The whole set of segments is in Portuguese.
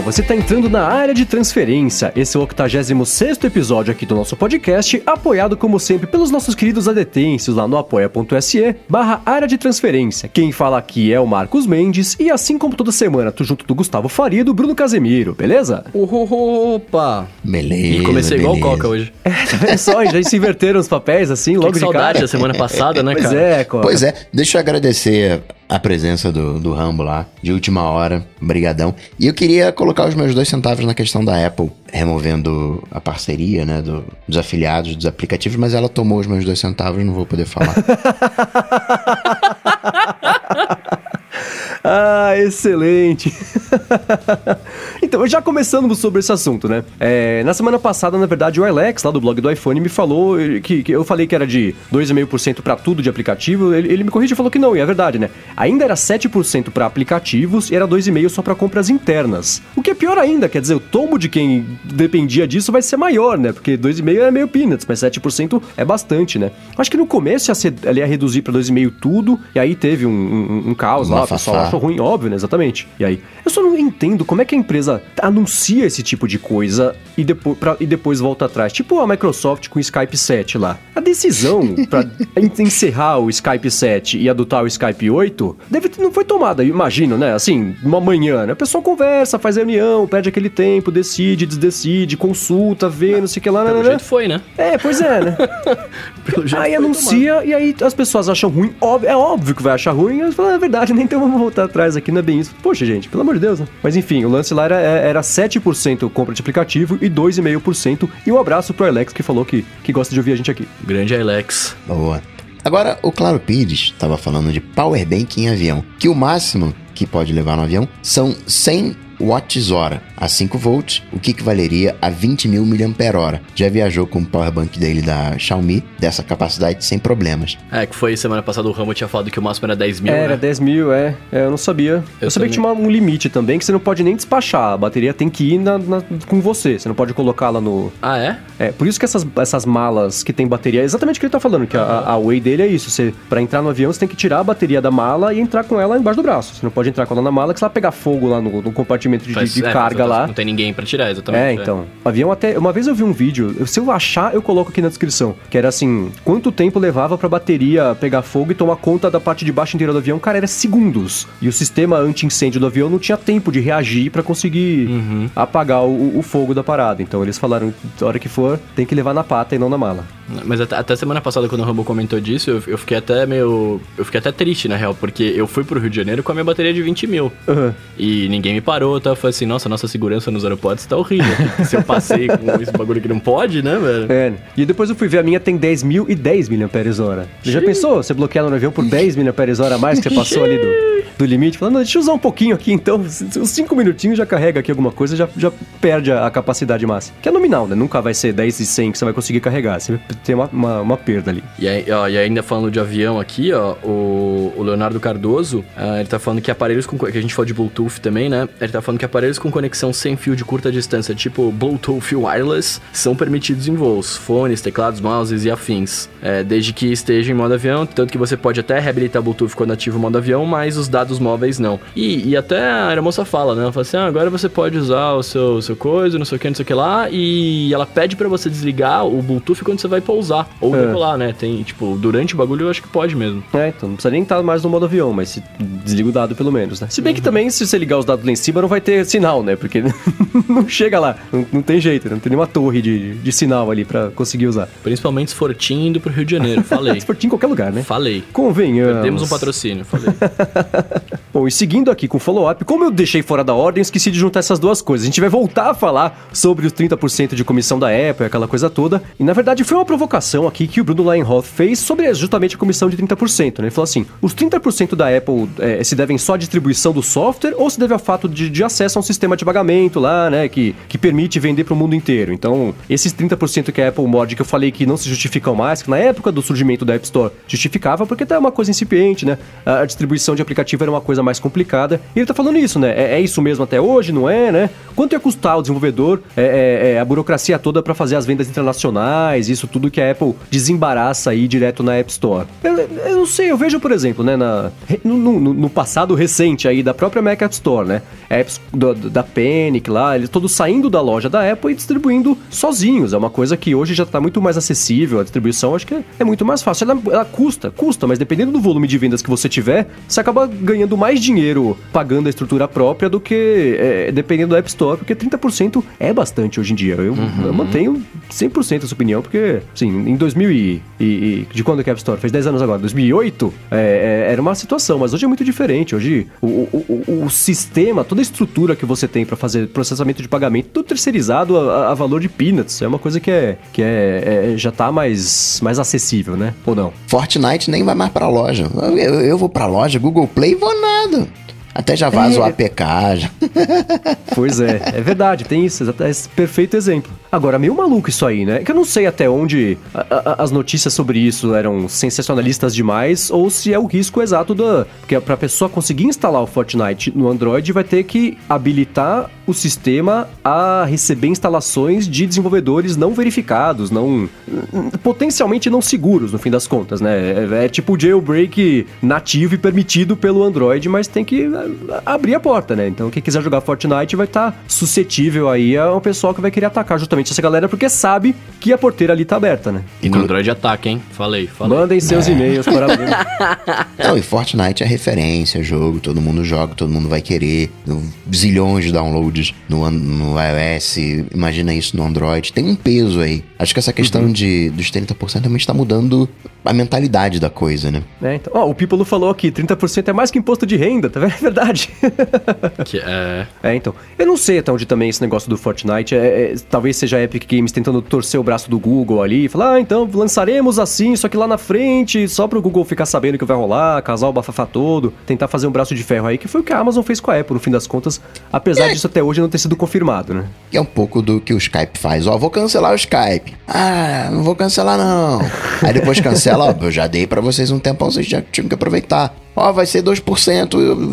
Olá, você está entrando na área de transferência. Esse é o 86 episódio aqui do nosso podcast, apoiado como sempre pelos nossos queridos adetêncios lá no apoia.se barra área de transferência. Quem fala aqui é o Marcos Mendes e assim como toda semana, tu junto do Gustavo Faria e do Bruno Casemiro, beleza? Opa! Beleza. E comecei igual o beleza. Coca hoje. É, tá vendo só? Já se inverteram os papéis assim, logo que de saudade cara. da semana passada, né, Pois cara? é, Coca. Pois é, deixa eu agradecer a presença do, do Rambo lá, de última hora, brigadão. E eu queria colocar os meus dois centavos na questão da Apple, removendo a parceria, né, do- dos afiliados, dos aplicativos, mas ela tomou os meus dois centavos, não vou poder falar. Ah, excelente. então, já começando sobre esse assunto, né? É, na semana passada, na verdade, o Alex, lá do blog do iPhone, me falou que, que eu falei que era de 2,5% para tudo de aplicativo. Ele, ele me corrigiu e falou que não, e é verdade, né? Ainda era 7% para aplicativos e era 2,5% só para compras internas. O que é pior ainda, quer dizer, o tombo de quem dependia disso vai ser maior, né? Porque 2,5% é meio peanuts, mas 7% é bastante, né? Acho que no começo ia ser, ia reduzir para 2,5% tudo, e aí teve um, um, um caos Uma lá, o pessoal ruim, óbvio, né? Exatamente. E aí? Eu só não entendo como é que a empresa anuncia esse tipo de coisa e depois, pra- e depois volta atrás. Tipo a Microsoft com o Skype 7 lá. A decisão pra en- encerrar o Skype 7 e adotar o Skype 8 deve ter- não foi tomada, imagino, né? Assim, uma manhã, né? O pessoal conversa, faz reunião, perde aquele tempo, decide, desdecide, consulta, vê, não sei o que lá, né? Pelo né, né. jeito foi, né? É, pois é, né? Pelo jeito Aí anuncia e aí as pessoas acham ruim. Óbvio- é óbvio que vai achar ruim. E elas falam, é verdade, nem então vamos voltar atrás aqui, não é bem isso. Poxa, gente, pelo amor de Deus, né? Mas enfim, o lance lá era, era 7% compra de aplicativo e 2,5%. E um abraço pro Alex que falou que, que gosta de ouvir a gente aqui. Grande Alex. Boa. Agora, o Claro Pires estava falando de power bank em avião, que o máximo que pode levar no avião são 100 watts hora a 5 volts, o que equivaleria a 20 mil mAh. Já viajou com o power bank dele da Xiaomi, dessa capacidade sem problemas. É, que foi semana passada o Ramo tinha falado que o máximo era 10 mil, era né? 10 mil, é. É, Eu não sabia. Eu, Eu sabia que tinha um limite também, que você não pode nem despachar. A bateria tem que ir na- na- com você. Você não pode colocá-la no, Ah, é? É, por isso que essas, essas malas que tem bateria, é exatamente o que ele tá falando, que a, a Way dele é isso. Você, pra entrar no avião, você tem que tirar a bateria da mala e entrar com ela embaixo do braço. Você não pode entrar com ela na mala, que se ela pegar fogo lá no, no compartimento de, Faz- de é, carga lá. Não tem ninguém pra tirar, exatamente. É, então. O avião até. Uma vez eu vi um vídeo, se eu achar, eu coloco aqui na descrição. Que era assim: quanto tempo levava pra bateria pegar fogo e tomar conta da parte de baixo inteira do avião? Cara, era segundos. E o sistema anti-incêndio do avião não tinha tempo de reagir pra conseguir apagar o, o fogo da parada. Então eles falaram: a hora que for, tem que levar na pata e não na mala. Mas até, até semana passada, quando o Rambo comentou disso, eu, eu fiquei até meio. Eu fiquei até triste, na real, porque eu fui pro Rio de Janeiro com a minha bateria de 20 mil. Aham. E ninguém me parou, tá? Eu falei assim, nossa, nossa segurança nos aeroportos tá horrível. Se eu passei com esse bagulho que não pode, né, velho? É, e depois eu fui ver, a minha tem 10 mil e 10 mAh já pensou? Você bloquear no avião por 10 mAh hora a mais que você passou ali do, do limite? Falando, "Não, deixa eu usar um pouquinho aqui então. Uns 5 minutinhos já carrega aqui alguma coisa, já, já perde a, a capacidade máxima. Que é nominal, né? Nunca vai ser 10 e 100 que você vai conseguir carregar. Você tem uma, uma, uma perda ali. E, aí, ó, e ainda falando de avião aqui, ó, o, o Leonardo Cardoso, ah, ele tá falando que aparelhos com. que a gente falou de Bluetooth também, né? Ele tá falando que aparelhos com conexão sem fio de curta distância, tipo Bluetooth wireless, são permitidos em voos, fones, teclados, mouses e afins. É, desde que esteja em modo avião, tanto que você pode até reabilitar Bluetooth quando ativo o modo avião, mas os dados móveis não. E, e até a aeromoça fala, né? Ela fala assim: ah, agora você pode usar o seu, seu coisa, não sei o que, não sei o que lá, e ela pede pra você desligar o Bluetooth quando você vai pousar ou É. decolar, né? Tem, tipo, durante o bagulho eu acho que pode mesmo. É, então não precisa nem estar mais no modo avião, mas se desliga o dado pelo menos, né? Se bem que também, se você ligar os dados lá em cima, não vai ter sinal, né? Porque não chega lá, não, não tem jeito, não tem nenhuma torre de, de sinal ali pra conseguir usar. Principalmente se for TIM indo pro Rio de Janeiro. Falei. Se for em qualquer lugar, né? Falei. Convenhamos. Temos um patrocínio, falei. Bom, e seguindo aqui com o follow-up, como eu deixei fora da ordem, esqueci de juntar essas duas coisas. A gente vai voltar a falar sobre os 30% de comissão da Apple, aquela coisa toda. E na verdade foi uma provocação aqui que o Bruno Lionhoff fez sobre justamente a comissão de 30%. Né? Ele falou assim: os 30% da Apple eh, se devem só à distribuição do software ou se deve ao fato de, de acesso a um sistema de pagamento lá, né? Que, que permite vender para o mundo inteiro. Então, esses 30% que a Apple morde que eu falei que não se justificam mais, que na época do surgimento da App Store justificava porque tá uma coisa incipiente, né? A distribuição de aplicativo era uma coisa mais complicada. E ele tá falando isso, né? É, é isso mesmo até hoje, não é, né? Quanto ia custar o desenvolvedor, é, é, é a burocracia toda para fazer as vendas internacionais, isso tudo que a Apple desembaraça aí direto na App Store? Eu, eu não sei, eu vejo, por exemplo, né, na, no, no, no, passado recente aí da própria Mac App Store, né? Apps do, da Panic lá, eles todos saindo da loja da Apple e distribuindo sozinhos. É uma coisa que hoje já tá muito mais acessível, a distribuição acho que é, é muito mais fácil. Ela, ela custa, custa, mas dependendo do volume de vendas que você tiver, você acaba ganhando mais dinheiro pagando a estrutura própria do que é, dependendo do App Store, porque 30% é bastante hoje em dia. Eu, uhum. eu mantenho 100% essa opinião, porque, assim, em 2000 e, e, e, De quando que a App Store? Fez 10 anos agora. 2008 é, é, era uma situação, mas hoje é muito diferente. Hoje o, o, o, o sistema, toda a estrutura que você tem para fazer processamento de pagamento, tudo terceirizado a, a, valor de peanuts. É uma coisa que é, que é, é já tá mais, mais acessível, né? Ou não? Fortnite nem vai mais pra loja. Eu, eu, eu vou pra loja, Google Play, vou nada. Até já vaza é. o APK. Já. Pois é, é verdade, tem isso, é esse perfeito exemplo. Agora, meio maluco isso aí, né? Que eu não sei até onde a, a, as notícias sobre isso eram sensacionalistas demais ou se é o risco exato da. Porque pra pessoa conseguir instalar o Fortnite no Android, vai ter que habilitar o sistema a receber instalações de desenvolvedores não verificados, não. potencialmente não seguros, no fim das contas, né? É, é tipo jailbreak nativo e permitido pelo Android, mas tem que abrir a porta, né? Então quem quiser jogar Fortnite vai estar tá suscetível aí ao pessoal que vai querer atacar justamente essa galera, porque sabe que a porteira ali tá aberta, né? E no Android ataca, hein? Falei, falei. Mandem seus é. e-mails para Não, e Fortnite é referência, jogo, todo mundo joga, todo mundo vai querer. Zilhões de downloads no, no iOS, imagina isso no Android. Tem um peso aí. Acho que essa questão uhum. de, dos 30% realmente está mudando a mentalidade da coisa, né? É, então, ó, o Pipolo falou aqui, 30% é mais que imposto de renda, tá vendo? É verdade. que é... É, então. Eu não sei até onde também esse negócio do Fortnite, é, é, talvez seja a Epic Games tentando torcer o braço do Google ali, e falar, ah, então lançaremos assim, só que lá na frente, só pro Google ficar sabendo que vai rolar, casar o bafafá todo, tentar fazer um braço de ferro aí, que foi o que a Amazon fez com a Apple, no fim das contas, apesar é. disso até hoje não ter sido confirmado, né? É um pouco do que o Skype faz, ó, vou cancelar o Skype. Ah, não vou cancelar não. aí depois cancela, ó, eu já dei para vocês um tempão, vocês já tinham que aproveitar. Ó, vai ser 2%,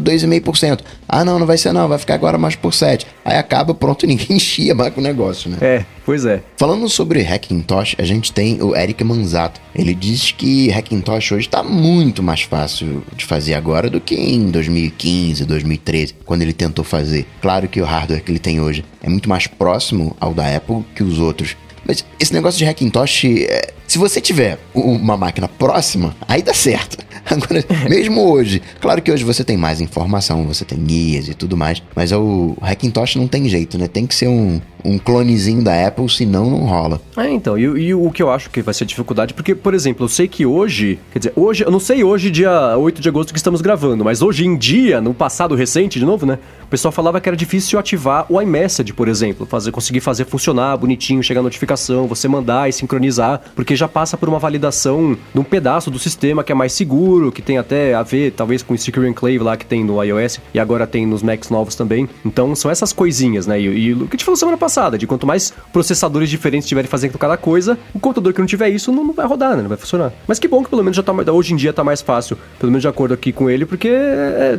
2,5%. Ah, não, não vai ser não, vai ficar agora mais por 7%. Aí acaba, pronto, ninguém enchia mais com o negócio, né? É, pois é. Falando sobre Hackintosh, a gente tem o Eric Manzato. Ele diz que Hackintosh hoje está muito mais fácil de fazer agora do que em 2015, 2013, quando ele tentou fazer. Claro que o hardware que ele tem hoje é muito mais próximo ao da Apple que os outros. Mas esse negócio de Hackintosh, é, se você tiver uma máquina próxima, aí dá certo. Agora, mesmo hoje, claro que hoje você tem mais informação, você tem guias e tudo mais, mas o Hackintosh não tem jeito, né? Tem que ser um, um clonezinho da Apple, senão não rola. É, então, e, e, o que eu acho que vai ser dificuldade, porque, por exemplo, eu sei que hoje, quer dizer, hoje, eu não sei hoje, dia 8 de agosto que estamos gravando, mas hoje em dia, no passado recente, de novo, né? O pessoal falava que era difícil ativar o iMessage, por exemplo, fazer, conseguir fazer funcionar bonitinho, chegar a notificação, você mandar e sincronizar, porque já passa por uma validação de um pedaço do sistema que é mais seguro, que tem até a ver, talvez, com o Secure Enclave lá que tem no iOS e agora tem nos Macs novos também. Então, são essas coisinhas, né? E, e o que a gente falou semana passada, de quanto mais processadores diferentes estiverem fazendo cada coisa, o computador que não tiver isso não, não vai rodar, né? Não vai funcionar. Mas que bom que pelo menos já tá, hoje em dia tá mais fácil, pelo menos de acordo aqui com ele, porque é,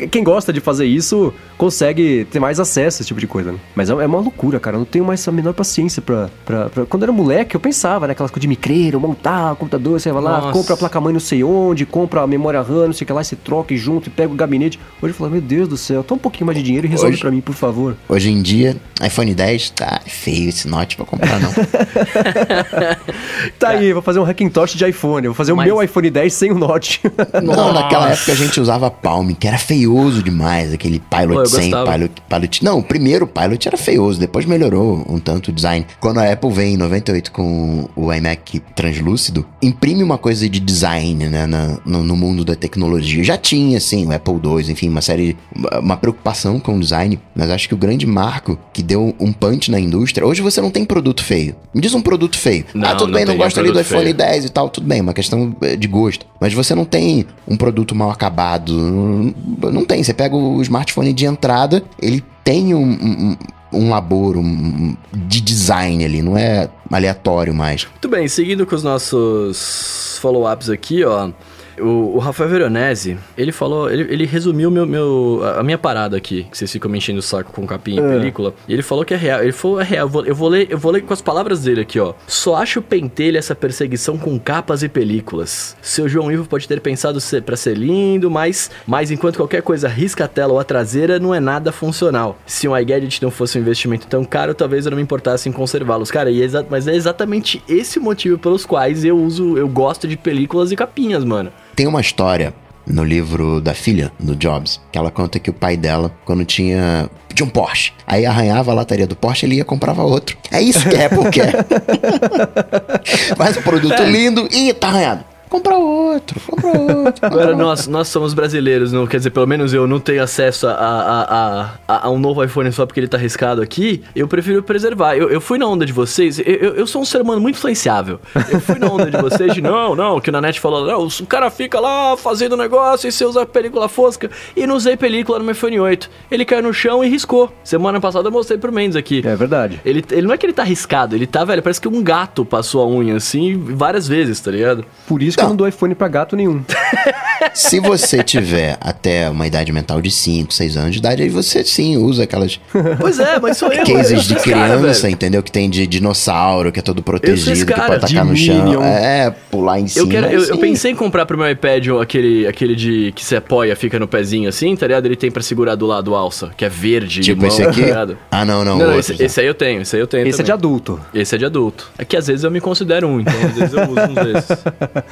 é, quem gosta de fazer isso consegue ter mais acesso a esse tipo de coisa, né? Mas é, é, uma loucura, cara. Eu não tenho mais a menor paciência pra, pra, pra... Quando eu era moleque, eu pensava, né? Aquelas coisas de micreiro, montar o computador, você vai lá, Nossa. compra a placa-mãe não sei onde, compra a memória RAM, não sei o que lá, você troca e junto e pega o gabinete. Hoje eu falo, meu Deus do céu, toma um pouquinho mais de dinheiro e resolve hoje, pra mim, por favor. Hoje em dia, iPhone 10 tá feio esse Note pra comprar, não. tá aí, vou fazer um Hackintosh de iPhone. Vou fazer Mas... o meu iPhone 10 sem o Note. não, naquela época a gente usava Palm, que era feioso demais, aquele Pilot 100, Pilot, Pilot... Não, o primeiro Pilot era feioso, depois melhorou um tanto o design. Quando a Apple vem em 98 com o iMac translúcido, imprime uma coisa de design, né, na, no, no, mundo da tecnologia. Já tinha, assim, o Apple II, enfim, uma série, uma preocupação com o design, mas acho que o grande marco que deu um punch na indústria, hoje você não tem produto feio. Me diz um produto feio. Não, ah, tudo não bem, não gosto ali do iPhone feio. 10 e tal, tudo bem, uma questão eh, de gosto. Mas você não tem um produto mal acabado, não, não tem. Você pega o smartphone de entrada, ele tem um, um, um labor um, de design ali, não é aleatório mais. Muito bem, seguindo com os nossos follow-ups aqui, ó. O, o Rafael Veronese, ele falou, ele, ele resumiu meu, meu, a minha parada aqui, que vocês ficam me enchendo o saco com capinha e É. película. E ele falou que é real. Ele falou, é real. Eu vou, eu vou ler, eu vou ler com as palavras dele aqui, ó. Só acho pentelho essa perseguição com capas e películas. Seu João Ivo pode ter pensado ser, pra ser lindo, mas, mas enquanto qualquer coisa risca a tela ou a traseira, não é nada funcional. Se um iGadget não fosse um investimento tão caro, talvez eu não me importasse em conservá-los. Cara, e é mas é exatamente esse o motivo pelos quais eu uso, eu gosto de películas e capinhas, mano. Tem uma história no livro da filha do Jobs, que ela conta que o pai dela, quando tinha, tinha um Porsche, aí arranhava a lataria do Porsche, ele ia comprava outro. É isso que Apple quer. Faz um produto lindo e tá arranhado. Compra outro, compra outro. Agora nós, nós somos brasileiros, não quer dizer, pelo menos eu não tenho acesso a, a, a, a, a um novo iPhone só porque ele tá arriscado aqui. Eu prefiro preservar. Eu, eu fui na onda de vocês, eu, eu, eu sou um ser humano muito influenciável. Eu fui na onda de vocês de não, não, que o Nanete falou, não, o cara fica lá fazendo negócio e você usa película fosca. E não usei película no meu iPhone 8. Ele caiu no chão e riscou. Semana passada eu mostrei pro Mendes aqui. É verdade. Ele, ele não é que ele tá arriscado, ele tá, velho, parece que um gato passou a unha assim várias vezes, tá ligado? Por isso que eu não dou iPhone pra gato nenhum. Se você tiver até uma idade mental de 5, 6 anos de idade, aí você sim usa aquelas Pois é, mas sou eu. eu cases de cara, criança, velho. entendeu? Que tem de dinossauro, que é todo protegido, que cara, pode tacar de no chão. Minion. É, pular em cima. Eu, quero, eu, eu pensei em comprar pro meu iPad o- aquele, aquele de que você apoia, fica no pezinho assim, tá ligado? Ele tem pra segurar do lado alça, que é verde. Tipo limão, esse tá aqui? ligado? Ah, não, não. Não, não, outros, esse, esse aí eu tenho, esse aí eu tenho Esse é de também. adulto. Esse é de adulto. É que às vezes eu me considero um, então às vezes eu uso uns desses.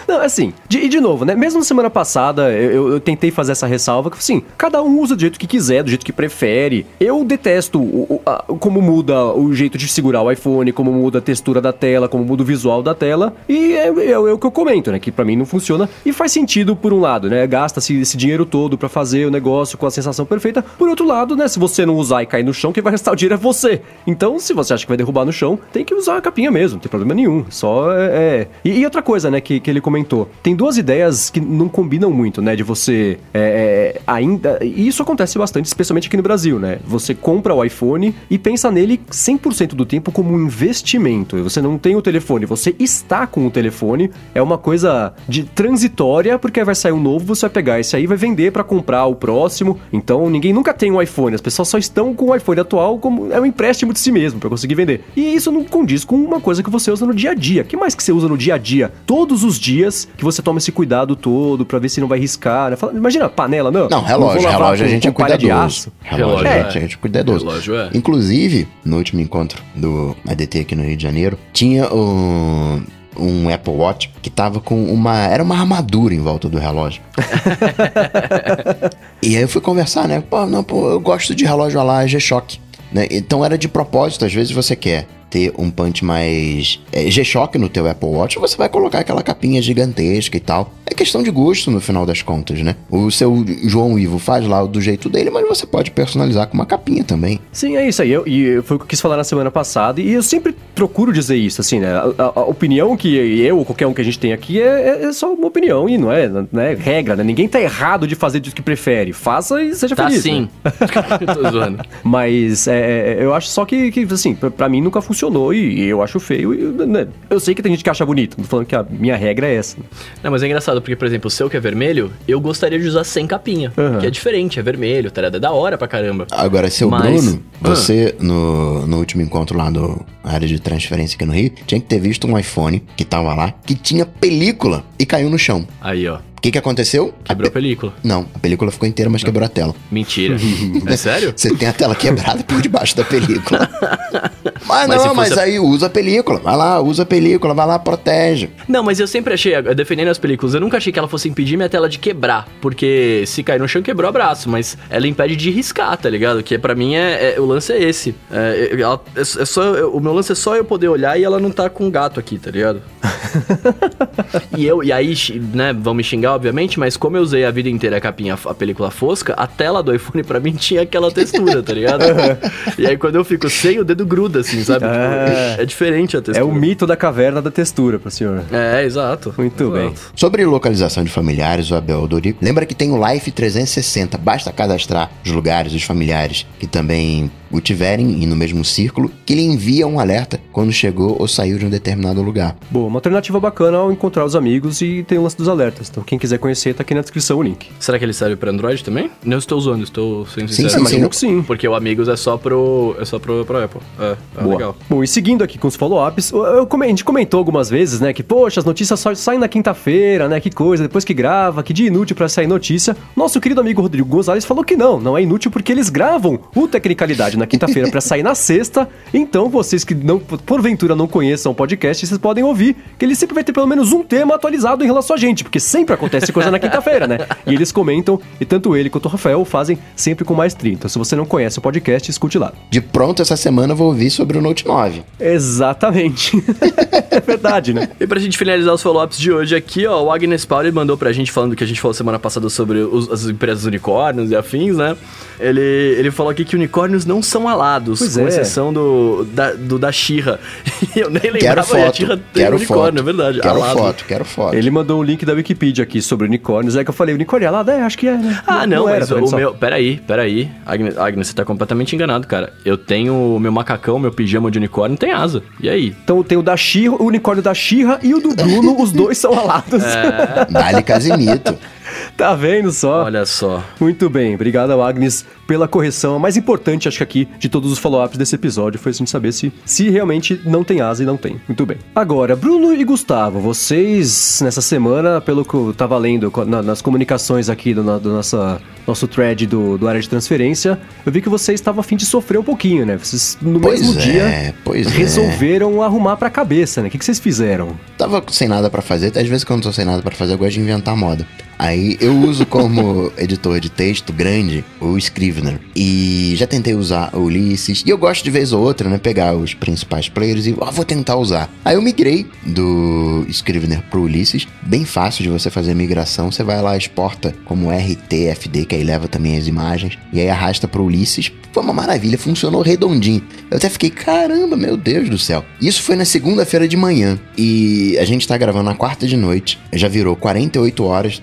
Não, assim, de, e de novo, né? Mesmo na semana passada, eu, eu- tentei fazer essa ressalva, que assim, cada um usa do jeito que quiser, do jeito que prefere. Eu detesto o- o- a- como muda o jeito de segurar o iPhone, como muda a textura da tela, como muda o visual da tela. E é, é- é o que eu comento, né? Que pra mim não funciona. E faz sentido por um lado, né? Gasta-se esse dinheiro todo pra fazer o negócio com a sensação perfeita. Por outro lado, né? Se você não usar e cair no chão, quem vai restar o dinheiro é você. Então, se você acha que vai derrubar no chão, tem que usar a capinha mesmo, não tem problema nenhum. Só é. é- E, e outra coisa, né, que, que ele comentou. Tem duas ideias que não combinam muito, né? De você é, é, ainda. E isso acontece bastante, especialmente aqui no Brasil, né? Você compra o iPhone e pensa nele 100% do tempo como um investimento. Você não tem o telefone, você está com o telefone. É uma coisa de transitória, porque vai sair um novo, você vai pegar esse aí e vai vender pra comprar o próximo. Então ninguém nunca tem um iPhone, as pessoas só estão com o iPhone atual como é um empréstimo de si mesmo pra conseguir vender. E isso não condiz com uma coisa que você usa no dia a dia. O que mais que você usa no dia a dia? Todos os dias que você toma esse cuidado todo pra ver se não vai riscar. né? Fala- Imagina, panela, não. Não, relógio. lavar relógio a com- gente é cuidadoso. aço. Relógio, Relógio, a é. gente, a gente é cuidadoso. Relógio, é. Inclusive, no último encontro do ADT aqui no Rio de Janeiro, tinha um, um Apple Watch que tava com uma. Era uma armadura em volta do relógio. e aí eu fui conversar, né? Pô, não, pô, eu gosto de relógio a lá G-Shock. Né? Então era de propósito, às vezes você quer ter um punch mais é, G-Shock no teu Apple Watch, você vai colocar aquela capinha gigantesca e tal. É questão de gosto no final das contas, né? O seu João Ivo faz lá do jeito dele, mas você pode personalizar com uma capinha também. Sim, é isso aí. Eu, e foi o que eu quis falar na semana passada. E eu sempre procuro dizer isso, assim, né? A, a- a opinião que eu ou qualquer um que a gente tem aqui é, é- é só uma opinião e não é, não é regra, né? Ninguém tá errado de fazer do que prefere. Faça e seja Tá feliz. sim. né? Tô zoando. Mas é, é, eu acho só que, que assim, pra, pra mim nunca funcionou e, eu acho feio. E, né? Eu sei que tem gente que acha bonito. Não tô falando que a minha regra é essa. Não, mas é engraçado, porque, por exemplo, o seu que é vermelho, eu gostaria de usar sem capinha. Aham. Que é diferente, é vermelho, tá ligado? É da hora pra caramba. Agora, seu Mas- Bruno, você no, no último encontro lá do área de transferência aqui no Rio, tinha que ter visto um iPhone que tava lá, que tinha película e caiu no chão. Aí, ó. O que que aconteceu? Quebrou a pe- película. Não, a película ficou inteira, mas quebrou a tela. Mentira. é sério? Você tem a tela quebrada por debaixo da película. mas Mas não, mas fosse a- aí usa a película. Vai lá, usa a película, vai lá, protege. Não, mas eu sempre achei, defendendo as películas, eu nunca achei que ela fosse impedir minha tela de quebrar. Porque se cair no chão, quebrou o abraço. Mas ela impede de riscar, tá ligado? Que pra mim é, é- o lance é esse. É, é- ela- é- é só, eu- o meu lance é só eu poder olhar e ela não tá com gato aqui, tá ligado? e eu, e aí, né, vão me xingar, obviamente, mas como eu usei a vida inteira a capinha, a película fosca, a tela do iPhone pra mim tinha aquela textura, tá ligado? e aí quando eu fico sem, o dedo gruda, assim, sabe? Tipo, Ah. é diferente a É textura. o mito da caverna da textura pro senhor. É, exato. Muito Exato. bem. Sobre localização de familiares, o Abel Dorico, lembra que tem o Life 360, basta cadastrar os lugares, os familiares que também o tiverem e no mesmo círculo, que ele envia um alerta quando chegou ou saiu de um determinado lugar. Boa, uma alternativa bacana ao encontrar os amigos e tem o lance dos alertas. Então, quem quiser conhecer, tá aqui na descrição o link. Será que ele serve pra Android também? Não estou usando, estou sendo Sim, sincero. sim, sim. sim. Porque o Amigos é só pro, é só pro, pro Apple. É, é Boa. legal. Bom, e seguindo aqui com os follow-ups, a gente comentou algumas vezes, né, que, poxa, as notícias só saem na quinta-feira, né, que coisa, depois que grava, que dia inútil pra sair notícia. Nosso querido amigo Rodrigo Gonzalez falou que não, não é inútil porque eles gravam o Tecnicalidade na quinta-feira pra sair na sexta. Então, vocês que não, porventura não conheçam o podcast, vocês podem ouvir que ele sempre vai ter pelo menos um tema atualizado em relação a gente, porque sempre acontece coisa na quinta-feira, né? E eles comentam, e tanto ele quanto o Rafael fazem sempre com mais 30. Se você não conhece o podcast, escute lá. De pronto, essa semana eu vou ouvir sobre o Note 9. Exatamente. é verdade, né? E pra gente finalizar os follow-ups de hoje aqui, ó, o Agnes Pauli mandou pra gente falando que a gente falou semana passada sobre os- as empresas unicórnios e afins, né? Ele, ele falou aqui que unicórnios não são alados, Pois com é. exceção do da, do, da Xirra. E eu nem Quero lembrava que a foto. Xirra tem Quero unicórnio, foto. é verdade. Quero alado. foto, quero foto. Ele mandou um link da Wikipedia aqui sobre unicórnios. É que eu falei, unicórnio é lá? É, acho que é, né? Ah, não, era, mas o só? meu. Peraí, peraí. Agnes, Agnes, você tá completamente enganado, cara. Eu tenho o meu macacão, meu pijama de unicórnio, tem asa. E aí? Então tem o da Xirra, o unicórnio da Xirra e o do Bruno, os dois são alados. É. Dali Casimito. Tá vendo só? Olha só. Muito bem, obrigado ao Agnes pela correção. A mais importante, acho que aqui, de todos os follow-ups desse episódio, foi a gente saber se, se realmente não tem asa e não tem. Muito bem. Agora, Bruno e Gustavo, vocês, nessa semana, pelo que eu tava lendo na- nas comunicações aqui do, na- do nossa, nosso thread do, do área de transferência, eu vi que vocês estavam a fim de sofrer um pouquinho, né? Vocês, no Pois mesmo é, dia, pois é. resolveram arrumar pra cabeça, né? O que, que vocês fizeram? Tava sem nada pra fazer, às vezes quando eu tô sem nada pra fazer, eu gosto de inventar moda. Aí eu uso como editor de texto grande o Scrivener. E já tentei usar o Ulysses. E eu gosto de vez ou outra, né? Pegar os principais players e ah, vou tentar usar. Aí eu migrei do Scrivener pro Ulysses. Bem fácil de você fazer a migração. Você vai lá, exporta como RTFD, que aí leva também as imagens. E aí arrasta pro Ulysses. Foi uma maravilha, funcionou redondinho. Eu até fiquei, caramba, meu Deus do céu. Isso foi na segunda-feira de manhã. E a gente tá gravando na quarta de noite. Já virou 48 horas,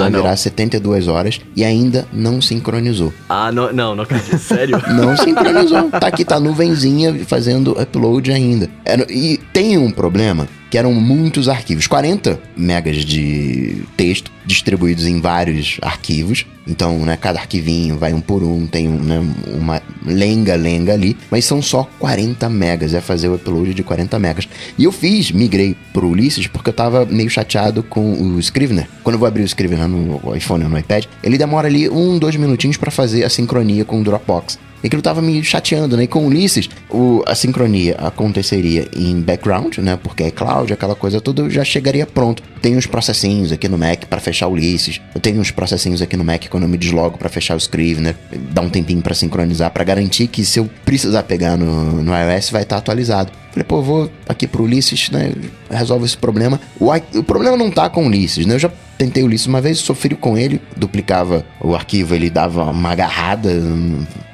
a Ah, não. virar 72 horas. E ainda não sincronizou. Ah, não, não, não acredito. Sério? Não sincronizou. tá aqui, tá nuvenzinha fazendo upload ainda. Era- e tem um problema que eram muitos arquivos. 40 megas de texto distribuídos em vários arquivos. Então, né, cada arquivinho vai um por um, tem né, uma lenga-lenga ali, mas são só 40 megas, é fazer o upload de 40 megas. E eu fiz, migrei pro Ulysses porque eu tava meio chateado com o Scrivener. Quando eu vou abrir o Scrivener no iPhone ou no iPad, ele demora ali um, dois minutinhos para fazer a sincronia com o Dropbox. E aquilo tava me chateando, né? E com o Ulysses, o, a sincronia aconteceria em background, né? Porque é cloud, aquela coisa toda, já chegaria pronto. Tem uns processinhos aqui no Mac para fechar o Ulysses. Eu tenho uns processinhos aqui no Mac quando eu me deslogo para fechar o Scrivener. Dá um tempinho para sincronizar, para garantir que se eu precisar pegar no, no iOS, vai estar atualizado. Falei, pô, vou aqui pro Ulysses, né? Resolve esse problema. O, o problema não tá com o Ulysses, né? Eu já tentei o Ulysses uma vez, sofri com ele, duplicava o arquivo, ele dava uma agarrada.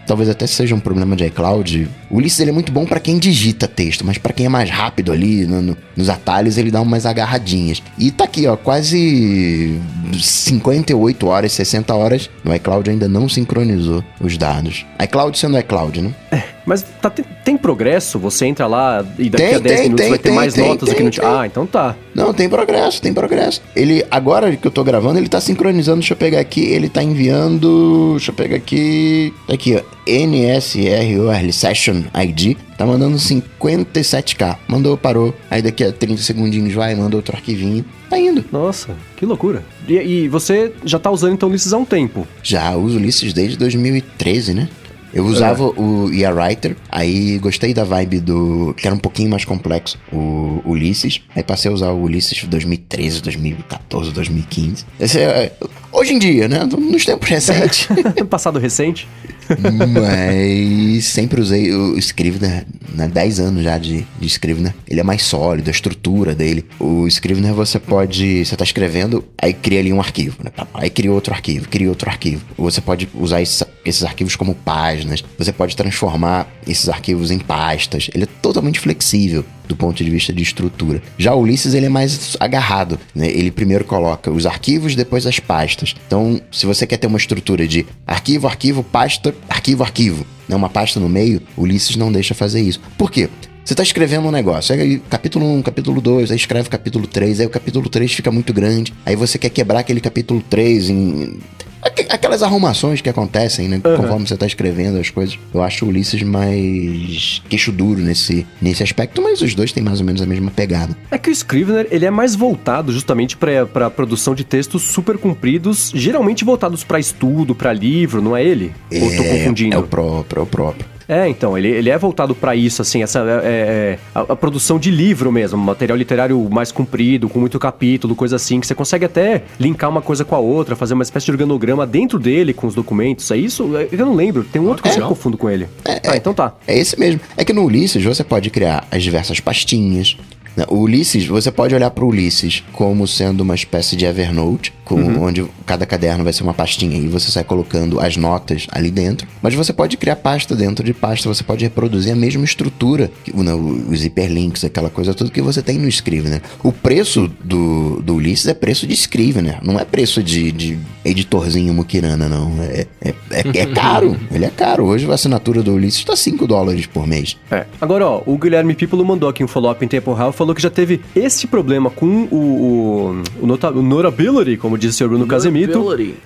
Talvez até seja um problema de iCloud. O Ulysses ele é muito bom pra quem digita texto, mas pra quem é mais rápido ali no- no- nos atalhos, ele dá umas agarradinhas. E tá aqui, ó, quase 58 horas, 60 horas, no iCloud ainda não sincronizou os dados. iCloud sendo iCloud, né? Mas tá- tem, tem progresso? Você entra lá e daqui Tem, a 10 tem, minutos tem, vai ter mais notas aqui no. Ah, então tá. Não, tem progresso, tem progresso. Ele, agora que eu tô gravando, ele tá sincronizando. Deixa eu pegar aqui, ele tá enviando. Deixa eu pegar aqui. Tá aqui, ó. NSROR Session ID. Tá mandando 57k. Mandou, parou. Aí daqui a 30 segundinhos vai, manda outro arquivinho. Tá indo. Nossa, que loucura. E, e você já tá usando então Ulysses há um tempo. Já uso Ulysses desde 2013, né? Eu usava o IA Writer, aí gostei da vibe do. que era um pouquinho mais complexo, o Ulysses. Aí passei a usar o Ulysses 2013, 2014, 2015. Esse é, hoje em dia, né? Nos tempos recentes. Passado recente. Mas sempre usei o Scrivener, né? 10 anos já de, de Scrivener. Ele é mais sólido, a estrutura dele. O Scrivener você pode. Você tá escrevendo, aí cria ali um arquivo, né? Aí cria outro arquivo, cria outro arquivo. Você pode usar esses arquivos como páginas. Você pode transformar esses arquivos em pastas. Ele é totalmente flexível. Do ponto de vista de estrutura. Já o Ulisses, ele é mais agarrado, né? Ele primeiro coloca os arquivos, depois as pastas. Então, se você quer ter uma estrutura de arquivo, arquivo, pasta, arquivo, arquivo, né? uma pasta no meio, Ulisses não deixa fazer isso. Por quê? Você está escrevendo um negócio, aí capítulo 1, capítulo 2, aí escreve capítulo 3, aí o capítulo 3 fica muito grande, aí você quer quebrar aquele capítulo 3 em Aquelas arrumações que acontecem, né? Uhum. Conforme você tá escrevendo as coisas. Eu acho o Ulisses mais queixo duro nesse, nesse aspecto, mas os dois têm mais ou menos a mesma pegada. É que o Scrivener, ele é mais voltado justamente para produção de textos super compridos, geralmente voltados para estudo, para livro, não é ele? É, Ou tô confundindo? É o próprio, é o próprio. É, então, ele, ele é voltado para isso, assim, essa é, é, a, a, produção de livro mesmo, material literário mais comprido, com muito capítulo, coisa assim, que você consegue até linkar uma coisa com a outra, fazer uma espécie de organograma dentro dele com os documentos. É isso? É, eu não lembro, tem um outro que é, eu confundo com ele. É, ah, então tá. É esse mesmo. É que no Ulisses você pode criar as diversas pastinhas? O Ulisses, você pode olhar para o Ulisses como sendo uma espécie de Evernote, com, uhum. onde cada caderno vai ser uma pastinha e você sai colocando as notas ali dentro. Mas você pode criar pasta dentro de pasta, você pode reproduzir a mesma estrutura, né, os hiperlinks, aquela coisa toda que você tem no Scrivener. O preço do, do Ulisses é preço de Scrivener, não é preço de, de editorzinho muquirana, não. É, é, é, é caro, ele é caro. Hoje a assinatura do Ulisses está 5 dólares por mês. É. Agora, ó, o Guilherme Pipolo mandou aqui um follow-up em tempo real, falou que já teve esse problema com o, o, o, nota, o Notability, como disse o senhor Bruno Casemito.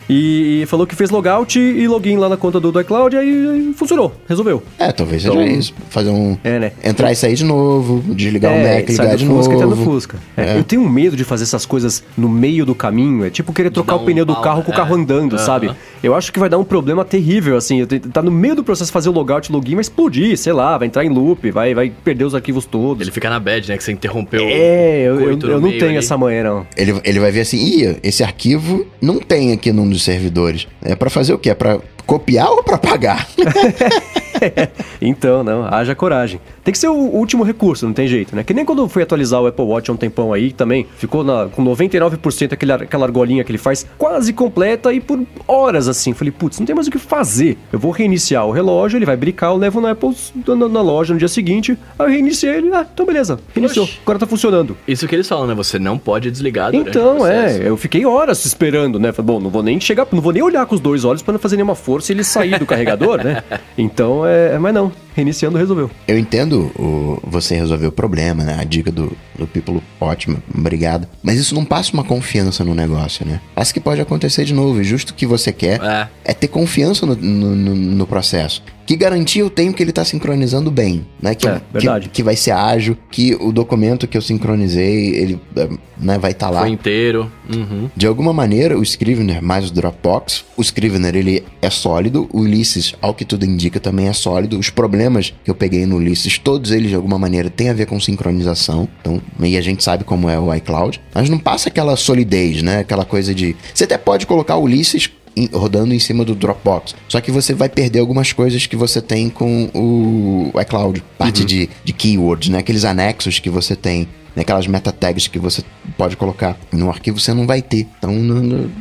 E, e, falou que fez logout e login lá na conta do, do iCloud e aí, aí funcionou, resolveu. É, talvez seja então, isso. Fazer um. É, né? Entrar e sair de novo, desligar é, o Mac, ligar de Fusca, novo. no Fusca. É, é. Eu tenho medo de fazer essas coisas no meio do caminho. É tipo querer trocar o pneu um do carro com o carro é. andando, sabe? Eu acho que vai dar um problema terrível, assim. Tá no meio do processo de fazer o logout e login, vai explodir, sei lá, vai entrar em loop, vai, vai perder os arquivos todos. Ele fica na bad, né? Que você interrompeu. É, eu, eu, eu não tenho ali. essa manhã, não. Ele, ele vai ver assim, ih, esse arquivo não tem aqui num dos servidores. É para fazer o quê? É pra copiar ou para pagar? então, não, haja coragem. Tem que ser o último recurso, não tem jeito, né? Que nem quando eu fui atualizar o Apple Watch há um tempão aí, também ficou na, com 99% aquele, aquela argolinha que ele faz quase completa e por horas assim. Falei, putz, não tem mais o que fazer. Eu vou reiniciar o relógio, ele vai brincar, eu levo no Apple na, na loja no dia seguinte. Aí eu reiniciei ele, ah, então beleza, reiniciou, Oxi. agora tá funcionando. Isso que eles falam, né? Você não pode desligar Então, é, eu fiquei horas esperando, né? Falei, bom, não vou nem chegar, não vou nem olhar com os dois olhos para não fazer nenhuma força e ele sair do carregador, né? Então, é, mas não, reiniciando resolveu. Eu entendo o, você resolver o problema, né? A dica do, do People, ótimo, obrigado. Mas isso não passa uma confiança no negócio, né? Passa que pode acontecer de novo. E justo o que você quer é, é ter confiança no, no, no, no processo. Que garantia eu tenho que ele está sincronizando bem, né? Que, é, verdade. Que, que, vai ser ágil, que o documento que eu sincronizei, ele é, né, vai estar tá lá. Foi inteiro. Uhum. De alguma maneira, o Scrivener mais o Dropbox, o Scrivener ele é sólido, o Ulysses, ao que tudo indica, também é sólido. Os problemas que eu peguei no Ulysses, todos eles de alguma maneira têm a ver com sincronização. Então, e a gente sabe como é o iCloud. Mas não passa aquela solidez, né? Aquela coisa de. Você até pode colocar o Ulysses rodando em cima do Dropbox. Só que você vai perder algumas coisas que você tem com o iCloud. Parte uhum. de, de keywords, né? Aqueles anexos que você tem né, aquelas meta tags que você pode colocar no arquivo, você não vai ter. Então,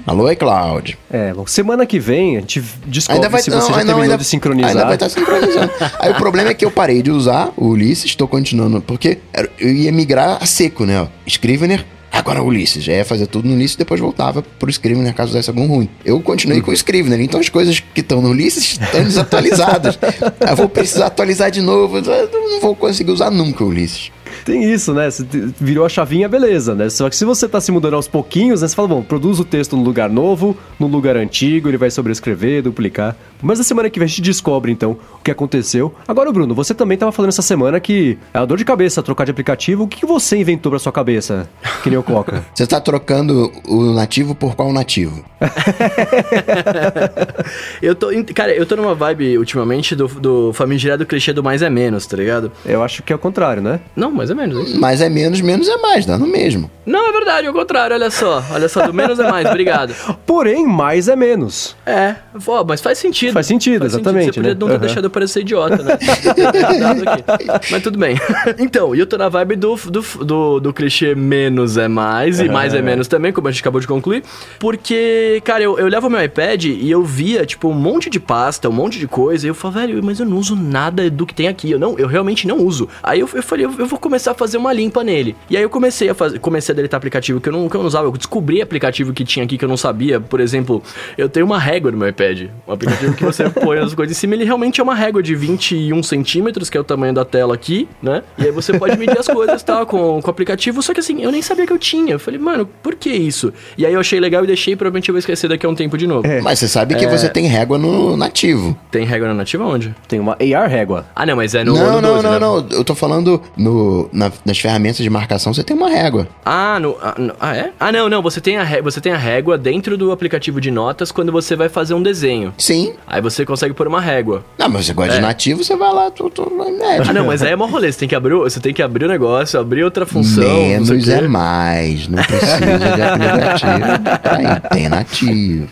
alô, iCloud. É, bom, semana que vem a gente descobre ainda vai, se você não, já terminou ainda, de sincronizar. Ainda vai estar sincronizando. Aí o problema é que eu parei de usar o Ulysses, estou continuando, porque eu ia migrar a seco, né? Scrivener Agora Ulisses, já ia fazer tudo no Ulisses e depois voltava pro Scrivener caso desse algum ruim. Eu continuei uhum. com o Scrivener, então as coisas que estão no Ulisses estão desatualizadas. eu vou precisar atualizar de novo, eu não vou conseguir usar nunca o Ulisses. Tem isso, né? Você virou a chavinha, beleza, né? Só que se você tá se mudando aos pouquinhos, né? Você fala, bom, produz o texto no lugar novo, no lugar antigo, ele vai sobrescrever, duplicar. Mas na semana que vem a gente descobre, então, o que aconteceu. Agora, Bruno, você também tava falando essa semana que é a dor de cabeça trocar de aplicativo. O que você inventou pra sua cabeça, que nem o Coca? você tá trocando o nativo por qual nativo? eu tô, cara, eu tô numa vibe ultimamente do, do famigerado clichê do mais é menos, tá ligado? Eu acho que é o contrário, né? Não, mais é menos. É mais é menos, menos é mais, dá no mesmo. Não, é verdade, ao contrário, olha só. Olha só, do menos é mais, obrigado. Porém, mais é menos. É, ó, mas faz sentido. Faz sentido, exatamente, Você podia né? não ter Aham. deixado eu parecer idiota, né? Mas tudo bem. Então, e eu tô na vibe do, do, do, do clichê menos é mais e mais é menos também, como a gente acabou de concluir. Porque, cara, eu, eu levo meu iPad e eu via, tipo, um monte de pasta, um monte de coisa, e eu falo, velho, mas eu não uso nada do que tem aqui. Eu não, eu realmente não uso. Aí eu, eu falei, eu, eu vou começar a fazer uma limpa nele. E aí eu comecei a fazer, comecei a deletar aplicativo que eu não, que eu não usava. Eu descobri aplicativo que tinha aqui que eu não sabia. Por exemplo, eu tenho uma régua no meu iPad. Um aplicativo que você põe as coisas em cima, ele realmente é uma régua de 21 centímetros, que é o tamanho da tela aqui, né? E aí você pode medir as coisas, tá? Com, com o aplicativo. Só que assim, eu nem sabia que eu tinha. Eu falei, mano, por que isso? E aí eu achei legal e deixei, provavelmente eu vou esquecer daqui a um tempo de novo. Mas você sabe que você tem régua no nativo. Tem régua na nativa onde? Tem uma AR régua. Ah, não, mas é no não, no não, 12, não, né? não. Eu tô falando no, na- nas ferramentas de marcação, você tem uma régua. Ah, no, ah, no- ah, é? Ah, não, não. Você tem, a ré- você tem a régua dentro do aplicativo de notas quando você vai fazer um desenho. Sim. Aí você consegue pôr uma régua. Não, mas você gosta É. de nativo, você vai lá, tu, tu mede. Ah, não, mas aí é mó rolê. Você tem que abrir, o- você tem que abrir o negócio, abrir outra função. Menos é mais. Não precisa de aplicativo. Aí tem nativo.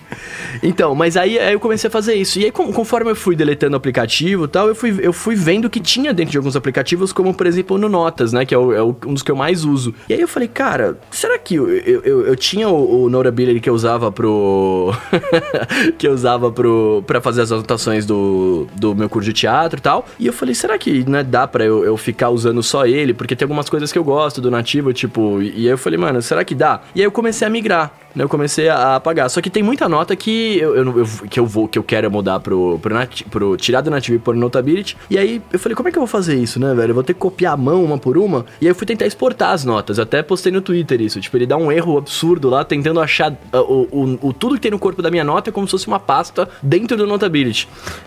Então, mas aí, aí eu comecei a fazer isso. E aí, conforme eu fui deletando o aplicativo e tal, eu fui, eu fui vendo o que tinha dentro de alguns aplicativos, como por exemplo no Notas, né? Que é, o- é um dos que eu mais uso. E aí eu falei, cara, será que eu, eu, eu- eu tinha o, o Notability que eu usava pro. que eu usava pro. pra fazer as anotações do, do meu curso de teatro e tal. E eu falei, será que né, dá pra eu, eu ficar usando só ele? Porque tem algumas coisas que eu gosto do nativo, tipo. E aí eu falei, mano, será que dá? E aí eu comecei a migrar. né, Eu comecei a apagar. Só que tem muita nota que eu, eu, que eu vou, que eu quero mudar pro, pro, nati- pro tirar do nativo e pôr no Notability. E aí eu falei, como é que eu vou fazer isso, né, velho? Eu vou ter que copiar a mão uma por uma. E aí eu fui tentar exportar as notas. Até postei no Twitter isso. Tipo, ele dá um erro absurdo lá, tentando achar ah, o, o, o- tudo que tem no corpo da minha nota é como se fosse uma pasta dentro do Notability.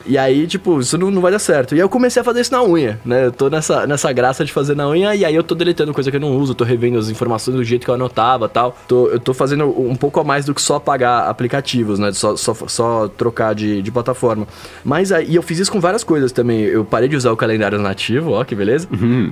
E aí, tipo, isso não, não vai dar certo. E aí eu comecei a fazer isso na unha, né? Eu tô nessa, nessa graça de fazer na unha. E aí eu tô deletando coisa que eu não uso. Tô revendo as informações do jeito que eu anotava tal. Tô, eu tô fazendo um pouco a mais do que só apagar aplicativos, né? Só, só, só trocar de, de plataforma. Mas aí eu fiz isso com várias coisas também. Eu parei de usar o calendário nativo, ó, que beleza.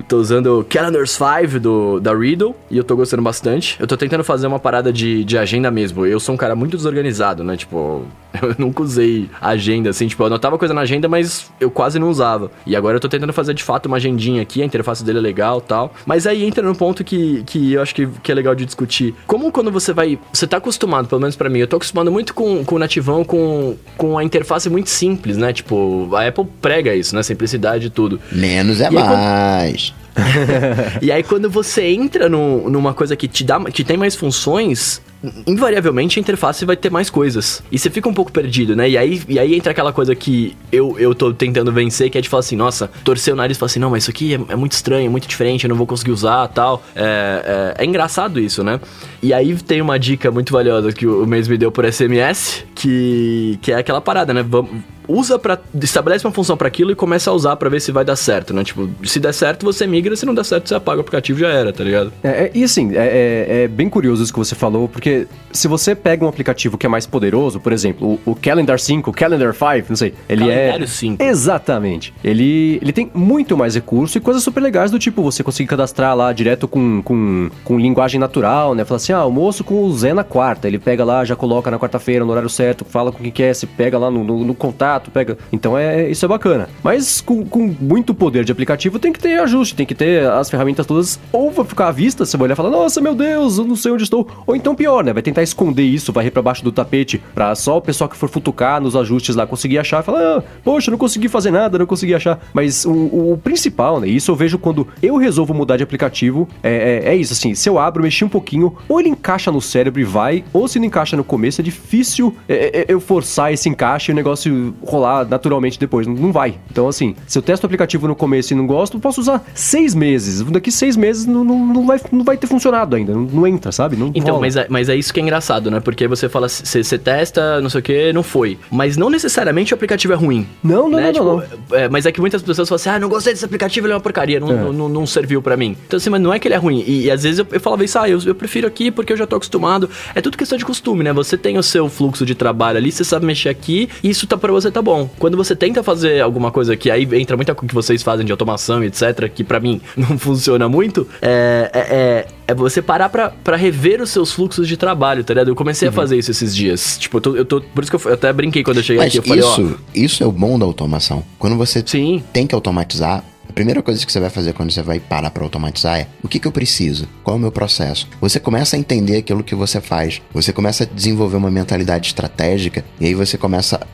Tô usando o Calendars 5 do, da Riddle e eu tô gostando bastante. Eu tô tentando fazer uma parada de, de agenda mesmo. Eu sou um cara muito desorganizado, né? Tipo, eu nunca usei agenda, assim. Tipo, eu anotava coisa na agenda, mas eu quase não usava. E agora eu tô tentando fazer de fato uma agendinha aqui. A interface dele é legal tal. Mas aí entra num ponto que, que eu acho que, que é legal de discutir. Como quando você vai. Você tá acostumado, pelo menos pra mim, eu tô acostumado muito com, com o nativão, com, com a interface muito simples, né? Tipo, a Apple prega isso, né? Simplicidade e tudo. Menos é aí, quando- mais. E aí, quando você entra num- numa coisa que te dá, que tem mais funções, invariavelmente a interface vai ter mais coisas. E você fica um pouco perdido, né? E aí, e aí entra aquela coisa que eu, eu tô tentando vencer, que é de falar assim, nossa, torcer o nariz e falar assim, não, mas isso aqui é, é muito estranho, é muito diferente, eu não vou conseguir usar tal. É, é, é engraçado isso, né? E aí tem uma dica muito valiosa que o mês me deu por SMS, que, que é aquela parada, né? Vamos usa para estabelece uma função para aquilo e começa a usar pra ver se vai dar certo, né? Tipo, se der certo, você migra, se não der certo, você apaga o aplicativo e já era, tá ligado? É, é, e assim, é, é- é bem curioso isso que você falou, porque se você pega um aplicativo que é mais poderoso, por exemplo, o, o Calendar 5, o Calendar 5, não sei, ele Calendário é... 5. Exatamente. Ele, ele tem muito mais recurso e coisas super legais do tipo você conseguir cadastrar lá direto com, com, com linguagem natural, né? Fala assim, ah, almoço com o Zé na quarta. Ele pega lá, já coloca na quarta-feira, no horário certo, fala com quem quer, se pega lá no, no, no contato, pega... Então é isso é bacana. Mas com, com muito poder de aplicativo tem que ter ajuste, tem que ter as ferramentas todas ou vai ficar à vista, você vai olhar e falar, nossa, meu Deus, eu não sei onde estou. Ou então pior, né? Vai tentar esconder isso, varrer pra baixo do tapete, pra só o pessoal que for futucar nos ajustes lá conseguir achar e falar, ah, poxa, não consegui fazer nada, não consegui achar. Mas o, o principal, né? Isso eu vejo quando eu resolvo mudar de aplicativo, é, é, é isso, assim, se eu abro, mexi um pouquinho, ou ele encaixa no cérebro e vai, ou se não encaixa no começo, é difícil é, é, eu forçar esse encaixe e o negócio rolar naturalmente depois. Não, não vai. Então, assim, se eu testo o aplicativo no começo e não gosto, eu posso usar seis meses. Daqui seis meses não, não, não vai, não vai ter funcionado ainda. Não, não entra, sabe? Não Então, rola. mas é, mas é isso que é engraçado, né? Porque você fala, você testa, não sei o que, não foi. Mas não necessariamente o aplicativo é ruim. Não, não, né? não, não, Tipo, é, mas é que muitas pessoas falam assim, ah, não gostei desse aplicativo, ele é uma porcaria, não, É. não, não- não serviu pra mim. Então assim, mas não é que ele é ruim. E, e às vezes eu, eu falava isso, ah, eu, eu prefiro aqui porque eu já tô acostumado. É tudo questão de costume, né? Você tem o seu fluxo de trabalho ali, você sabe mexer aqui, e isso tá pra você tá bom. Quando você tenta fazer alguma coisa que aí entra muita coisa que vocês fazem de automação etc, que para mim não funciona muito, é, é, é, é você parar pra, pra rever os seus fluxos de trabalho, tá ligado? Eu comecei uhum. a fazer isso esses dias. Tipo, eu tô, eu tô, Por isso que eu, eu até brinquei quando eu cheguei Mas aqui. Eu falei, isso, ó, isso é o bom da automação. Quando você Sim. tem que automatizar, a primeira coisa que você vai fazer quando você vai parar para automatizar é o que, que eu preciso? Qual é o meu processo? Você começa a entender aquilo que você faz. Você começa a desenvolver uma mentalidade estratégica e aí você começa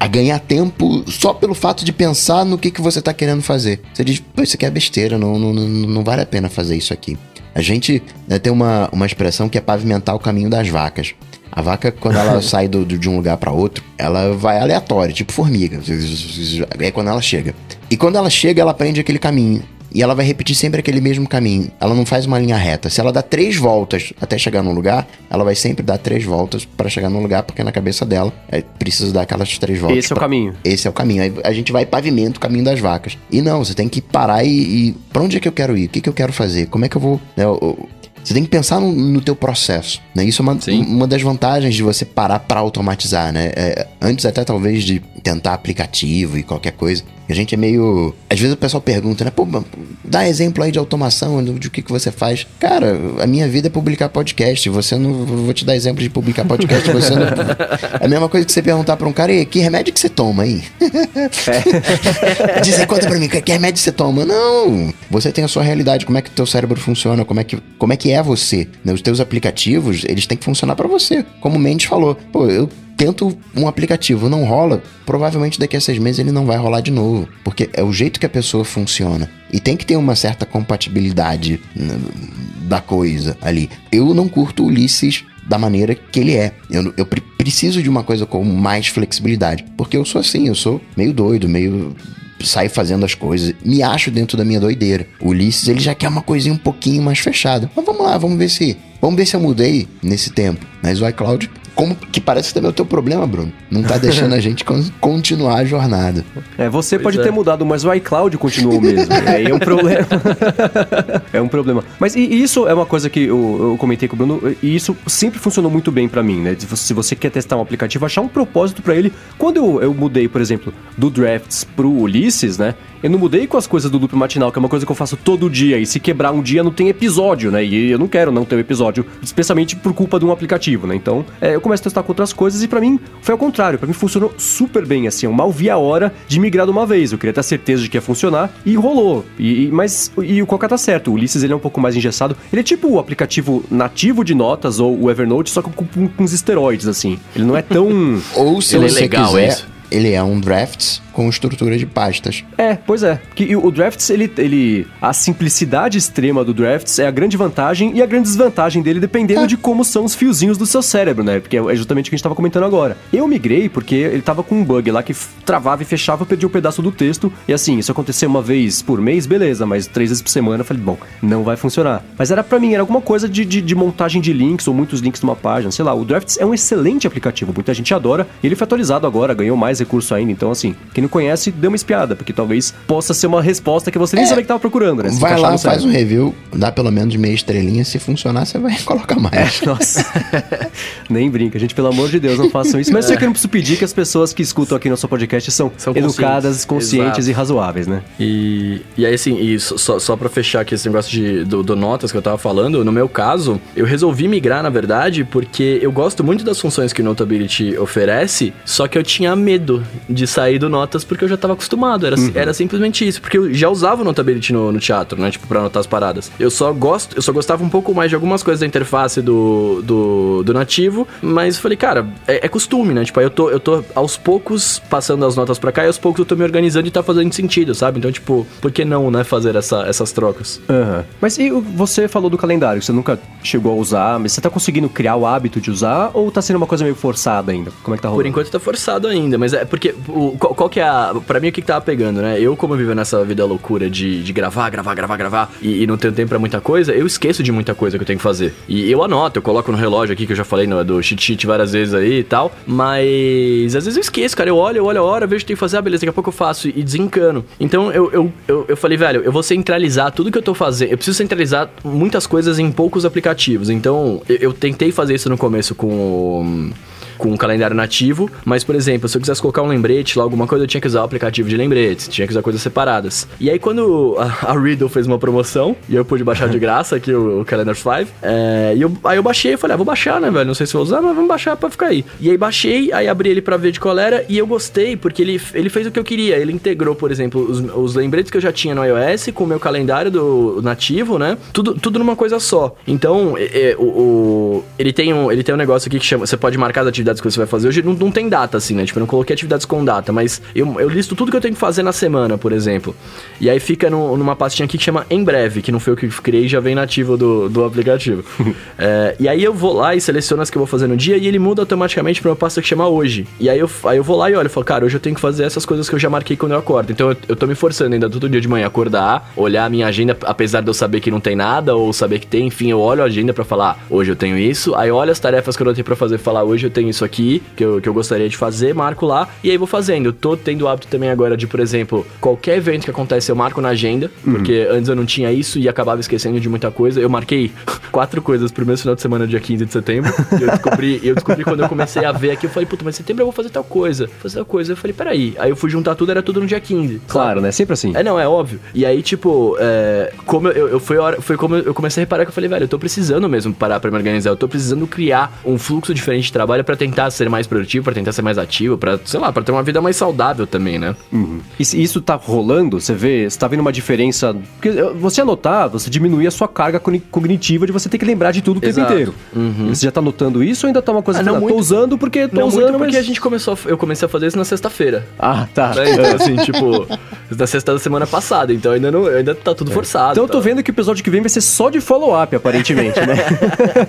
a ganhar tempo só pelo fato de pensar no que, que você está querendo fazer. Você diz, pô, isso aqui é besteira, não, não, não, vale a pena fazer isso aqui. A gente né, tem uma, uma expressão que é pavimentar o caminho das vacas. A vaca, quando ela sai do, do, de um lugar para outro, ela vai aleatório, tipo formiga. É quando ela chega. E quando ela chega, ela aprende aquele caminho. E ela vai repetir sempre aquele mesmo caminho. Ela não faz uma linha reta. Se ela dá três voltas até chegar no lugar, ela vai sempre dar três voltas para chegar no lugar, porque na cabeça dela é, precisa dar aquelas três voltas. Esse pra... é o caminho. Esse é o caminho. Aí a gente vai pavimento o caminho das vacas. E não, você tem que parar e. e... Pra onde é que eu quero ir? O que, que eu quero fazer? Como é que eu vou. Né, eu, você tem que pensar no, no teu processo, né? Isso é uma, uma das vantagens de você parar para automatizar, né? É, antes até talvez de tentar aplicativo e qualquer coisa, a gente é meio. Às vezes o pessoal pergunta, né? Pô, dá exemplo aí de automação, de o que, que você faz. Cara, a minha vida é publicar podcast. Você não. Vou te dar exemplo de publicar podcast. Você não. É a mesma coisa que você perguntar pra um cara, e que remédio que você toma aí? É. Dizer, conta pra mim, que remédio você toma? Não! Você tem a sua realidade, como é que o teu cérebro funciona, como é que, como é, que é você. Né? Os teus aplicativos, eles têm que funcionar para você. Como o Mendes falou. Pô, eu tento um aplicativo, não rola, provavelmente daqui a seis meses ele não vai rolar de novo. Porque é o jeito que a pessoa funciona. E tem que ter uma certa compatibilidade né, da coisa ali. Eu não curto Ulisses da maneira que ele é. Eu, eu preciso de uma coisa com mais flexibilidade. Porque eu sou assim, eu sou meio doido, meio saio fazendo as coisas, me acho dentro da minha doideira. O Ulisses, ele já quer uma coisinha um pouquinho mais fechada. Mas vamos lá, vamos ver se. Vamos ver se eu mudei nesse tempo. Mas o iCloud como que parece também é o teu problema, Bruno. Não tá deixando a gente continuar a jornada. É, você pois pode é. ter mudado, mas o iCloud continuou o mesmo. aí é um problema. é um problema. Mas e, isso é uma coisa que eu, eu, comentei com o Bruno, e isso sempre funcionou muito bem para mim, né? Se você quer testar um aplicativo, achar um propósito para ele. Quando eu, eu mudei, por exemplo, do Drafts pro Ulisses, né? Eu não mudei com as coisas do loop matinal, que é uma coisa que eu faço todo dia. E se quebrar um dia, não tem episódio, né? E eu não quero não ter um episódio, especialmente por culpa de um aplicativo, né? Então, é, eu começo a testar com outras coisas e para mim foi ao contrário. para mim funcionou super bem, assim. Eu mal vi a hora de migrar de uma vez. Eu queria ter certeza de que ia funcionar e rolou. E, e mas e o Coca tá certo. O Ulisses ele é um pouco mais engessado. Ele é tipo o aplicativo nativo de notas ou o Evernote, só com, com, com os esteroides, assim. Ele não é tão. ou se ele é legal quiser, isso. ele é um drafts com estrutura de pastas. É, pois é. Que o Drafts, ele, ele. A simplicidade extrema do Drafts é a grande vantagem e a grande desvantagem dele, dependendo é. de como são os fiozinhos do seu cérebro, né? Porque é justamente o que a gente tava comentando agora. Eu migrei porque ele tava com um bug lá que travava e fechava, eu perdi um pedaço do texto. E assim, isso acontecer uma vez por mês, beleza, mas três vezes por semana eu falei, bom, não vai funcionar. Mas era para mim, era alguma coisa de, de, de, montagem de links ou muitos links numa página, sei lá. O Drafts é um excelente aplicativo, muita gente adora. E ele foi atualizado agora, ganhou mais recurso ainda. Então, assim, quem não conhece, dê uma espiada, porque talvez possa ser uma resposta que você nem é, sabia que tava procurando, né? Se vai lá, faz um review, dá pelo menos meia estrelinha, se funcionar, você vai colocar mais. É, nossa. nem brinca, gente, pelo amor de Deus, não façam isso. Mas eu sei que eu não preciso pedir que as pessoas que escutam aqui no nosso podcast são, são educadas, conscientes Exato. e razoáveis, né? E, e aí, assim, e só, só pra fechar aqui esse negócio de, do, do notas que eu tava falando, no meu caso, eu resolvi migrar, na verdade, porque eu gosto muito das funções que o Notability oferece, só que eu tinha medo de sair do Notas porque eu já tava acostumado. Era, uhum. era simplesmente isso. Porque eu já usava o Notability no, no, teatro, né? Tipo, pra anotar as paradas. Eu só gosto, eu só gostava um pouco mais de algumas coisas da interface do, do, do nativo, mas falei, cara, é, é, costume, né? Tipo, aí eu tô, eu tô aos poucos passando as notas pra cá e aos poucos eu tô me organizando e tá fazendo sentido, sabe? Então, tipo, por que não, né, fazer essa, essas trocas? Uhum. Mas e você falou do calendário, você nunca chegou a usar, mas você tá conseguindo criar o hábito de usar ou tá sendo uma coisa meio forçada ainda? Como é que tá rolando? Por enquanto tá forçado ainda, mas é porque o, qual, qual que é a. Pra mim, o que, que tava pegando, né? Eu, como vivo nessa vida loucura de, de gravar, gravar, gravar, gravar e, e, não tenho tempo pra muita coisa, eu esqueço de muita coisa que eu tenho que fazer. E eu anoto, eu coloco no relógio aqui, que eu já falei no, do cheat sheet várias vezes aí e tal, mas às vezes eu esqueço, cara. Eu olho, eu olho a hora, vejo que tem que fazer, ah, beleza, daqui a pouco eu faço e desencano. Então eu, eu, eu, eu falei, velho, eu vou centralizar tudo que eu tô fazendo. Eu preciso centralizar muitas coisas em poucos aplicativos. Então eu, eu tentei fazer isso no começo com o com o calendário nativo, mas, por exemplo, se eu quisesse colocar um lembrete lá, alguma coisa, eu tinha que usar o aplicativo de lembretes, tinha que usar coisas separadas. E aí, quando a, a Riddle fez uma promoção, e eu pude baixar de graça aqui o, o Calendar 5, é, e eu, aí eu baixei, falei, ah, vou baixar, né, velho? Não sei se vou usar, mas vamos baixar pra ficar aí. E aí baixei, aí abri ele pra ver de qual era, e eu gostei, porque ele, ele fez o que eu queria. Ele integrou, por exemplo, os, os lembretes que eu já tinha no iOS com o meu calendário do nativo, né? Tudo, tudo numa coisa só. Então, é, é, o, o, ele, tem um, ele tem um negócio aqui que chama. Você pode marcar as atividades que você vai fazer. Hoje não, não tem data, assim, né? Tipo, eu não coloquei atividades com data, mas eu, eu listo tudo que eu tenho que fazer na semana, por exemplo. E aí fica no, numa pastinha aqui que chama Em Breve, que não foi o que eu criei, já vem nativo do, do aplicativo. é, e aí eu vou lá e seleciono as que eu vou fazer no dia e ele muda automaticamente pra uma pasta que chama Hoje. E aí eu, aí eu vou lá e olho e falo, cara, hoje eu tenho que fazer essas coisas que eu já marquei quando eu acordo. Então eu, eu tô me forçando ainda todo dia de manhã acordar, olhar a minha agenda, apesar de eu saber que não tem nada, ou saber que tem, enfim, eu olho a agenda para falar, hoje eu tenho isso, aí olho as tarefas que eu não tenho pra fazer falar, hoje eu tenho isso aqui, que eu, que eu gostaria de fazer, marco lá, e aí vou fazendo. Eu tô tendo o hábito também agora de, por exemplo, qualquer evento que acontece eu marco na agenda, uhum. porque antes eu não tinha isso e acabava esquecendo de muita coisa. Eu marquei quatro coisas pro meu final de semana, dia 15 de setembro, e eu descobri, eu descobri quando eu comecei a ver aqui, eu falei, puta, mas setembro eu vou fazer tal coisa, fazer tal coisa. Eu falei, peraí. Aí eu fui juntar tudo, era tudo no dia 15. Claro, sabe? né? Sempre assim. É, não, é óbvio. E aí, tipo, é, como eu, eu foi, hora, foi como eu comecei a reparar que eu falei, velho, eu tô precisando mesmo parar pra me organizar. Eu tô precisando criar um fluxo diferente de trabalho para tentar ser mais produtivo, para tentar ser mais ativo, para sei lá, para ter uma vida mais saudável também, né? Uhum. E isso tá rolando? Você vê, você tá vendo uma diferença? Porque você anotar, você diminuir a sua carga cognitiva de você ter que lembrar de tudo o tempo inteiro. Uhum. Você já tá notando isso ou ainda tá uma coisa ah, não, que muito, tô usando porque tô não usando, muito porque mas... a gente começou, eu comecei a fazer isso na sexta-feira. Ah, tá. Né? Então, assim, tipo, na sexta da semana passada, então ainda não, ainda tá tudo é. forçado. Então eu tô tá. vendo que o episódio que vem vai ser só de follow-up, aparentemente, né?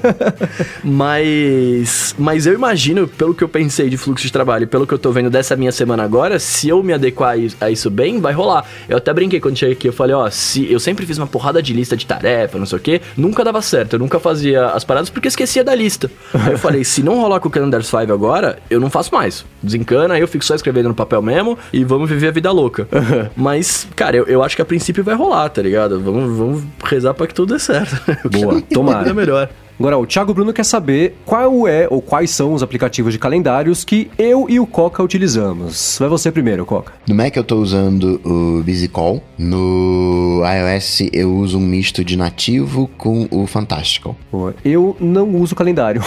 mas, mas eu imagino, pelo que eu pensei de fluxo de trabalho, pelo que eu tô vendo dessa minha semana agora, se eu me adequar a isso bem, vai rolar. Eu até brinquei quando cheguei aqui, eu falei, ó, se eu sempre fiz uma porrada de lista de tarefa, não sei o quê, nunca dava certo, eu nunca fazia as paradas porque esquecia da lista. Aí eu falei, se não rolar com o Calendar 5 agora, eu não faço mais. Desencana, aí eu fico só escrevendo no papel mesmo e vamos viver a vida louca. Mas, cara, eu, eu acho que a princípio vai rolar, tá ligado? Vamos, vamos rezar pra que tudo dê certo. Boa, tomara. É melhor. Agora, o Thiago Bruno quer saber qual é ou quais são os aplicativos de calendários que eu e o Coca utilizamos. Vai você primeiro, Coca. No Mac eu estou usando o BusyCall. No iOS eu uso um misto de nativo com o Fantastical. Eu não uso calendário.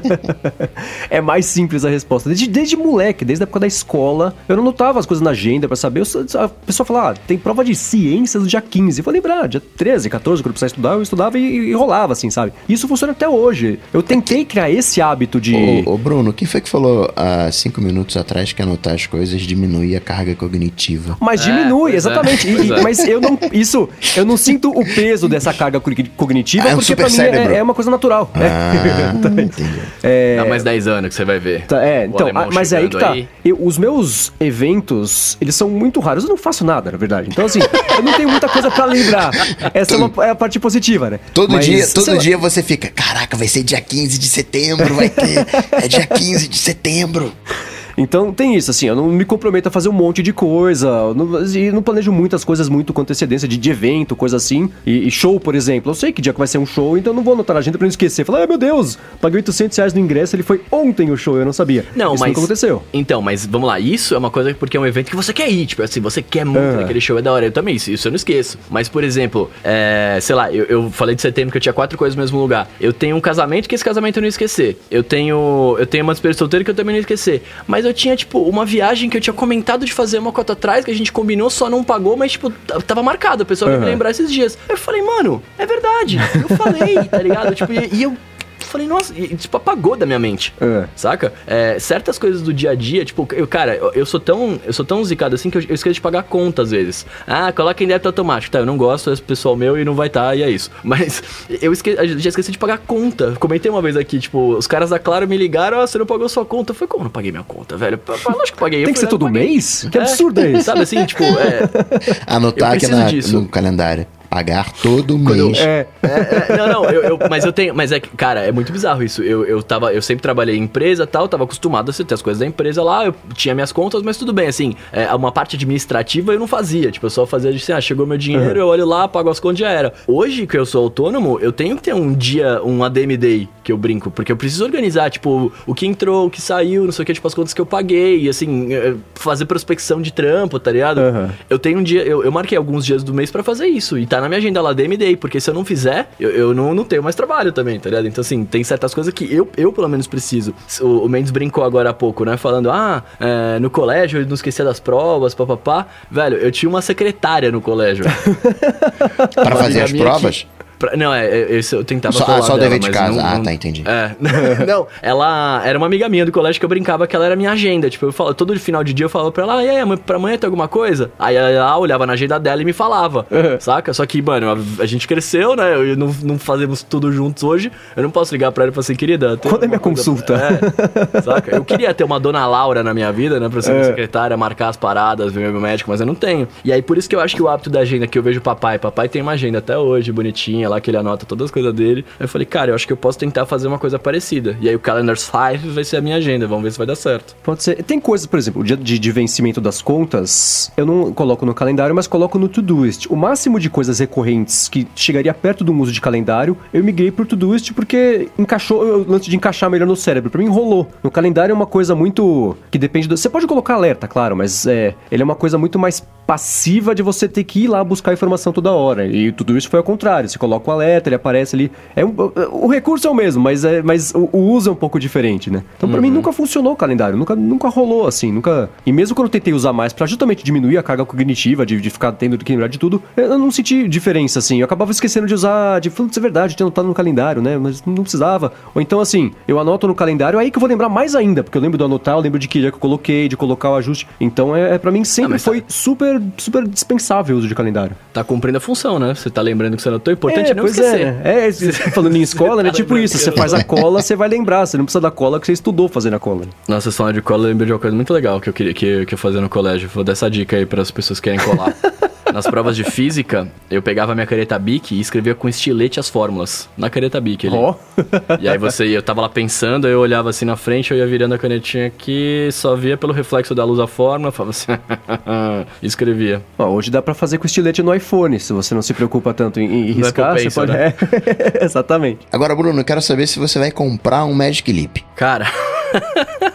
é mais simples a resposta. Desde, desde moleque, desde a época da escola, eu não notava as coisas na agenda para saber. Eu, a pessoa fala, ah, tem prova de ciências no dia 15. Eu falei, lembrar, dia 13, 14, quando eu precisava estudar, eu estudava e, e rolava, assim, sabe? Isso funciona até hoje. Eu tentei criar esse hábito de. Ô, ô Bruno, quem foi que falou há cinco minutos atrás que anotar as coisas diminui a carga cognitiva? Mas é, diminui, exatamente. É, e, é. Mas eu não. Isso, eu não sinto o peso dessa carga cognitiva, ah, é um porque pra mim é, é, uma coisa natural. Ah, entendi. É... Dá mais 10 anos que você vai ver. Tá, é, então, ah, mas é aí que tá. Aí. Eu, os meus eventos, eles são muito raros. Eu não faço nada, na verdade. Então, assim, eu não tenho muita coisa pra lembrar. Essa é, uma, é a parte positiva, né? Todo mas, dia, todo dia você você fica, caraca, vai ser dia 15 de setembro, vai ter. é dia 15 de setembro. Então tem isso, assim, eu não me comprometo a fazer um monte de coisa, não, e não planejo muitas coisas muito com antecedência de, de evento, coisa assim. E, e, show, por exemplo, eu sei que dia que vai ser um show, então não vou anotar na agenda pra não esquecer. Falar, ah, meu Deus, paguei 800 reais no ingresso, ele foi ontem o show, eu não sabia. Não, isso mas. Nunca aconteceu. Então, mas vamos lá, isso é uma coisa porque é um evento que você quer ir, tipo assim, você quer muito ah. aquele show, é da hora. Eu também, isso, isso eu não esqueço. Mas, por exemplo, é, sei lá, eu, eu falei de setembro que eu tinha quatro coisas no mesmo lugar. Eu tenho um casamento que esse casamento eu não ia esquecer. Eu tenho. Eu tenho uma despedida solteira que eu também não ia esquecer. Mas eu tinha, tipo, uma viagem que eu tinha comentado de fazer uma cota atrás, que a gente combinou, só não pagou, mas, tipo, tava marcado. A pessoa uhum. me lembrar esses dias. Aí eu falei, mano, é verdade. Eu falei, tá ligado? Tipo, e, e eu falei, nossa, e, tipo, apagou da minha mente. É. Saca? É, certas coisas do dia a dia, tipo, eu, cara, eu, eu, sou tão. Eu sou tão zicado assim que eu, eu esqueço de pagar conta às vezes. Ah, coloca em débito automático. Tá, eu não gosto, é pessoal meu e não vai estar, tá, e é isso. Mas eu esque, já esqueci de pagar conta. Comentei uma vez aqui, tipo, os caras da Claro me ligaram, ah, você não pagou sua conta. Foi como não paguei minha conta, velho? Lógico que paguei. Tem que ser todo mês? Que absurdo é isso? Sabe assim, tipo, é. Anotar aqui na, no calendário. Pagar todo Quando eu- mês. É. É, é, não, não, eu, eu- mas eu tenho. Mas é que, cara, é muito bizarro isso. Eu, eu, tava, eu sempre trabalhei em empresa tal, tava acostumado a ter as coisas da empresa lá, eu tinha minhas contas, mas tudo bem, assim, é, uma parte administrativa eu não fazia. Tipo, eu só fazia assim, ah, chegou meu dinheiro, eu olho lá, pago as contas e já era. Hoje que eu sou autônomo, eu tenho que ter um dia, um ADM Day que eu brinco, porque eu preciso organizar, tipo, o que entrou, o que saiu, não sei o que, tipo, as contas que eu paguei, e assim, é, fazer prospecção de trampo, tá ligado? Aham. Eu tenho um dia, eu, eu marquei alguns dias do mês pra fazer isso. E tá na minha agenda lá, DM Day, porque se eu não fizer, eu, eu não, não tenho mais trabalho também, tá ligado? Então, assim, tem certas coisas que eu, eu pelo menos preciso. O, o Mendes brincou agora há pouco, né? Falando, ah, é, no colégio eu não esquecia das provas, papapá. Velho, eu tinha uma secretária no colégio. Pra Uma fazer as provas? que- pra- não, é, é, esse eu tentava Só- ah, colar só o dela, dever de casa. não- Ah, não- tá, entendi. É, não, ela era uma amiga minha do colégio que eu brincava que ela era minha agenda. Tipo, eu falava, todo final de dia eu falava pra ela, ah, e aí, pra amanhã tem alguma coisa? Aí ela olhava na agenda dela e me falava, saca? Só que, mano, a, a gente cresceu, né? Eu, não, não fazemos tudo juntos hoje. Eu não posso ligar pra ela e falar assim, querida. Quando é minha consulta? É, saca? Eu queria ter uma dona Laura na minha vida, né? Pra ser minha É. secretária, marcar as paradas, ver meu médico, mas eu não tenho. E aí, por isso que eu acho que o hábito da agenda que eu vejo o papai, papai tem uma agenda até hoje, bonitinha, lá que ele anota todas as coisas dele. Aí eu falei, cara, eu acho que eu posso tentar fazer uma coisa parecida. E aí o Calendar 5 vai ser a minha agenda, vamos ver se vai dar certo. Pode ser. Tem coisas, por exemplo, o dia de, de vencimento das contas, eu não coloco no calendário, mas coloco no Todoist. O máximo de coisas recorrentes que chegaria perto do uso de calendário, eu migrei pro Todoist porque encaixou, lance de encaixar melhor no cérebro. Pra mim rolou. No calendário é uma coisa muito que depende do. Você pode colocar alerta, claro, mas é, ele é uma coisa muito mais passiva de você ter que ir lá buscar informação toda hora. E tudo isso foi ao contrário. Você coloca o alerta, ele aparece ali. É um- o recurso é o mesmo, mas, é, mas o, o uso é um pouco diferente, né? Então, pra mim, nunca funcionou o calendário. Nunca, nunca rolou assim. Nunca. E mesmo quando eu tentei usar mais pra justamente diminuir a carga cognitiva, de, de ficar tendo que lembrar de tudo, eu não senti diferença, assim. Eu acabava esquecendo de usar, de putz, é verdade, tinha anotado no calendário, né? Mas não precisava. Ou então, assim, eu anoto no calendário, aí que eu vou lembrar mais ainda, porque eu lembro de anotar, eu lembro de que dia que eu coloquei, de colocar o ajuste. Então, é, é para mim sempre tá- foi super, super dispensável o uso de calendário. Tá cumprindo a função, né? Você tá lembrando que você anotou. O importante é, não pois esquecer. É, é esse- falando em escola, né? Tipo isso, você faz a cola, você vai lembrar. Você não precisa da cola que você estudou fazendo a cola. Nossa, vocês falando de cola, eu lembrei de uma coisa muito legal que eu queria que, que eu fazia no colégio. Vou dar essa dica aí para as pessoas que querem colar. Nas provas de física, eu pegava minha caneta Bic e escrevia com estilete as fórmulas. Na caneta Bic ali. Ó. E aí você, eu tava lá pensando, aí eu olhava assim na frente, eu ia virando a canetinha aqui, só via pelo reflexo da luz a fórmula, falava assim, e escrevia. Ó, hoje dá pra fazer com estilete no iPhone, se você não se preocupa tanto em, em No riscar, Apple você pode... né? É, exatamente. Agora, Bruno, eu quero saber se você vai comprar um Magic Leap. Cara,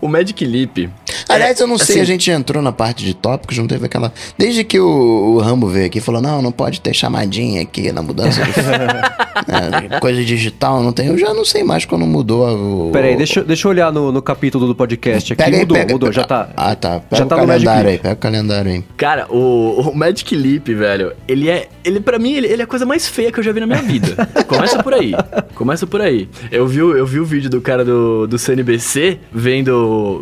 o Magic Leap... Aliás, eu não sei, assim- a gente entrou na parte de tópicos, não teve aquela. Desde que o, o Rambo veio aqui e falou: não, não pode ter chamadinha aqui na mudança de. É, coisa digital, não tem. Eu já não sei mais quando mudou o. Pera aí, deixa, eu- deixa eu olhar no, no capítulo do podcast aqui. Pega aí, mudou, pega- mudou, já tá. Ah, tá. Pega já o tá calendário aí, pega o calendário aí. Cara, o, o Magic Leap, velho, ele é. Ele, pra mim, ele, ele é a coisa mais feia que eu já vi na minha vida. Começa por aí. Começa por aí. Eu vi, o- eu vi o vídeo do cara do, do CNBC vendo,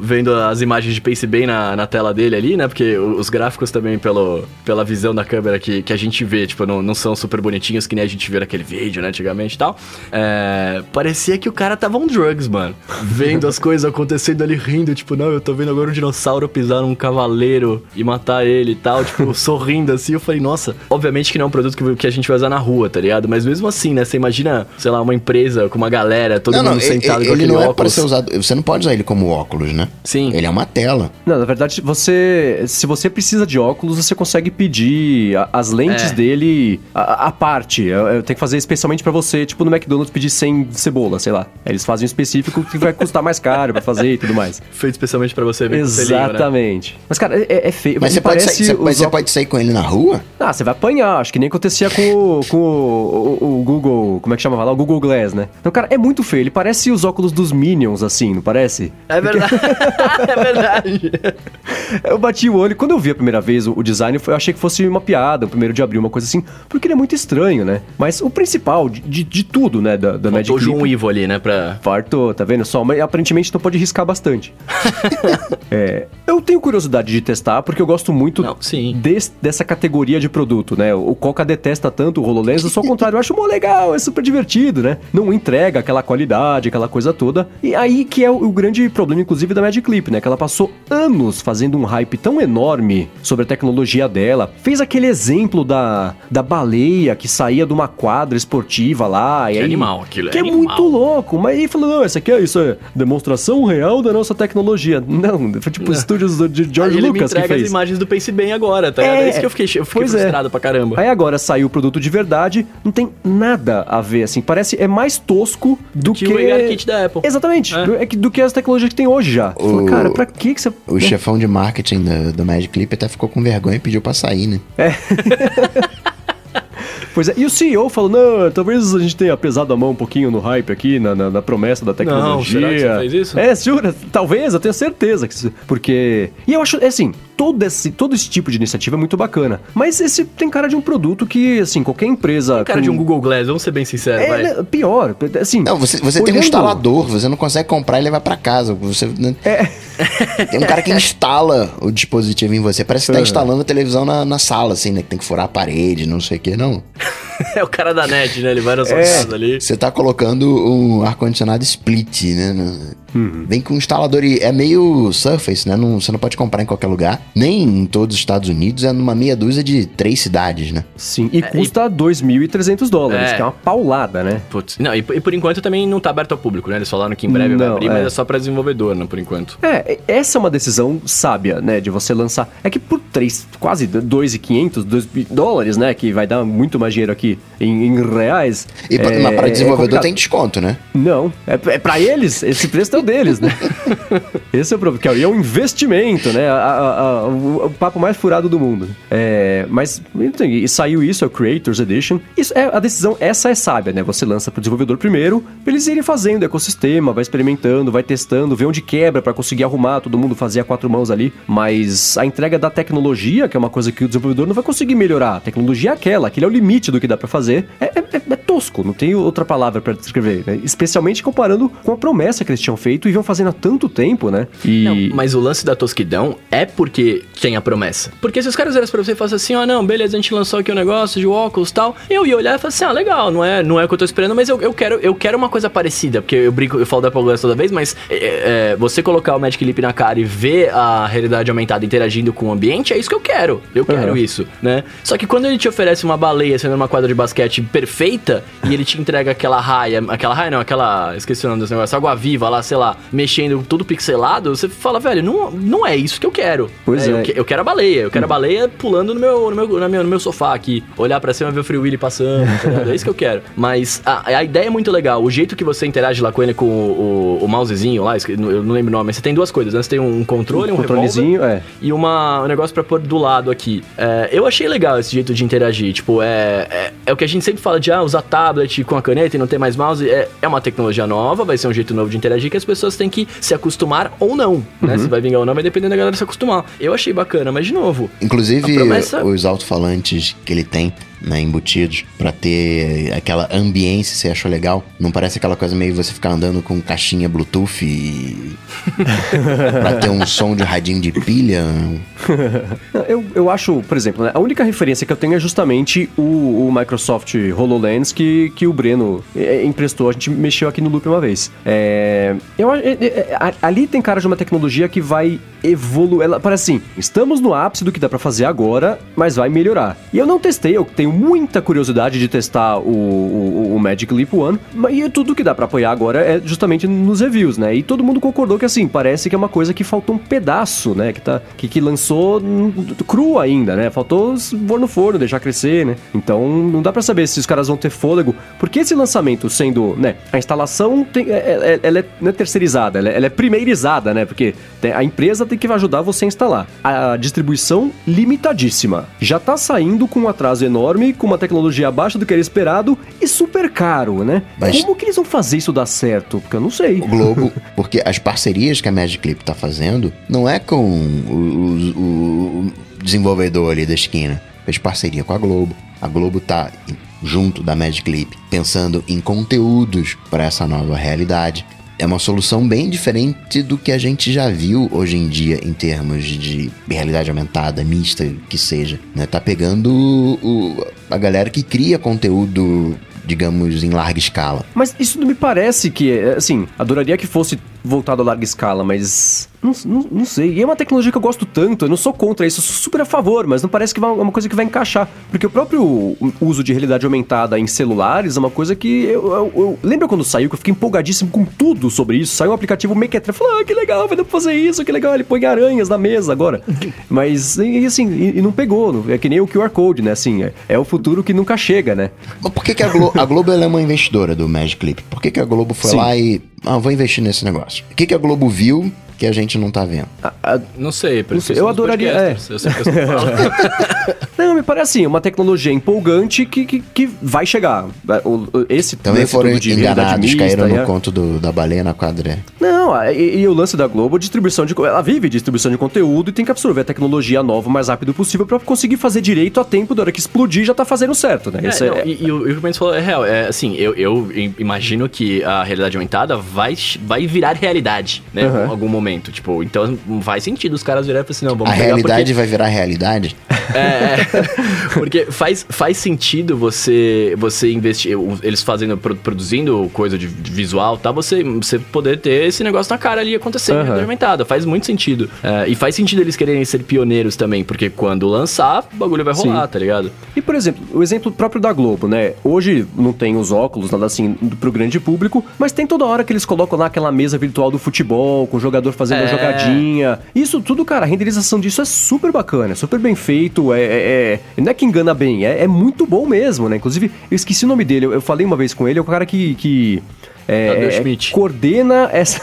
vendo as imagens de Pace Bay na, na tela dele ali, né? Porque os gráficos também, pelo, pela visão da câmera que, que a gente vê, tipo, não, não são super bonitinhos que nem a gente vê naquele vídeo, né? Antigamente e tal. É, parecia que o cara tava on drugs, mano. Vendo as coisas acontecendo ali, rindo, tipo, não, eu tô vendo agora um dinossauro pisar num cavaleiro e matar ele e tal, tipo, sorrindo assim. Eu falei, nossa, obviamente que não é um produto que, que a gente vai usar na rua, tá ligado? Mas mesmo assim, né? Você imagina, sei lá, uma empresa com uma galera, todo não, mundo não, sentado ele, com ele aquele não é pra óculos. ser usado. Você não pode usar ele como óculos, né? Sim. Ele é uma tela. Não, na verdade, você. Se você precisa de óculos, você consegue pedir a- as lentes É. dele à parte. Eu, eu tenho que fazer especialmente pra você, tipo no McDonald's pedir sem cebola, sei lá. Eles fazem um específico que vai custar mais caro pra fazer e tudo mais. Feito especialmente pra você ver com o selinho, né? Exatamente. Mas, cara, é, é feio. Mas, você pode, sair, você, mas você óculos- pode sair com ele na rua? Ah, você vai apanhar. Acho que nem acontecia com, o, com o, o- o Google. Como é que chamava lá? O Google Glass, né? Então, cara, é muito feio. Ele parece os óculos dos Minions, assim, não parece? É verdade. é verdade. Eu bati o olho. Quando eu vi a primeira vez o, o design, eu achei que fosse uma piada, um primeiro de abril, uma coisa assim, porque ele é muito estranho, né? Mas o principal de, de, de tudo, né, da, da Magic Faltou o João Ivo ali, né? Pra... Fartou, tá vendo só? Mas aparentemente então pode riscar bastante. É, eu tenho curiosidade de testar, porque eu gosto muito Não, sim. des- dessa categoria de produto, né? O Coca detesta tanto o HoloLens, eu sou ao contrário, eu acho mó legal, é super divertido, né? Não entrega aquela qualidade, aquela coisa toda. E aí que é o, o grande problema, inclusive, inclusive da Magic Clip, né? Que ela passou anos fazendo um hype tão enorme sobre a tecnologia dela. Fez aquele exemplo da, da baleia que saía de uma quadra esportiva lá. Que e aí, animal aquilo, é Que é, animal. muito louco. Mas aí falou, não, essa aqui é isso, é demonstração real da nossa tecnologia. Não, foi tipo os estúdios de George Aí ele me Lucas que entrega as fez. imagens do Pense Bem agora, tá? É, É, isso que eu fiquei, eu fiquei é. frustrado pra caramba. Aí agora saiu o produto de verdade, não tem nada a ver, assim, parece, é mais tosco do Que que... o ARKit da Apple. Exatamente, É. do, é que- do que as tecnologias que tem hoje fala, O- cara, pra que que você... O chefão de marketing da- do Magic Clip até ficou com vergonha e pediu pra sair, né? Pois é, e o CEO falou, não, talvez a gente tenha pesado a mão um pouquinho no hype aqui, na, na- na promessa da tecnologia. será que você fez isso? É, jura? Talvez, eu tenho certeza que Porque... E eu acho, assim, todo esse, todo esse tipo de iniciativa é muito bacana, mas esse tem cara de um produto que, assim, qualquer empresa... Cara com- de um Google Glass, vamos ser bem sinceros, É, vai. né, pior, assim... Não, você, você tem um olhando- instalador, você não consegue comprar e levar pra casa. Você, né? Tem um cara que instala o dispositivo em você. Parece que tá Uhum. instalando a televisão na, na sala, assim, né? Que tem que furar a parede, não sei o que. Não. É o cara da net, né? Ele vai na sua É. casa ali. Você tá colocando um ar-condicionado split, né? Uhum. Vem com um instalador e é meio Surface, né? Não, você não pode comprar em qualquer lugar. Nem em todos os Estados Unidos, é numa meia dúzia de três cidades, né? Sim, e custa 2.300 dólares, É. que é uma paulada, né? Putz, não, e, e por enquanto também não tá aberto ao público, né? Eles falaram que em breve vai Não, abrir, é. mas é só pra desenvolvedor, né? Por enquanto. É, essa é uma decisão sábia, né, de você lançar. É que por 3, quase 2.500 2 dólares, né, que vai dar muito mais dinheiro aqui em, em reais. E pra, é, mas para é desenvolvedor tem desconto, né? Não, é, é para eles, esse preço é o deles, né? Esse é o problema, que aí é um investimento, né? A- a- a- o, o papo mais furado do mundo. É, mas e saiu isso, é o Creators Edition. Isso é a decisão, essa é sábia, né? Você lança pro desenvolvedor primeiro, pra eles irem fazendo ecossistema, vai experimentando, vai testando, vê onde quebra pra conseguir arrumar, todo mundo fazer a quatro mãos ali. Mas a entrega da tecnologia, que é uma coisa que o desenvolvedor não vai conseguir melhorar. A tecnologia é aquela, aquele é o limite do que dá pra fazer. É, é- é- é tosco, não tem outra palavra pra descrever, né? Especialmente comparando com a promessa que eles tinham feito e vinham fazendo há tanto tempo, né? E. Não, mas o lance da tosquidão é porque tem a promessa. Porque se os caras virassem pra você e falassem assim, ó, não, beleza, a gente lançou aqui um negócio de óculos e tal, eu ia olhar e falar assim, ah, legal, não é, não é o que eu tô esperando, mas eu, eu, quero, eu quero uma coisa parecida, porque eu brinco, eu falo da Apple Glass toda vez, mas é, é, você colocar o Magic Leap na cara e ver a realidade aumentada interagindo com o ambiente, é isso que eu quero. Eu quero Uhum. isso, né? Só que quando ele te oferece uma baleia sendo uma quadra de basquete perfeita e ele te entrega aquela raia, aquela raia não, aquela, esqueci o nome desse negócio, água viva lá, sei lá, mexendo tudo pixelado, você fala, velho, não, não é isso que eu quero. Pois né? é. Eu, que- eu quero a baleia, eu quero a baleia pulando no meu, no meu, na minha- no meu sofá aqui, olhar pra cima e ver o Free Willy passando, tá é isso que eu quero. Mas a, a ideia é muito legal, o jeito que você interage lá com ele, com o, o, o mousezinho lá, eu não lembro o nome, mas você tem duas coisas, né? Você tem um controle, um controlezinho, revólver é. e uma, um negócio pra pôr do lado aqui. É, eu achei legal esse jeito de interagir. Tipo, é, é, é o que a gente sempre fala de ah, usar tablet com a caneta e não ter mais mouse. É, é uma tecnologia nova, vai ser um jeito novo de interagir que as pessoas têm que se acostumar ou não. Né? Se vai vingar ou não, vai depender da galera se acostumar. Eu achei bacana, mas de novo. Inclusive, promessa- os alto-falantes que ele tem, né, embutidos, pra ter aquela ambiência, você achou legal? Não parece aquela coisa meio você ficar andando com caixinha Bluetooth e... pra ter um som de radinho de pilha? Eu, eu acho, por exemplo, né, a única referência que eu tenho é justamente o, o Microsoft HoloLens que, que o Breno é, emprestou. A gente mexeu aqui no loop uma vez. É, eu, é, é, ali tem cara de uma tecnologia que vai evoluir. Ela parece assim: estamos no ápice do que dá pra fazer agora, mas vai melhorar. E eu não testei, eu tenho muita curiosidade de testar o, o, o Magic Leap One, e tudo que dá pra apoiar agora é justamente nos reviews, né? E todo mundo concordou que assim, parece que é uma coisa que faltou um pedaço, né? Que, tá, que, que lançou cru ainda, né? Faltou pôr no forno, deixar crescer, né? Então não dá pra saber se os caras vão ter fôlego, porque esse lançamento sendo, né? A instalação tem, é, é- ela é, não é terceirizada, ela é, ela é primeirizada, né? Porque a empresa tem que ajudar você a instalar. A distribuição limitadíssima. Já tá saindo com um atraso enorme, com uma tecnologia abaixo do que era esperado e super caro, né? Mas- Como que eles vão fazer isso dar certo? Porque eu não sei. O Globo, porque as parcerias que a Magic Clip tá fazendo não é com o, o- o desenvolvedor ali da esquina. Fez parceria com a Globo. A Globo tá junto da Magic Clip pensando em conteúdos para essa nova realidade. É uma solução bem diferente do que a gente já viu hoje em dia em termos de realidade aumentada, mista, que seja. Né? Tá pegando o- a galera que cria conteúdo, digamos, em larga escala. Mas isso não me parece que, assim, adoraria que fosse voltado a larga escala, mas não, não, não, sei. E é uma tecnologia que eu gosto tanto, eu não sou contra isso, eu sou super a favor, mas não parece que é uma coisa que vai encaixar. Porque o próprio uso de realidade aumentada em celulares é uma coisa que. Eu, eu, eu lembra quando saiu que eu fiquei empolgadíssimo com tudo sobre isso? Saiu um aplicativo Mequetra, eu falei, ah, que legal, vai dar pra fazer isso, que legal, ele põe aranhas na mesa agora. mas, e, assim, e, e, não pegou, é que nem o QR Code, né? Assim, é, é o futuro que nunca chega, né? Mas por que, que a, Glo a Globo é uma investidora do Magic Clip? Por que, que a Globo foi Sim. lá e. Ah, vou investir nesse negócio? O que, que a Globo viu que a gente não tá vendo. Ah, ah, não sei, não sei. Eu adoraria. É. Eu sei que eu não, me parece assim, uma tecnologia empolgante que, que, que vai chegar. Esse Também foram enganados, caíram no é... conto do, da baleia na quadra. Não, e, e, o lance da Globo, distribuição de. Ela vive distribuição de conteúdo e tem que absorver a tecnologia nova o mais rápido possível para conseguir fazer direito a tempo da hora que explodir já tá fazendo certo, né? É, não, é... E, e, o que o Mendes falou é real. É assim, eu, eu imagino que a realidade aumentada vai, vai virar realidade, né? Uhum. Em algum momento momento. Tipo, então faz sentido os caras virarem e falar assim, não, vamos A realidade porque... vai virar realidade? É, é, porque faz, faz sentido você você investir, eles fazendo, produzindo coisa de, visual, tá? Você, você poder ter esse negócio na cara ali acontecendo, uhum. Faz muito sentido. É, e faz sentido eles quererem ser pioneiros também, porque quando lançar, o bagulho vai rolar, Sim. tá ligado? E, por exemplo, o exemplo próprio da Globo, né? Hoje não tem os óculos, nada assim, pro grande público, mas tem toda hora que eles colocam lá aquela mesa virtual do futebol, com o jogador fazendo é. a jogadinha. Isso tudo, cara, a renderização disso é super bacana, é super bem feito, é, é, é, não é que engana bem, é, é, muito bom mesmo, né? Inclusive, eu esqueci o nome dele, eu, eu falei uma vez com ele, é o cara que, que é, é, coordena essa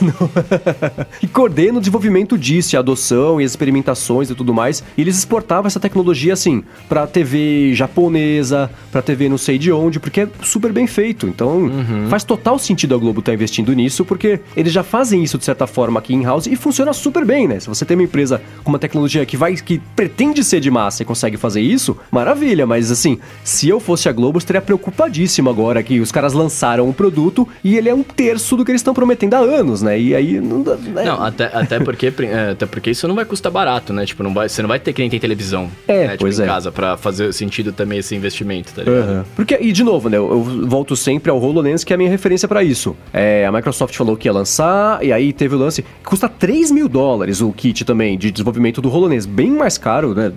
e coordena o desenvolvimento disso, a adoção e as experimentações e tudo mais. E eles exportavam essa tecnologia assim para TV japonesa, para TV não sei de onde, porque é super bem feito. Então uhum. faz total sentido a Globo estar tá investindo nisso, porque eles já fazem isso de certa forma aqui em house e funciona super bem, né? Se você tem uma empresa com uma tecnologia que vai que pretende ser de massa e consegue fazer isso, maravilha. Mas assim, se eu fosse a Globo, eu estaria preocupadíssimo agora que os caras lançaram um produto e ele é um terço do que eles estão prometendo há anos, né? E aí não dá. Né? Não, até, até, porque, é, até porque isso não vai custar barato, né? Tipo, não vai, você não vai ter que nem tem televisão é, né? tipo, pois em é. casa pra fazer sentido também esse investimento, tá ligado? Uhum. Porque, e de novo, né? Eu, eu, volto sempre ao HoloLens, que é a minha referência para isso. É, a Microsoft falou que ia lançar, e aí teve o lance. Custa 3 mil dólares o kit também de desenvolvimento do HoloLens. Bem mais caro, né?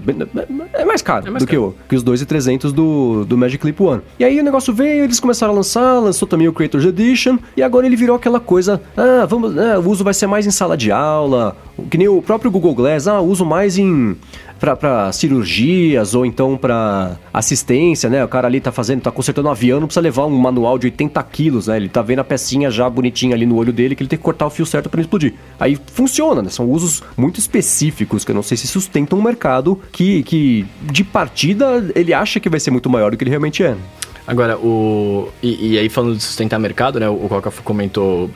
É mais caro é mais do caro. Que, o, que os 2,300 do, do Magic Clip One. E aí o negócio veio, eles começaram a lançar, lançou também o Creators Edition, e agora ele virou aquela coisa, ah, vamos, ah, o uso vai ser mais em sala de aula, que nem o próprio Google Glass, ah, uso mais em para cirurgias ou então para assistência, né? O cara ali tá fazendo, tá consertando um avião, não precisa levar um manual de 80 quilos, né? Ele tá vendo a pecinha já bonitinha ali no olho dele que ele tem que cortar o fio certo para explodir. Aí funciona, né? São usos muito específicos que eu não sei se sustentam um mercado que, que de partida ele acha que vai ser muito maior do que ele realmente é. Agora, o. E, e, aí, falando de sustentar mercado, né? O Coca comentou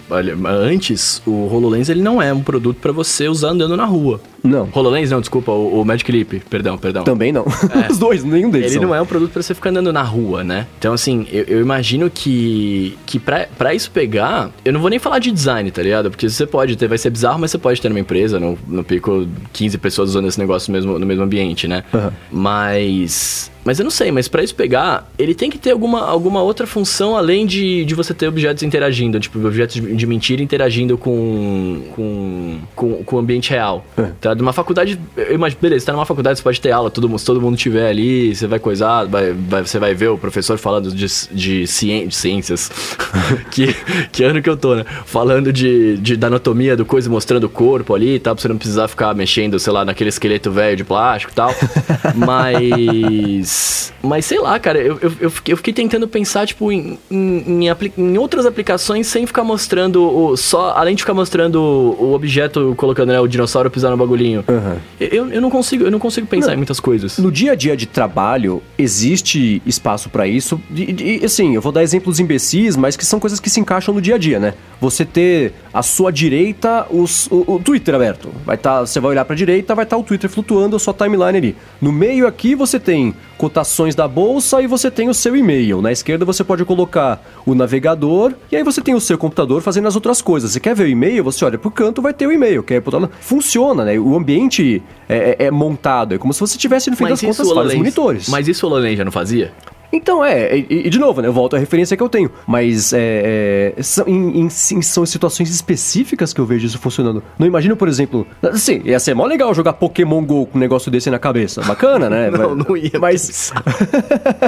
antes, o HoloLens ele não é um produto para você usar andando na rua. Não. HoloLens, não, desculpa, o, o Magic Leap, perdão, perdão. Também não. É. Os dois, nenhum deles. Ele são. não é um produto para você ficar andando na rua, né? Então, assim, eu, eu imagino que, que pra, pra isso pegar, eu não vou nem falar de design, tá ligado? Porque você pode ter, vai ser bizarro, mas você pode ter numa empresa, no, no pico, 15 pessoas usando esse negócio no mesmo, no mesmo ambiente, né? Uhum. Mas mas eu não sei, mas para isso pegar, ele tem que ter alguma, alguma outra função além de, de você ter objetos interagindo, tipo, objetos de mentira interagindo com, com, com, com o ambiente real. É. Tá? De uma faculdade, eu imagino, beleza, você tá numa faculdade, você pode ter aula, todo, se todo mundo tiver ali, você vai coisar, vai, vai, você vai ver o professor falando de, de, ciência, de ciências. que, que ano que eu tô, né? Falando de, de, da anatomia do coisa, mostrando o corpo ali e tal, pra você não precisar ficar mexendo, sei lá, naquele esqueleto velho de plástico e tal. Mas. Mas. Mas sei lá, cara, eu, eu, eu, fiquei, eu fiquei tentando pensar, tipo, em, em, em, em, outras aplicações sem ficar mostrando o. Só. Além de ficar mostrando o, objeto, colocando né, o dinossauro pisar no bagulhinho. Uhum. Eu, eu não consigo, eu não consigo pensar não, em muitas coisas. No dia a dia de trabalho, existe espaço para isso. E, assim, eu vou dar exemplos imbecis, mas que são coisas que se encaixam no dia a dia, né? Você ter à sua direita os, o, o Twitter aberto. Vai tá, você vai olhar pra direita, vai estar tá o Twitter flutuando, a sua timeline ali. No meio aqui você tem cotações da bolsa e você tem o seu e-mail. Na esquerda você pode colocar o navegador e aí você tem o seu computador fazendo as outras coisas. Você quer ver o e-mail? Você olha pro canto, vai ter o e-mail. Quer pro... Funciona, né? O ambiente é, é, é montado. É como se você tivesse, no fim mas das contas, vários monitores. Mas isso o Lolen já não fazia? Então, é, e, e, de novo, né? Eu volto à referência que eu tenho. Mas é, é, são, em, em, são situações específicas que eu vejo isso funcionando. Não imagino, por exemplo. Assim, ia ser mó legal jogar Pokémon GO com um negócio desse na cabeça. Bacana, né? não, não ia. Mas.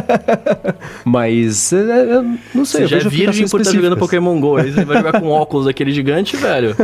mas. É, é não sei. Você já é virgem por estar jogando Pokémon GO. Aí você vai jogar com óculos daquele gigante, velho.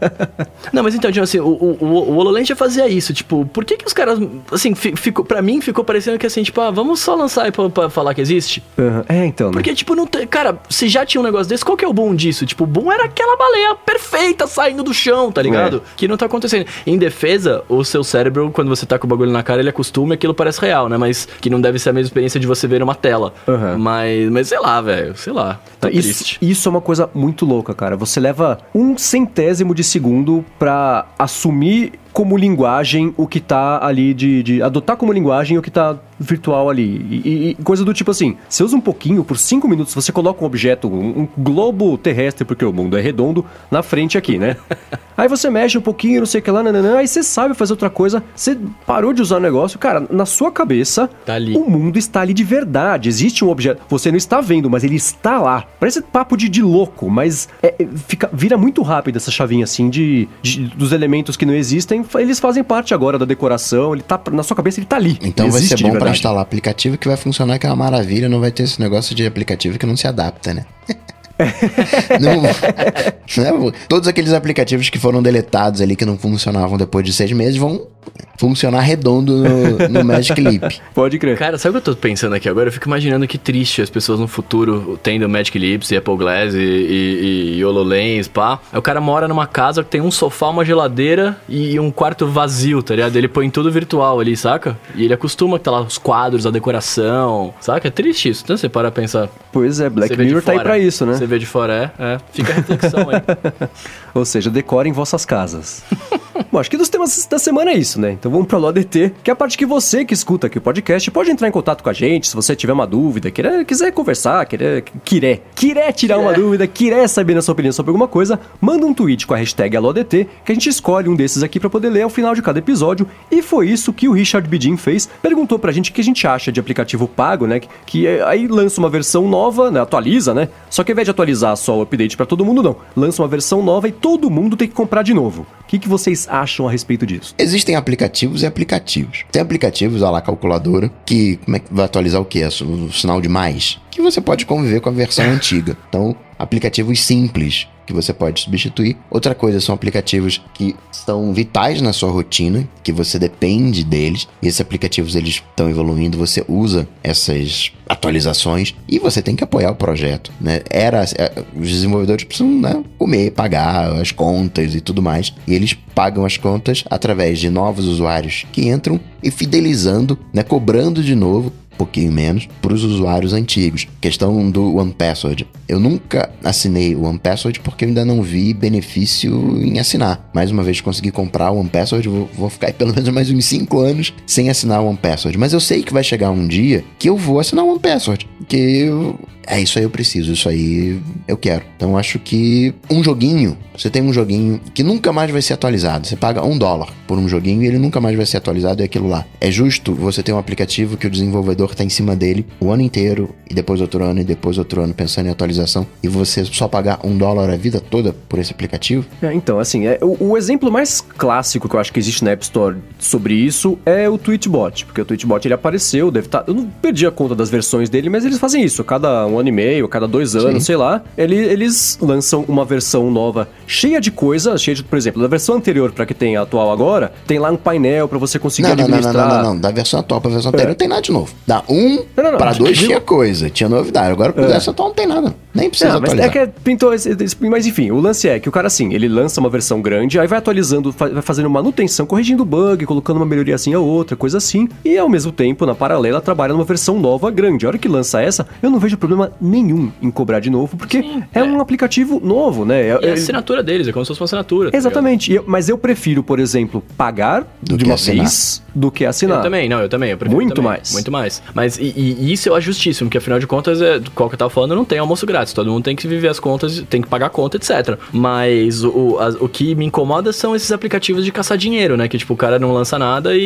não, mas então, tipo assim, o, o, o HoloLens já fazia isso. Tipo, por que que os caras. Assim, ficou, pra mim ficou parecendo que assim, tipo, ah, vamos só lançar aí pra, pra falar que existe? Uhum. É, então. Né? Porque, tipo, não tem. Cara, se já tinha um negócio desse, qual que é o bom disso? Tipo, o bom era aquela baleia perfeita saindo do chão, tá ligado? É. Que não tá acontecendo. Em defesa, o seu cérebro, quando você tá com o bagulho na cara, ele acostuma e aquilo parece real, né? Mas que não deve ser a mesma experiência de você ver uma tela. Uhum. Mas, mas sei lá, velho. Sei lá. Tá isso, triste. Isso é uma coisa muito louca, cara. Você leva um centésimo de segundo pra assumir como linguagem o que tá ali de, de adotar como linguagem o que tá virtual ali. E, e, coisa do tipo assim, você usa um pouquinho, por cinco minutos, você coloca um objeto, um, um globo terrestre, porque o mundo é redondo, na frente aqui, né? aí você mexe um pouquinho, não sei o que lá, nananã, aí você sabe fazer outra coisa, você parou de usar o negócio, cara, na sua cabeça, tá o mundo está ali de verdade. Existe um objeto, você não está vendo, mas ele está lá. Parece papo de, de louco, mas é, é fica, vira muito rápido essa chavinha assim de, de, dos elementos que não existem, eles fazem parte agora da decoração, ele tá na sua cabeça, ele tá ali. Então vai ser bom para instalar aplicativo que vai funcionar, que é uma maravilha, não vai ter esse negócio de aplicativo que não se adapta, né? não, né? Todos aqueles aplicativos que foram deletados ali, que não funcionavam depois de seis meses, vão funcionar redondo no, no Magic Leap. Pode crer. Cara, sabe o que eu tô pensando aqui agora? Eu fico imaginando que triste as pessoas no futuro tendo Magic Leaps e Apple Glass e, e, e HoloLens, pá. Aí o cara mora numa casa que tem um sofá, uma geladeira e um quarto vazio, tá ligado? Ele põe tudo virtual ali, saca? E ele acostuma que tá lá os quadros, a decoração, saca? É triste isso, então você para pensar. Pois é, Black Mirror tá aí pra isso, né? Você vê de fora, é. é. Fica a reflexão aí. Ou seja, decorem vossas casas. Bom, acho que dos temas da semana é isso, né? Então vamos para o ADT, que é a parte que você que escuta aqui o podcast pode entrar em contato com a gente se você tiver uma dúvida, querer, quiser conversar, querer, quiser, quiser tirar uma dúvida, quiser saber a sua opinião sobre alguma coisa, manda um tweet com a hashtag AloADT, que a gente escolhe um desses aqui para poder ler ao final de cada episódio. E foi isso que o Richard Bidin fez. Perguntou pra gente o que a gente acha de aplicativo pago, né? Que, que é, aí lança uma versão nova, né? Atualiza, né? Só que ao invés de atualizar só o update para todo mundo, não. Lança uma versão nova e todo mundo tem que comprar de novo. O que, que vocês acham a respeito disso? Existem aplicativos e aplicativos. Tem aplicativos, a lá, calculadora, que como é que vai atualizar o que? O sinal de mais? Que você pode conviver com a versão antiga. Então, aplicativos simples que você pode substituir. Outra coisa são aplicativos que são vitais na sua rotina, que você depende deles. E esses aplicativos eles estão evoluindo, você usa essas atualizações e você tem que apoiar o projeto, né? Era é, os desenvolvedores precisam né, comer, pagar as contas e tudo mais. E eles pagam as contas através de novos usuários que entram e fidelizando, né, cobrando de novo pouquinho menos para os usuários antigos. Questão do One Password. Eu nunca assinei o One Password porque eu ainda não vi benefício em assinar. Mais uma vez, consegui comprar o One Password, vou, vou ficar pelo menos mais uns 5 anos sem assinar o One Password. Mas eu sei que vai chegar um dia que eu vou assinar o One Password. Que eu é isso aí eu preciso, isso aí eu quero. Então acho que um joguinho, você tem um joguinho que nunca mais vai ser atualizado. Você paga um dólar por um joguinho e ele nunca mais vai ser atualizado, é aquilo lá. É justo você ter um aplicativo que o desenvolvedor está em cima dele o ano inteiro, e depois outro ano, e depois outro ano, pensando em atualização, e você só pagar um dólar a vida toda por esse aplicativo? É, então, assim, é, o, o, exemplo mais clássico que eu acho que existe na App Store sobre isso é o Tweetbot, porque o Tweetbot ele apareceu, deve estar. Tá, eu não perdi a conta das versões dele, mas eles fazem isso. Cada um ano e meio, cada dois anos, Sim. sei lá, ele, eles lançam uma versão nova cheia de coisas, cheia de, por exemplo, da versão anterior para que tem a atual agora, tem lá um painel para você conseguir não, administrar. Não, não, não, não, não, da versão atual pra versão anterior é. não tem nada de novo. Da 1 um para 2 tinha coisa, tinha novidade. Agora pro é. dessa atual não tem nada. Nem precisa não, atualizar. Mas é que pintou esse, mas enfim, o lance é que o cara assim, ele lança uma versão grande, aí vai atualizando, vai fazendo manutenção, corrigindo bug, colocando uma melhoria assim a outra, coisa assim, e ao mesmo tempo, na paralela, trabalha numa versão nova grande. A hora que lança essa, eu não vejo problema nenhum em cobrar de novo, porque Sim, é, é, um aplicativo novo, né? É, e a assinatura deles, é como se fosse uma assinatura. Tá Exatamente. Tá mas eu prefiro, por exemplo, pagar Do de uma assinar. vez do que assinar. Eu também, não, eu também. Eu Muito também, mais. Muito mais. Mas e, e isso eu acho justíssimo, porque afinal de contas, é, qual que eu tava falando, não tem almoço grátis. Todo mundo tem que viver as contas, tem que pagar a conta, etc. Mas o, as- o que me incomoda são esses aplicativos de caçar dinheiro, né? Que tipo, o cara não lança nada e,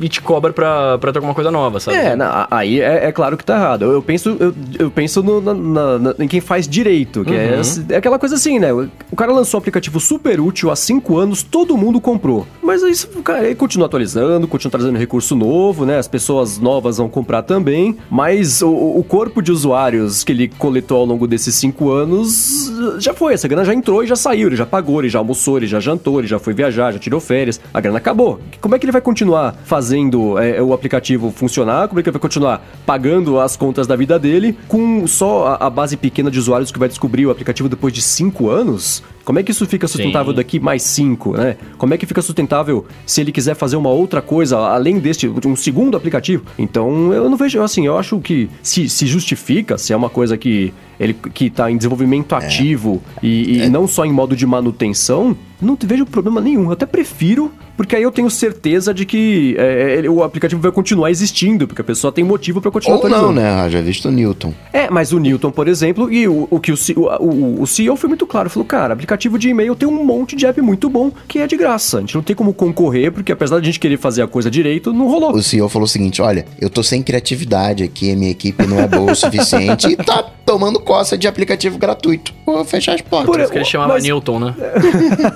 e- e te cobra pra, pra ter alguma coisa nova, sabe? É, na- aí é, é claro que tá errado. Eu, eu penso, eu, eu penso no- na- na- na- em quem faz direito, que é, esse- é aquela coisa assim, né? O cara lançou um aplicativo super útil há cinco anos, todo mundo comprou. Mas isso, cara, ele continua atualizando, continua trazendo recurso novo, né? As pessoas novas vão comprar também, mas o, o corpo de usuários que ele coletou ao longo desses cinco anos já foi. Essa grana já entrou e já saiu, ele já pagou, ele já almoçou, ele já jantou, ele já foi viajar, já tirou férias. A grana acabou. Como é que ele vai continuar fazendo é, o aplicativo funcionar? Como é que ele vai continuar pagando as contas da vida dele com só a, a base pequena de usuários que vai descobrir o aplicativo depois de cinco anos? Como é que isso fica sustentável Sim. daqui mais cinco, né? Como é que fica sustentável se ele quiser fazer uma outra coisa além deste, um segundo aplicativo? Então eu não vejo assim, eu acho que se, se justifica, se é uma coisa que ele que tá em desenvolvimento ativo e, e não só em modo de manutenção, não vejo problema nenhum. Eu até prefiro, porque aí eu tenho certeza de que é, ele- o aplicativo vai continuar existindo, porque a pessoa tem motivo para continuar Ou não, atualizando. né? Já visto o Newton. É, mas o Newton, por exemplo, e o, o que o, o, o, CEO foi muito claro, falou, cara, aplicativo de e-mail tem um monte de app muito bom que é de graça. A gente não tem como concorrer, porque apesar de a gente querer fazer a coisa direito, não rolou. O CEO falou o seguinte: olha, eu tô sem criatividade aqui, a minha equipe não é boa o suficiente e tá tomando coça de aplicativo gratuito. Vou fechar as portas. Por- isso que ele chamava Mas- Newton, né?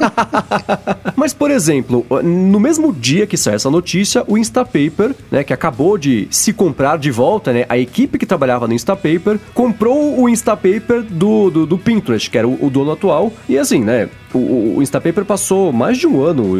Mas, por exemplo, no mesmo dia que saiu essa notícia, o Instapaper, né, que acabou de se comprar de volta, né, a equipe que trabalhava no Instapaper, comprou o Instapaper do, do, do Pinterest, que era o, o dono atual, e assim, né, o, o Instapaper passou mais de um ano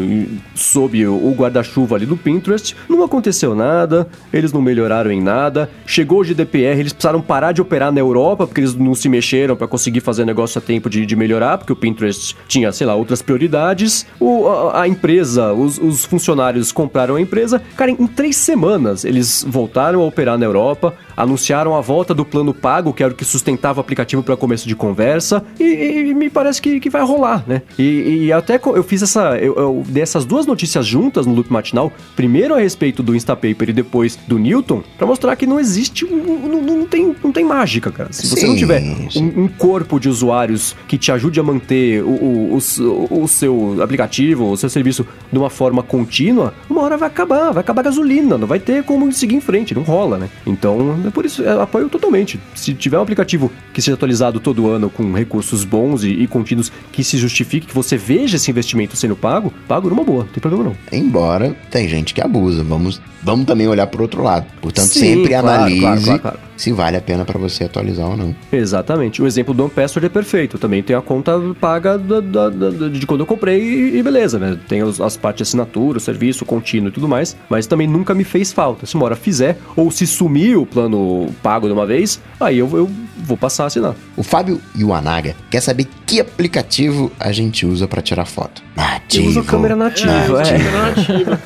sob o, o guarda-chuva ali do Pinterest, não aconteceu nada, eles não melhoraram em nada, chegou o GDPR, eles precisaram parar de operar na Europa, porque eles não se mexeram para conseguir fazer negócio a tempo de, de melhorar, porque o Pinterest tinha, sei lá, outras prioridades. O, a, a empresa, os, os funcionários compraram a empresa. Cara, em, em três semanas eles voltaram a operar na Europa, anunciaram a volta do plano pago, que era o que sustentava o aplicativo para começo de conversa, e, e me parece que, que vai rolar, né? E, e até eu fiz essa. Eu, eu dei essas duas notícias juntas no loop matinal, primeiro a respeito do Instapaper e depois do Newton, para mostrar que não existe. Não, não, tem, não tem mágica, cara. Se você não Sim, tiver sim. um, um corpo de usuários que te ajude a manter o, o, o o seu aplicativo, o seu serviço de uma forma contínua, uma hora vai acabar, vai acabar a gasolina, não vai ter como seguir em frente, não rola, né? Então, é por isso, eu apoio totalmente. Se tiver um aplicativo que seja atualizado todo ano com recursos bons e, e contínuos que se justifique, que você veja esse investimento sendo pago, pago numa boa, não tem problema não. Embora tem gente que abusa. Vamos, vamos também olhar por outro lado. Portanto, Sim, sempre claro, analise claro, claro, claro. Se vale a pena pra você atualizar ou não. Exatamente. O exemplo do OnePassword é perfeito. Também tem a conta paga da- da- da- de quando eu comprei e, e beleza, né? Tem os- as partes de assinatura, o serviço contínuo e tudo mais, mas também nunca me fez falta. Se uma hora fizer, ou se sumir o plano pago de uma vez, aí eu, eu vou passar a assinar. O Fábio Iwanaga quer saber que aplicativo a gente usa pra tirar foto. Nativo. Eu uso câmera nativa, é. nativa.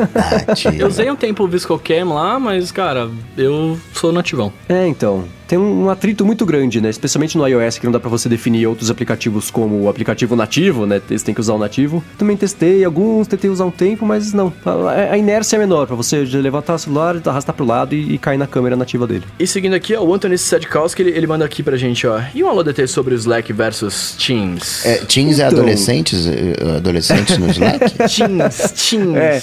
Eu usei um tempo o ViscoCam lá, mas, cara, eu sou nativão. É, então. Tem um, atrito muito grande, né? Especialmente no iOS, que não dá pra você definir outros aplicativos como o aplicativo nativo, né? Eles têm que usar o nativo. Também testei alguns, tentei usar um tempo, mas não. A, a inércia é menor pra você levantar o celular, arrastar pro lado e, e cair na câmera nativa dele. E seguindo aqui, ó, o Anthony Sadkowski, ele, ele manda aqui pra gente, ó. E um alô DT sobre o Slack versus Teams? É, teens é Então. adolescentes? eh, Adolescentes no Slack? Teams, Teams. É.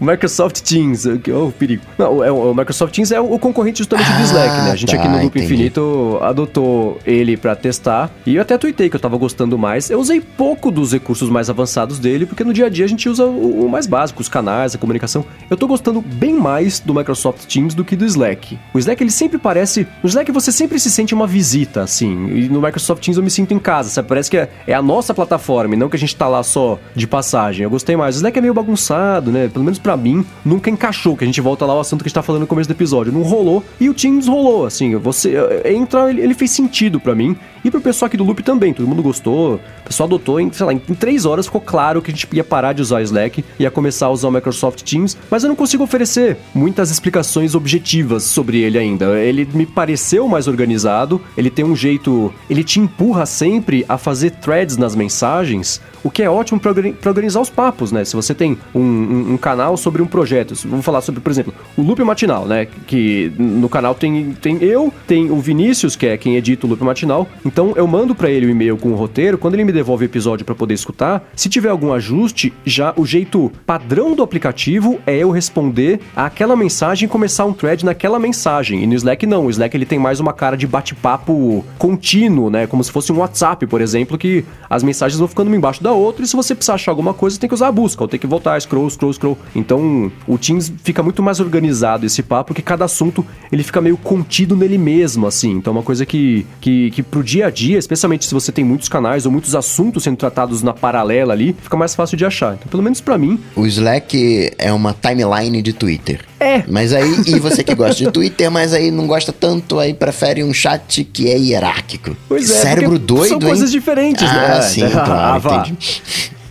O Microsoft Teams, o que- oh, perigo. Não, o, é o- o Microsoft Teams é o, o concorrente justamente do Ah, Slack, né? A gente tá, aqui no Loop entendi. Infinito adotou ele pra testar. E eu até tuitei que eu tava gostando mais. Eu usei pouco dos recursos mais avançados dele, porque no dia a dia a gente usa o, o mais básico, os canais, a comunicação. Eu tô gostando bem mais do Microsoft Teams do que do Slack. O Slack, ele sempre parece... No Slack você sempre se sente uma visita, assim. E no Microsoft Teams eu me sinto em casa, sabe? Parece que é, é a nossa plataforma, e não que a gente tá lá só de passagem. Eu gostei mais. O Slack é meio bagunçado, né? Pelo menos pra mim, nunca encaixou, que a gente volta lá ao assunto que a gente tá falando no começo do episódio. Não rolou, e o Teams rolou, assim. Você eh, entra, ele, ele fez sentido pra mim. E pro pessoal aqui do Loop também, todo mundo gostou. O pessoal adotou, em, sei lá, em três horas ficou claro que a gente ia parar de usar o Slack, ia começar a usar o Microsoft Teams, mas eu não consigo oferecer muitas explicações objetivas sobre ele ainda. Ele me pareceu mais organizado, ele tem um jeito. Ele te empurra sempre a fazer threads nas mensagens, o que é ótimo pra organizar os papos, né? Se você tem um, um- um canal sobre um projeto. Vamos falar sobre, por exemplo, o Loop Matinal, né? Que no canal tem, tem eu, tem o Vinícius, que é quem edita o Loop Matinal. Então eu mando para ele o e-mail com o roteiro. Quando ele me devolve o episódio para poder escutar, se tiver algum ajuste, já o jeito padrão do aplicativo é eu responder àquela mensagem e começar um thread naquela mensagem. E no Slack não. O Slack ele tem mais uma cara de bate-papo contínuo, né? Como se fosse um WhatsApp, por exemplo, que as mensagens vão ficando uma embaixo da outra e se você precisar achar alguma coisa, tem que usar a busca, ou tem que voltar, scroll, scroll, scroll. Então, o Teams fica muito mais organizado esse papo, porque cada assunto ele fica meio contido nele mesmo, assim. Então, é uma coisa que, que, que pro dia a dia, especialmente se você tem muitos canais ou muitos assuntos sendo tratados na paralela ali, fica mais fácil de achar. Então, pelo menos para mim. O Slack é uma timeline de Twitter. É. Mas aí, e você que gosta de Twitter, mas aí não gosta tanto, aí prefere um chat que é hierárquico. Pois é. Cérebro doido, São coisas hein? diferentes, ah, né? sim, Ah, claro, vá. entendi.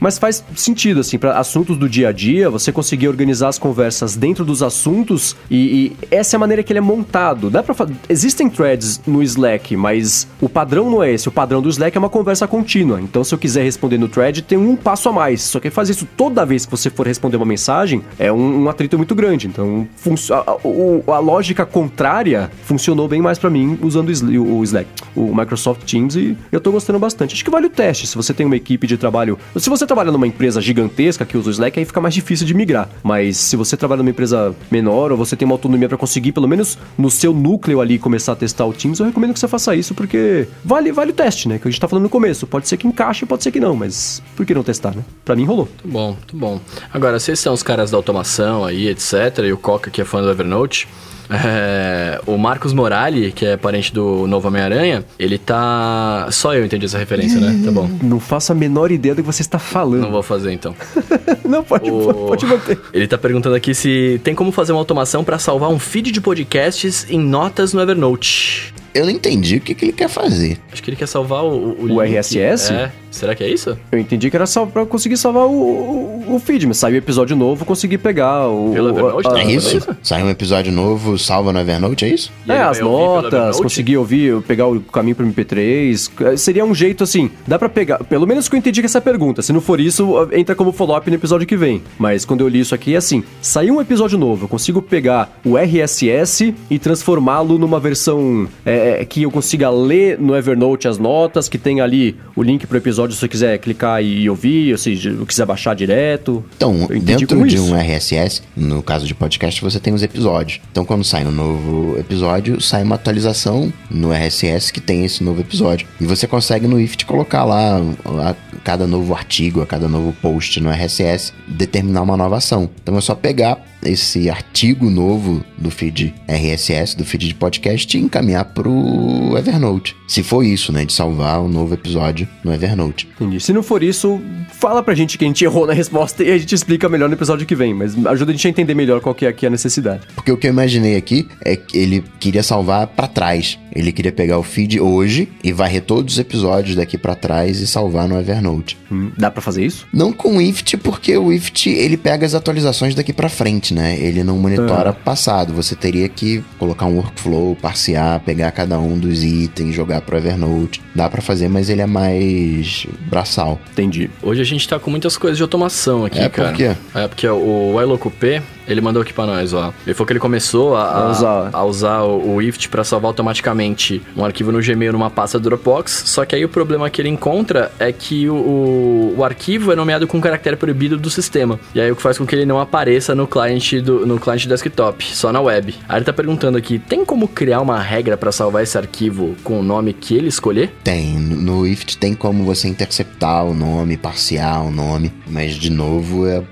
Mas faz sentido, assim, para assuntos do dia a dia, você conseguir organizar as conversas dentro dos assuntos e, e essa é a maneira que ele é montado. Dá pra Existem threads no Slack, mas o padrão não é esse. O padrão do Slack é uma conversa contínua. Então, se eu quiser responder no thread, tem um passo a mais. Só que fazer isso toda vez que você for responder uma mensagem é um, um atrito muito grande. Então, a, a- a lógica contrária funcionou bem mais para mim usando o o Slack, o Microsoft Teams, e eu tô gostando bastante. Acho que vale o teste. Se você tem uma equipe de trabalho. Se você trabalha numa empresa gigantesca que usa o Slack, aí fica mais difícil de migrar. Mas se você trabalha numa empresa menor ou você tem uma autonomia para conseguir, pelo menos no seu núcleo ali, começar a testar o Teams, eu recomendo que você faça isso, porque vale, vale o teste, né? Que a gente tá falando no começo. Pode ser que encaixe, pode ser que não, mas por que não testar, né? Pra mim rolou. Muito bom, muito bom. Agora, vocês são os caras da automação aí, etc. E o Coca, que é fã do Evernote. É, o Marcos Morali, que é parente do Novo Homem-Aranha, ele tá. Só eu entendi essa referência, né? Tá bom. Não faço a menor ideia do que você está falando. Não vou fazer então. não pode, O- pode manter. Ele tá perguntando aqui se tem como fazer uma automação pra salvar um feed de podcasts em notas no Evernote. Eu não entendi o que, que ele quer fazer. Acho que ele quer salvar o. O, O link. RSS? É. Será que é isso? Eu entendi que era só pra conseguir salvar o, o, o feed, mas saiu episódio novo, consegui pegar o. Pelo Evernote, a- tá? É isso? isso? Sai um episódio novo, salva no Evernote, é isso? É, as notas, conseguir ouvir, pegar o caminho pro MP3. Seria um jeito assim, dá pra pegar. Pelo menos que eu entendi que essa pergunta. Se não for isso, entra como follow-up no episódio que vem. Mas quando eu li isso aqui, é assim: saiu um episódio novo, eu consigo pegar o RSS e transformá-lo numa versão é, que eu consiga ler no Evernote as notas, que tem ali o link pro episódio se você quiser clicar e ouvir, ou eu quiser baixar direto. Então, dentro de isso. um RSS, no caso de podcast, você tem os episódios. Então, quando sai um novo episódio, sai uma atualização no RSS que tem esse novo episódio. E você consegue no IFT colocar lá a cada novo artigo, a cada novo post no RSS, determinar uma nova ação. Então é só pegar esse artigo novo do feed RSS, do feed de podcast, e encaminhar pro Evernote. Se for isso, né, de salvar um novo episódio no Evernote. Entendi. Se não for isso, fala pra gente que a gente errou na resposta e a gente explica melhor no episódio que vem. Mas ajuda a gente a entender melhor qual que é aqui a necessidade. Porque o que eu imaginei aqui é que ele queria salvar pra trás. Ele queria pegar o feed hoje e varrer todos os episódios daqui pra trás e salvar no Evernote. Hum, dá pra fazer isso? Não com o IFT, porque o IFT ele pega as atualizações daqui pra frente, né? Ele não monitora passado. Você teria que colocar um workflow, parsear, pegar cada um dos itens, jogar pro Evernote. Dá pra fazer, mas ele é mais braçal. Entendi. Hoje a gente tá com muitas coisas de automação aqui, É, por cara. quê? É, porque o Iloco P, ele mandou aqui pra nós, ó. Ele falou que ele começou a, a- usar. a usar o, o IFT pra salvar automaticamente um arquivo no Gmail numa pasta do Dropbox, só que aí o problema que ele encontra é que o, o, o arquivo é nomeado com caractere proibido do sistema. E aí o que faz com que ele não apareça no cliente do no cliente desktop, só na web. Aí ele tá perguntando aqui, tem como criar uma regra pra salvar esse arquivo com o nome que ele escolher? Tem. No IFT tem como você interceptar o nome, parsear o nome, mas de novo é, é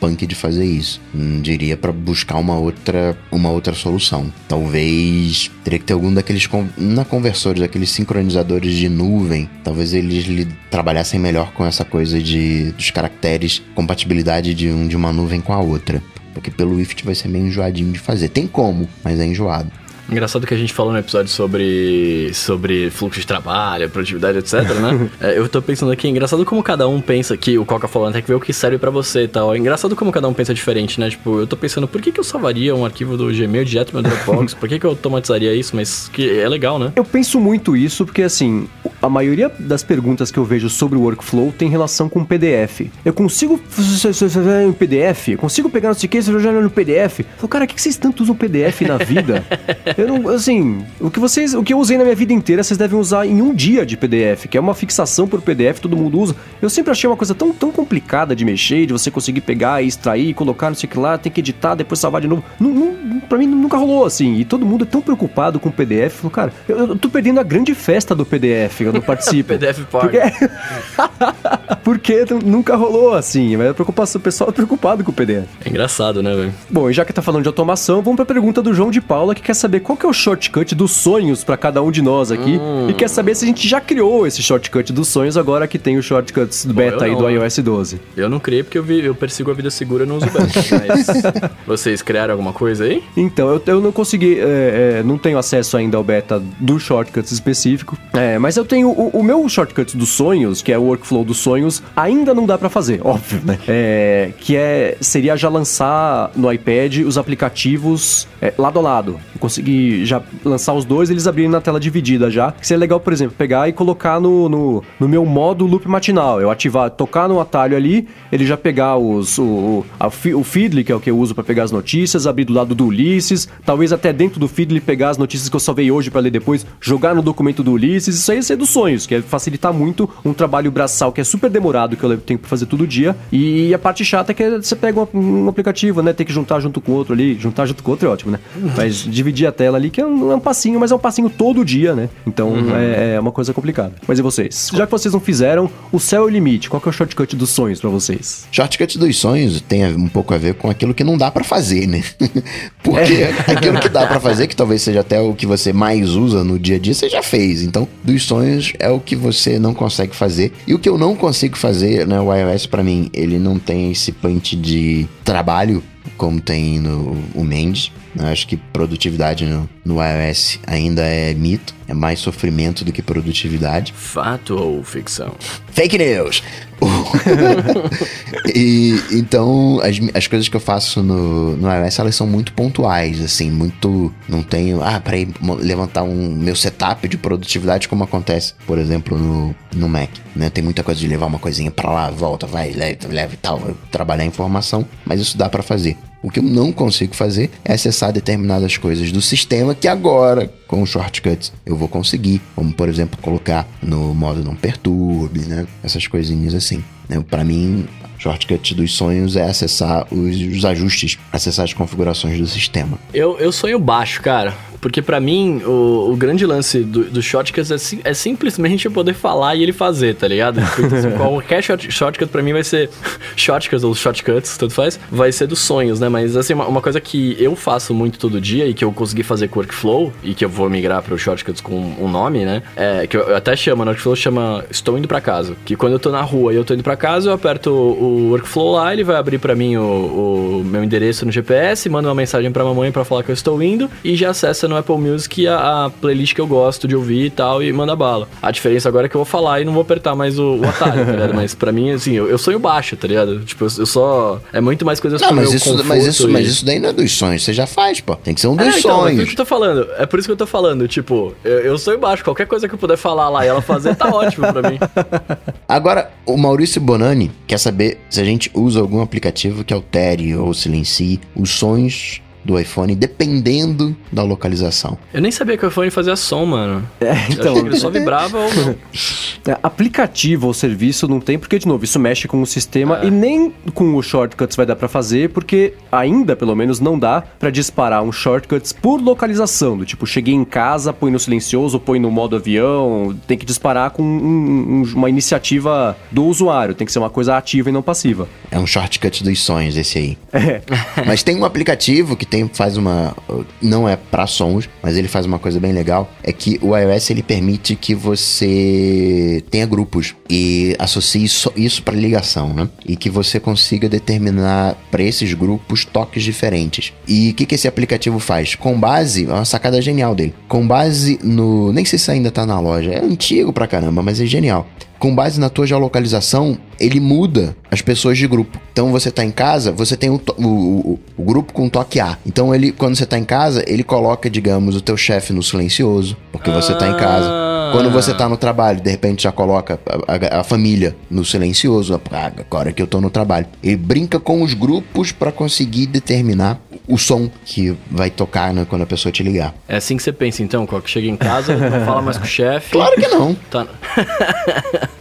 punk de fazer isso. Hum, diria pra buscar uma outra, uma outra solução. Talvez teria que ter algum daqueles na conversores, aqueles sincronizadores de nuvem. Talvez eles trabalhassem melhor com essa coisa de dos caracteres, compatibilidade de, um, de uma nuvem com a outra. Porque pelo IFT vai ser meio enjoadinho de fazer. Tem como, mas é enjoado. Engraçado que a gente falou no episódio sobre, sobre fluxo de trabalho, produtividade, etc, né? É, eu tô pensando aqui, engraçado como cada um pensa que o Coca falando tem que ver o que serve pra você e tal. É engraçado como cada um pensa diferente, né? Tipo, eu tô pensando, por que, que eu salvaria um arquivo do Gmail direto no meu Dropbox? por que, que eu automatizaria isso? Mas que é legal, né? Eu penso muito isso porque, assim, a maioria das perguntas que eu vejo sobre o workflow tem relação com PDF. Eu consigo em PDF? Consigo pegar no que e jogar no PDF? Eu falo, cara, o que vocês tanto usam PDF na vida? eu não, assim, o que vocês, o que eu usei na minha vida inteira, vocês devem usar em um dia de PDF, que é uma fixação por PDF, todo mundo usa. Eu sempre achei uma coisa tão, tão complicada de mexer, de você conseguir pegar e extrair, colocar não sei o que lá, tem que editar, depois salvar de novo. Não, não, pra mim nunca rolou assim. E todo mundo é tão preocupado com o PDF. Falou, cara, eu, eu tô perdendo a grande festa do PDF, eu não participo. PDF Party. Porque... Porque nunca rolou assim. Mas a preocupação, o pessoal é preocupado com o PDF. É engraçado, né, velho? Bom, e já que tá falando de automação, vamos pra pergunta do João de Paula, que quer saber qual que é o shortcut dos sonhos para cada um de nós aqui. Hum. E quer saber se a gente já criou esse shortcut dos sonhos agora que tem os shortcuts do beta aí do iOS 12. Eu não criei porque eu, vi, eu persigo a vida segura e não uso beta. mas vocês criaram alguma coisa aí? Então, eu, eu não consegui, é, é, não tenho acesso ainda ao beta do shortcuts específico. É, mas eu tenho o, o meu shortcut dos sonhos, que é o workflow dos sonhos, ainda não dá para fazer, óbvio, né? É, que é seria já lançar no iPad os aplicativos é, lado a lado. Eu consegui já lançar os dois, eles abrirem na tela dividida já. Que seria legal, por exemplo, pegar e colocar no, no, no meu modo loop matinal. Eu ativar, tocar no atalho ali, ele já pegar os o, a, o Feedly, que é o que eu uso para pegar as notícias, abrir do lado do Ulisses, talvez até dentro do Feedly pegar as notícias que eu salvei hoje para ler depois, jogar no documento do Ulisses. Isso aí é dos sonhos, que é facilitar muito um trabalho braçal que é super demorado, que eu tenho que fazer todo dia. E a parte chata é que você pega um, um aplicativo, né? Tem que juntar junto com o outro ali. Juntar junto com o outro é ótimo, né? Mas dividir a tela ali, que é um, é um passinho, mas é um passinho todo dia, né? Então uhum. é, é, uma coisa complicada. Mas e vocês? Já que vocês não fizeram, o céu é o limite. Qual que é o shortcut dos sonhos para vocês? Shortcut dos sonhos tem um pouco a ver com aquilo que não dá para fazer, né? Porque é. aquilo que dá para fazer, que talvez seja até o que você mais usa no dia a dia, você já fez. Então, dos sonhos é o que você não consegue fazer. E o que eu não consigo fazer, né? O iOS para mim, ele não tem esse punch de trabalho como tem no o Mendes. Eu acho que produtividade no, no iOS ainda é mito. É mais sofrimento do que produtividade. Fato ou ficção? Fake news! e então as, as coisas que eu faço no, no iOS elas são muito pontuais, assim, muito. Não tenho. Ah, para levantar um meu setup de produtividade como acontece, por exemplo, no, no Mac. Né? Tem muita coisa de levar uma coisinha para lá, volta, vai, leva, leva e tal, trabalhar a informação, mas isso dá para fazer. O que eu não consigo fazer é acessar determinadas coisas do sistema que agora, com shortcuts, eu vou conseguir. Como, por exemplo, colocar no modo não perturbe, né? Essas coisinhas assim. Né? Para mim, shortcut dos sonhos é acessar os, os, ajustes, acessar as configurações do sistema. Eu, eu sonho baixo, cara. Porque para mim, o, o, grande lance do, do é, é, simplesmente eu poder falar e ele fazer, tá ligado? Porque, assim, qualquer short, shortcut pra mim vai ser shortcuts ou shortcuts, tanto faz, vai ser dos sonhos, né? Mas assim, uma, uma, coisa que eu faço muito todo dia e que eu consegui fazer com workflow e que eu vou migrar para o shortcuts com um nome, né? É, que eu até chamo, no workflow chama Estou indo para casa. Que quando eu tô na rua e eu tô indo para casa, eu aperto o, o workflow lá, ele vai abrir para mim o, o, meu endereço no GPS, manda uma mensagem pra mamãe para falar que eu estou indo e já acessa no no Apple Music a, a, playlist que eu gosto de ouvir e tal, e manda bala. A diferença agora é que eu vou falar e não vou apertar mais o, o atalho, tá ligado? Mas pra mim, assim, eu, eu sonho baixo, tá ligado? Tipo, eu, eu só. É muito mais coisas não, mas isso, mas isso, e... mas isso daí não é dos sonhos, você já faz, pô. Tem que ser um dos é, então, sonhos. É por isso que eu tô falando. É por isso que eu tô falando. Tipo, eu, eu sonho baixo. Qualquer coisa que eu puder falar lá e ela fazer, tá ótimo pra mim. Agora, o Maurício Bonani quer saber se a gente usa algum aplicativo que altere ou silencie os sonhos do iPhone, dependendo da localização. Eu nem sabia que o iPhone fazia som, mano. É, então. ele só vibrava ou não. É, aplicativo ou serviço não tem, porque, de novo, isso mexe com o sistema é. e nem com os shortcuts vai dar para fazer, porque ainda, pelo menos, não dá para disparar um shortcuts por localização. Do tipo, cheguei em casa, põe no silencioso, põe no modo avião. Tem que disparar com um, um, uma iniciativa do usuário. Tem que ser uma coisa ativa e não passiva. É um shortcut dos sonhos esse aí. É. Mas tem um aplicativo que tem, faz uma. Não é para sons, mas ele faz uma coisa bem legal. É que o iOS ele permite que você tenha grupos e associe isso, isso para ligação, né? E que você consiga determinar para esses grupos toques diferentes. E o que, que esse aplicativo faz? Com base, é uma sacada genial dele. Com base no. Nem sei se ainda tá na loja. É antigo pra caramba, mas é genial com base na tua geolocalização, ele muda as pessoas de grupo. Então você tá em casa, você tem o, o, o, o grupo com toque A. Então ele, quando você tá em casa, ele coloca, digamos, o teu chefe no silencioso, porque você tá em casa. Quando você tá no trabalho, de repente já coloca a, a- a família no silencioso, ah, agora que eu tô no trabalho. Ele brinca com os grupos pra conseguir determinar o som que vai tocar né, quando a pessoa te ligar. É assim que você pensa, então, quando chega em casa, não fala mais com o chefe. Claro que não. Tá...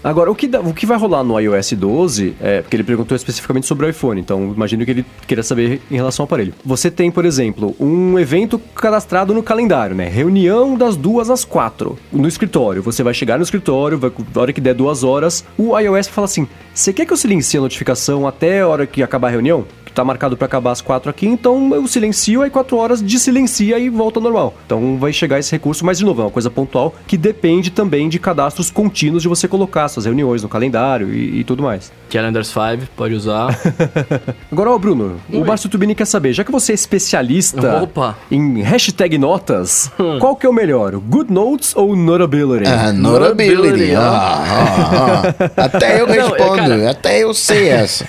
Agora, o que, dá- o que vai rolar no iOS 12, é, porque ele perguntou especificamente sobre o iPhone, então imagino que ele queira saber em relação ao aparelho. Você tem, por exemplo, um evento cadastrado no calendário, né? Reunião das duas às quatro, no escritório. Você vai chegar no escritório, vai, na hora que der duas horas, o iOS fala assim: você quer que eu silencie a notificação até a hora que acabar a reunião? Tá marcado pra acabar às quatro aqui, então eu silencio, aí quatro horas desilencia e volta ao normal. Então vai chegar esse recurso, mas de novo, é uma coisa pontual que depende também de cadastros contínuos de você colocar suas reuniões no calendário e, e tudo mais. Calendars 5, pode usar. Agora, ó, Bruno, o Oi. Márcio Tubini quer saber, já que você é especialista Opa. em hashtag notas, qual que é o melhor, Good Notes ou Notability? Ah, notability. Notability, Ah, ah, ah. Até eu Não, é, respondo, cara- até eu sei essa.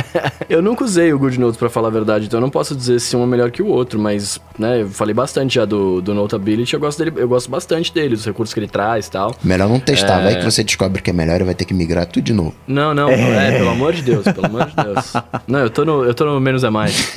eu nunca usei o GoodNotes pra falar a verdade, então eu não posso dizer se um é melhor que o outro, mas, né, eu falei bastante já do, do Notability, eu gosto dele, eu gosto bastante dele, dos recursos que ele traz e tal. Melhor não testar, vai que você descobre que é melhor e vai ter que migrar tudo de novo. Não, não, é. pelo amor de Deus, pelo amor de Deus. Não, eu tô no, eu tô no menos é mais.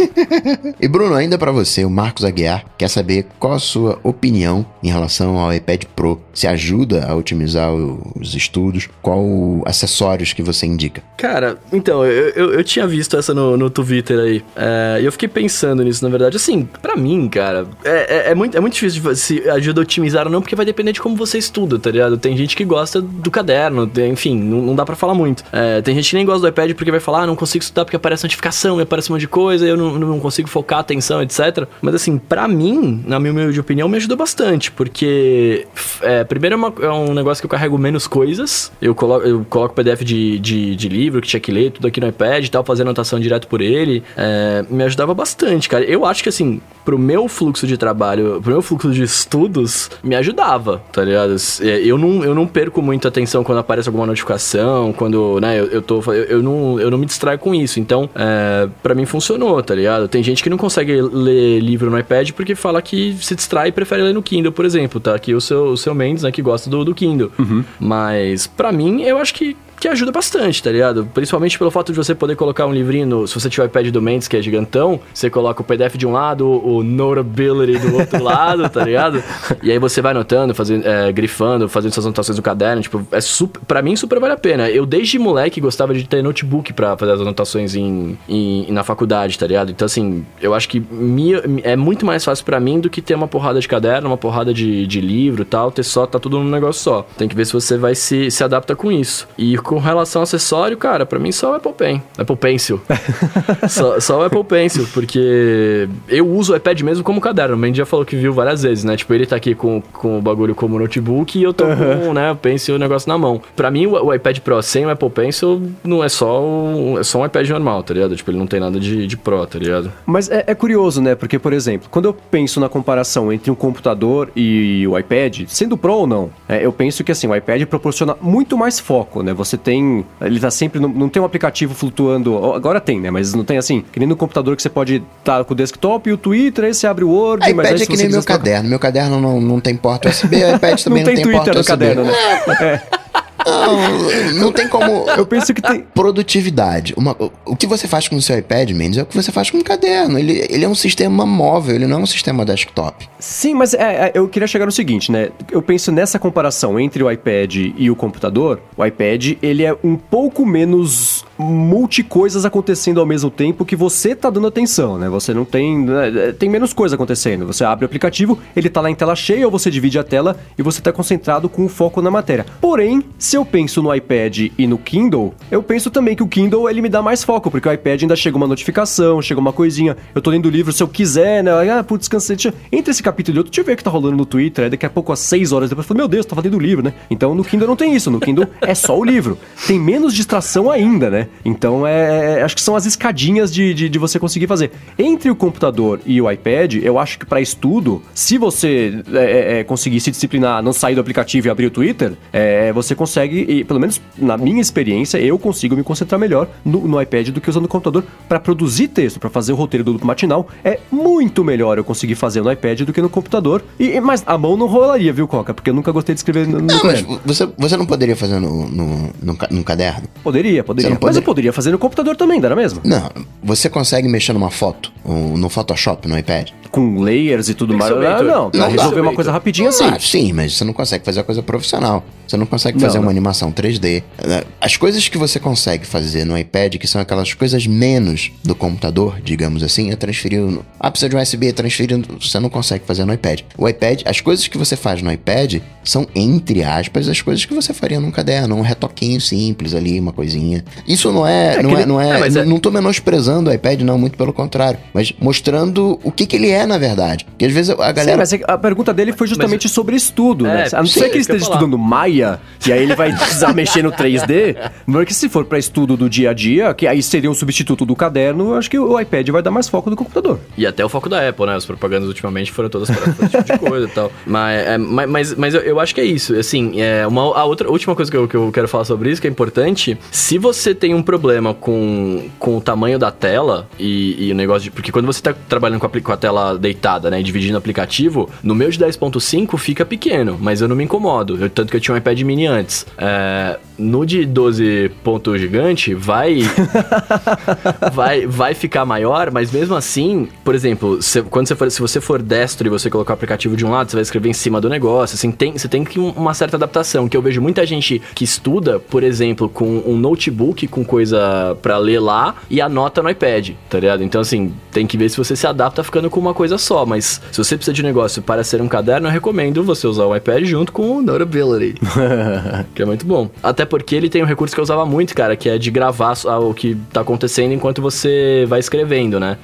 E Bruno, ainda pra você, o Marcos Aguiar quer saber qual a sua opinião em relação ao iPad Pro. Se ajuda a otimizar os estudos? Qual acessórios que você indica? Cara, então, eu, eu, eu tinha visto essa no, no Twitter aí. é, eu fiquei pensando nisso, na verdade. Assim, pra mim, cara, é, é, é muito, é muito difícil de se ajuda a otimizar ou não, porque vai depender de como você estuda, tá ligado? Tem gente que gosta do caderno, tem- enfim, não, não dá pra falar muito. É, tem gente que nem gosta do iPad porque vai falar, ah, não consigo estudar porque aparece notificação aparece um monte de coisa, eu não, não consigo focar a atenção, etc. Mas assim, pra mim, na minha humilde opinião, me ajuda bastante, porque é, primeiro é, uma- é um negócio que eu carrego menos coisas, eu coloco, eu coloco PDF de, de, de livro que tinha que ler, tudo aqui no iPad e tal, fazer anotação direto por ele, é, me ajudava bastante, cara. Eu acho que assim, pro meu fluxo de trabalho, pro meu fluxo de estudos, me ajudava, tá ligado? É, Eu não, eu não perco muita atenção quando aparece alguma notificação, quando, né, eu, eu tô. Eu, eu não, eu não me distraio com isso. Então, é, pra mim funcionou, tá ligado? Tem gente que não consegue ler livro no iPad porque fala que se distrai e prefere ler no Kindle, por exemplo, tá? Aqui o seu, o seu Mendes, né, que gosta do, do Kindle. Mas, pra mim, eu acho que que ajuda bastante, tá ligado? Principalmente pelo fato de você poder colocar um livrinho, no, se você tiver o iPad do Mendes, que é gigantão, você coloca o PDF de um lado, o Notability do outro lado, tá ligado? E aí você vai anotando, fazendo, é, grifando, fazendo suas anotações no caderno, tipo, é super, pra mim super vale a pena. Eu desde moleque gostava de ter notebook pra fazer as anotações em, em- na faculdade, tá ligado? Então assim, eu acho que minha- é muito mais fácil pra mim do que ter uma porrada de caderno, uma porrada de, de livro e tal, ter só, tá tudo num negócio só. Tem que ver se você vai se, se adapta com isso. E com relação ao acessório, cara, pra mim só o Apple Pen. Apple Pencil. só, só o Apple Pencil, porque eu uso o iPad mesmo como caderno. O Mendy já falou que viu várias vezes, né? Tipo, ele tá aqui com, com o bagulho como notebook e eu tô com, né, o Pencil e o negócio na mão. Pra mim, o, o iPad Pro sem o Apple Pencil não é só um, é só um iPad normal, tá ligado? Tipo, ele não tem nada de, de Pro, tá ligado? Mas é, é curioso, né? Porque, por exemplo, quando eu penso na comparação entre um computador e o iPad, sendo Pro ou não, é, eu penso que assim, o iPad proporciona muito mais foco, né? Você tem. Ele tá sempre. Não, não tem um aplicativo flutuando. Agora tem, né? Mas não tem assim. Que nem no computador que você pode estar com o desktop e o Twitter, aí você abre o Word, A mas aí iPad é que nem meu caderno. Meu caderno não, não tem porta USB, o iPad também Não não, tem porta Twitter no USB. caderno, né? Não, não tem como. Eu penso que tem. Produtividade. Uma- o- o que você faz com o seu iPad, Mendes, é o que você faz com um caderno. Ele, ele é um sistema móvel, ele não é um sistema desktop. Sim, mas é, é, eu queria chegar no seguinte, né? Eu penso nessa comparação entre o iPad e o computador. O iPad, ele é um pouco menos multicoisas acontecendo ao mesmo tempo que você tá dando atenção, né? Você não tem... né, Tem menos coisa acontecendo. Você abre o aplicativo, ele tá lá em tela cheia, ou você divide a tela e você tá concentrado com o foco na matéria. Porém, se eu penso no iPad e no Kindle, eu penso também que o Kindle, ele me dá mais foco, porque o iPad ainda chega uma notificação, chega uma coisinha, eu tô lendo o livro se eu quiser, né? Ah, putz, cansei. Deixa... Entre esse capítulo e outro, deixa eu ver o que tá rolando no Twitter, aí daqui a pouco, às 6 horas depois, eu falo, meu Deus, tô lendo o livro, né? Então, no Kindle não tem isso, no Kindle é só o livro. Tem menos distração ainda, né? Então, é, é- acho que são as escadinhas de, de, de você conseguir fazer. Entre o computador e o iPad, eu acho que para estudo, se você é, é, conseguir se disciplinar, não sair do aplicativo e abrir o Twitter, é, você consegue, e, pelo menos na minha experiência, eu consigo me concentrar melhor no, no iPad do que usando o computador para produzir texto, para fazer o roteiro do Loop matinal. É muito melhor eu conseguir fazer no iPad do que no computador. E, mas a mão não rolaria, viu, Coca? Porque eu nunca gostei de escrever no, Não, caderno. você, você não poderia fazer no, no, no, no caderno? Poderia, poderia. Mas eu poderia? fazer no computador também, não era mesmo? Não, você consegue mexer numa foto, no Photoshop, no iPad? Com layers e tudo mais. Ah, não, pra Não resolver uma coisa rapidinho assim. Ah, sim, mas você não consegue fazer a coisa profissional. Você não consegue fazer Não, uma não. animação 3D. Eh, As coisas que você consegue fazer no iPad, que são aquelas coisas menos do computador, digamos assim, é transferir. no- Ah, precisa de um USB, é transferir. Você não consegue fazer no iPad. O iPad, as coisas que você faz no iPad são, entre aspas, as coisas que você faria num caderno, um retoquinho simples ali, uma coisinha. Isso não é. É não, que é não é. É, mas não, é- não tô menosprezando o iPad, não, muito pelo contrário. Mas mostrando o que, que ele é, na verdade. Porque às vezes a Sim, galera. mas é a pergunta dele foi justamente sobre estudo, né? É, A não sim, ser que ele esteja estudando Maia, e aí ele vai precisar mexer no 3D, porque se for pra estudo do dia a dia, que aí seria um substituto do caderno, eu acho que o iPad vai dar mais foco do computador. E até o foco da Apple, né? As propagandas ultimamente foram todas para esse tipo de coisa e tal. Mas, é, mas, mas, mas eu, eu acho que é isso. Assim, é uma, a outra, última coisa que eu, que eu quero falar sobre isso, que é importante, se você tem um problema com, com o tamanho da tela e, e o negócio de. Porque quando você tá trabalhando com a, com a tela deitada, né? E dividindo o aplicativo, no meu de 10.5 fica pequeno, mas eu não me incomodo. Eu- tanto que eu tinha um iPad mini antes. É, no de 12 ponto gigante, vai vai, vai ficar maior, mas mesmo assim, por exemplo, se, quando você for, se você for destro e você colocar o aplicativo de um lado, você vai escrever em cima do negócio, assim, tem, você tem que um- uma certa adaptação, que eu vejo muita gente que estuda, por exemplo, com um notebook com coisa pra ler lá e anota no iPad, tá ligado? Então, assim, tem que ver se você se adapta ficando com uma coisa só, mas se você precisa de um negócio para ser um caderno, eu recomendo você usar o iPad junto com o Notability. que é muito bom. Até porque ele tem um recurso que eu usava muito, cara, que é de gravar o que tá acontecendo enquanto você vai escrevendo, né?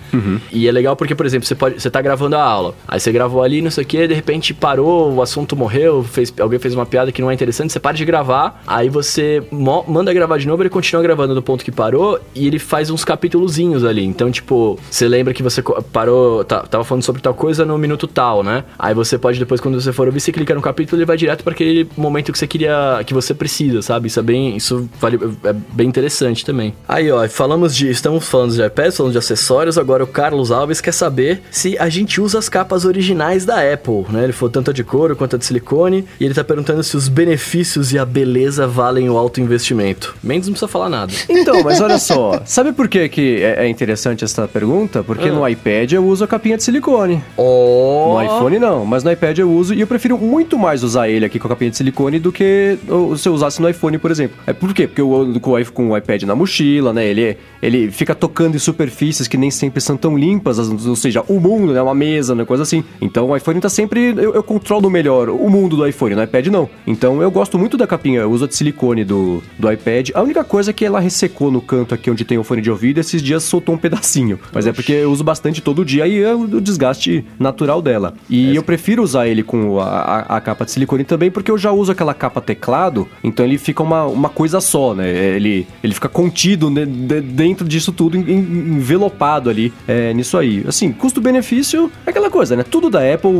E é legal porque, por exemplo, você, pode, você tá gravando a aula, aí você gravou ali, não sei o que, de repente parou, o assunto morreu, fez, alguém fez uma piada que não é interessante, você para de gravar, aí você manda gravar de novo, ele continua gravando do ponto que parou e ele faz uns capítulozinhos ali. Então, tipo, você lembra que você parou, tá- tava falando sobre tal coisa no minuto tal, né? Aí você pode depois, quando você for ouvir, você clica no capítulo e vai direto para aquele momento que você queria, que você precisa, sabe? Isso é bem, isso vale, é bem interessante também. Aí, ó, falamos de, estamos falando de iPad, falando de acessórios, agora o Carlos Alves quer saber se a gente usa as capas originais da Apple, né? Ele falou tanto a de couro quanto a de silicone, e ele tá perguntando se os benefícios e a beleza valem o alto investimento. Mendes não precisa falar nada. Então, mas olha só, sabe por que, que é é interessante essa pergunta? Porque Ah. no iPad eu uso a capinha de silicone. Oh! No iPhone não, mas no iPad eu uso e eu prefiro muito mais usar ele aqui com a capinha de silicone do que se eu usasse no iPhone, por exemplo. É por quê? Porque eu ando com o, i- com o iPad na mochila, né? Ele, ele fica tocando em superfícies que nem sempre são tão limpas, as- ou seja, o mundo, né? Uma mesa, né? Coisa assim. Então o iPhone tá sempre. Eu, eu controlo melhor o mundo do iPhone, no iPad não. Então eu gosto muito da capinha, eu uso a de silicone do, do iPad. A única coisa é que ela ressecou no canto aqui onde tem o fone de ouvido, esses dias soltou um pedacinho. Mas é porque eu uso bastante todo dia e é o desgaste natural dela. E eu prefiro usar ele com a, a- a capa de silicone também, porque eu já uso aquela capa teclado, então ele fica uma, uma coisa só, né? Ele, ele fica contido né, de- dentro disso tudo, en- en- envelopado ali é, nisso aí. Assim, custo-benefício é aquela coisa, né? Tudo da Apple,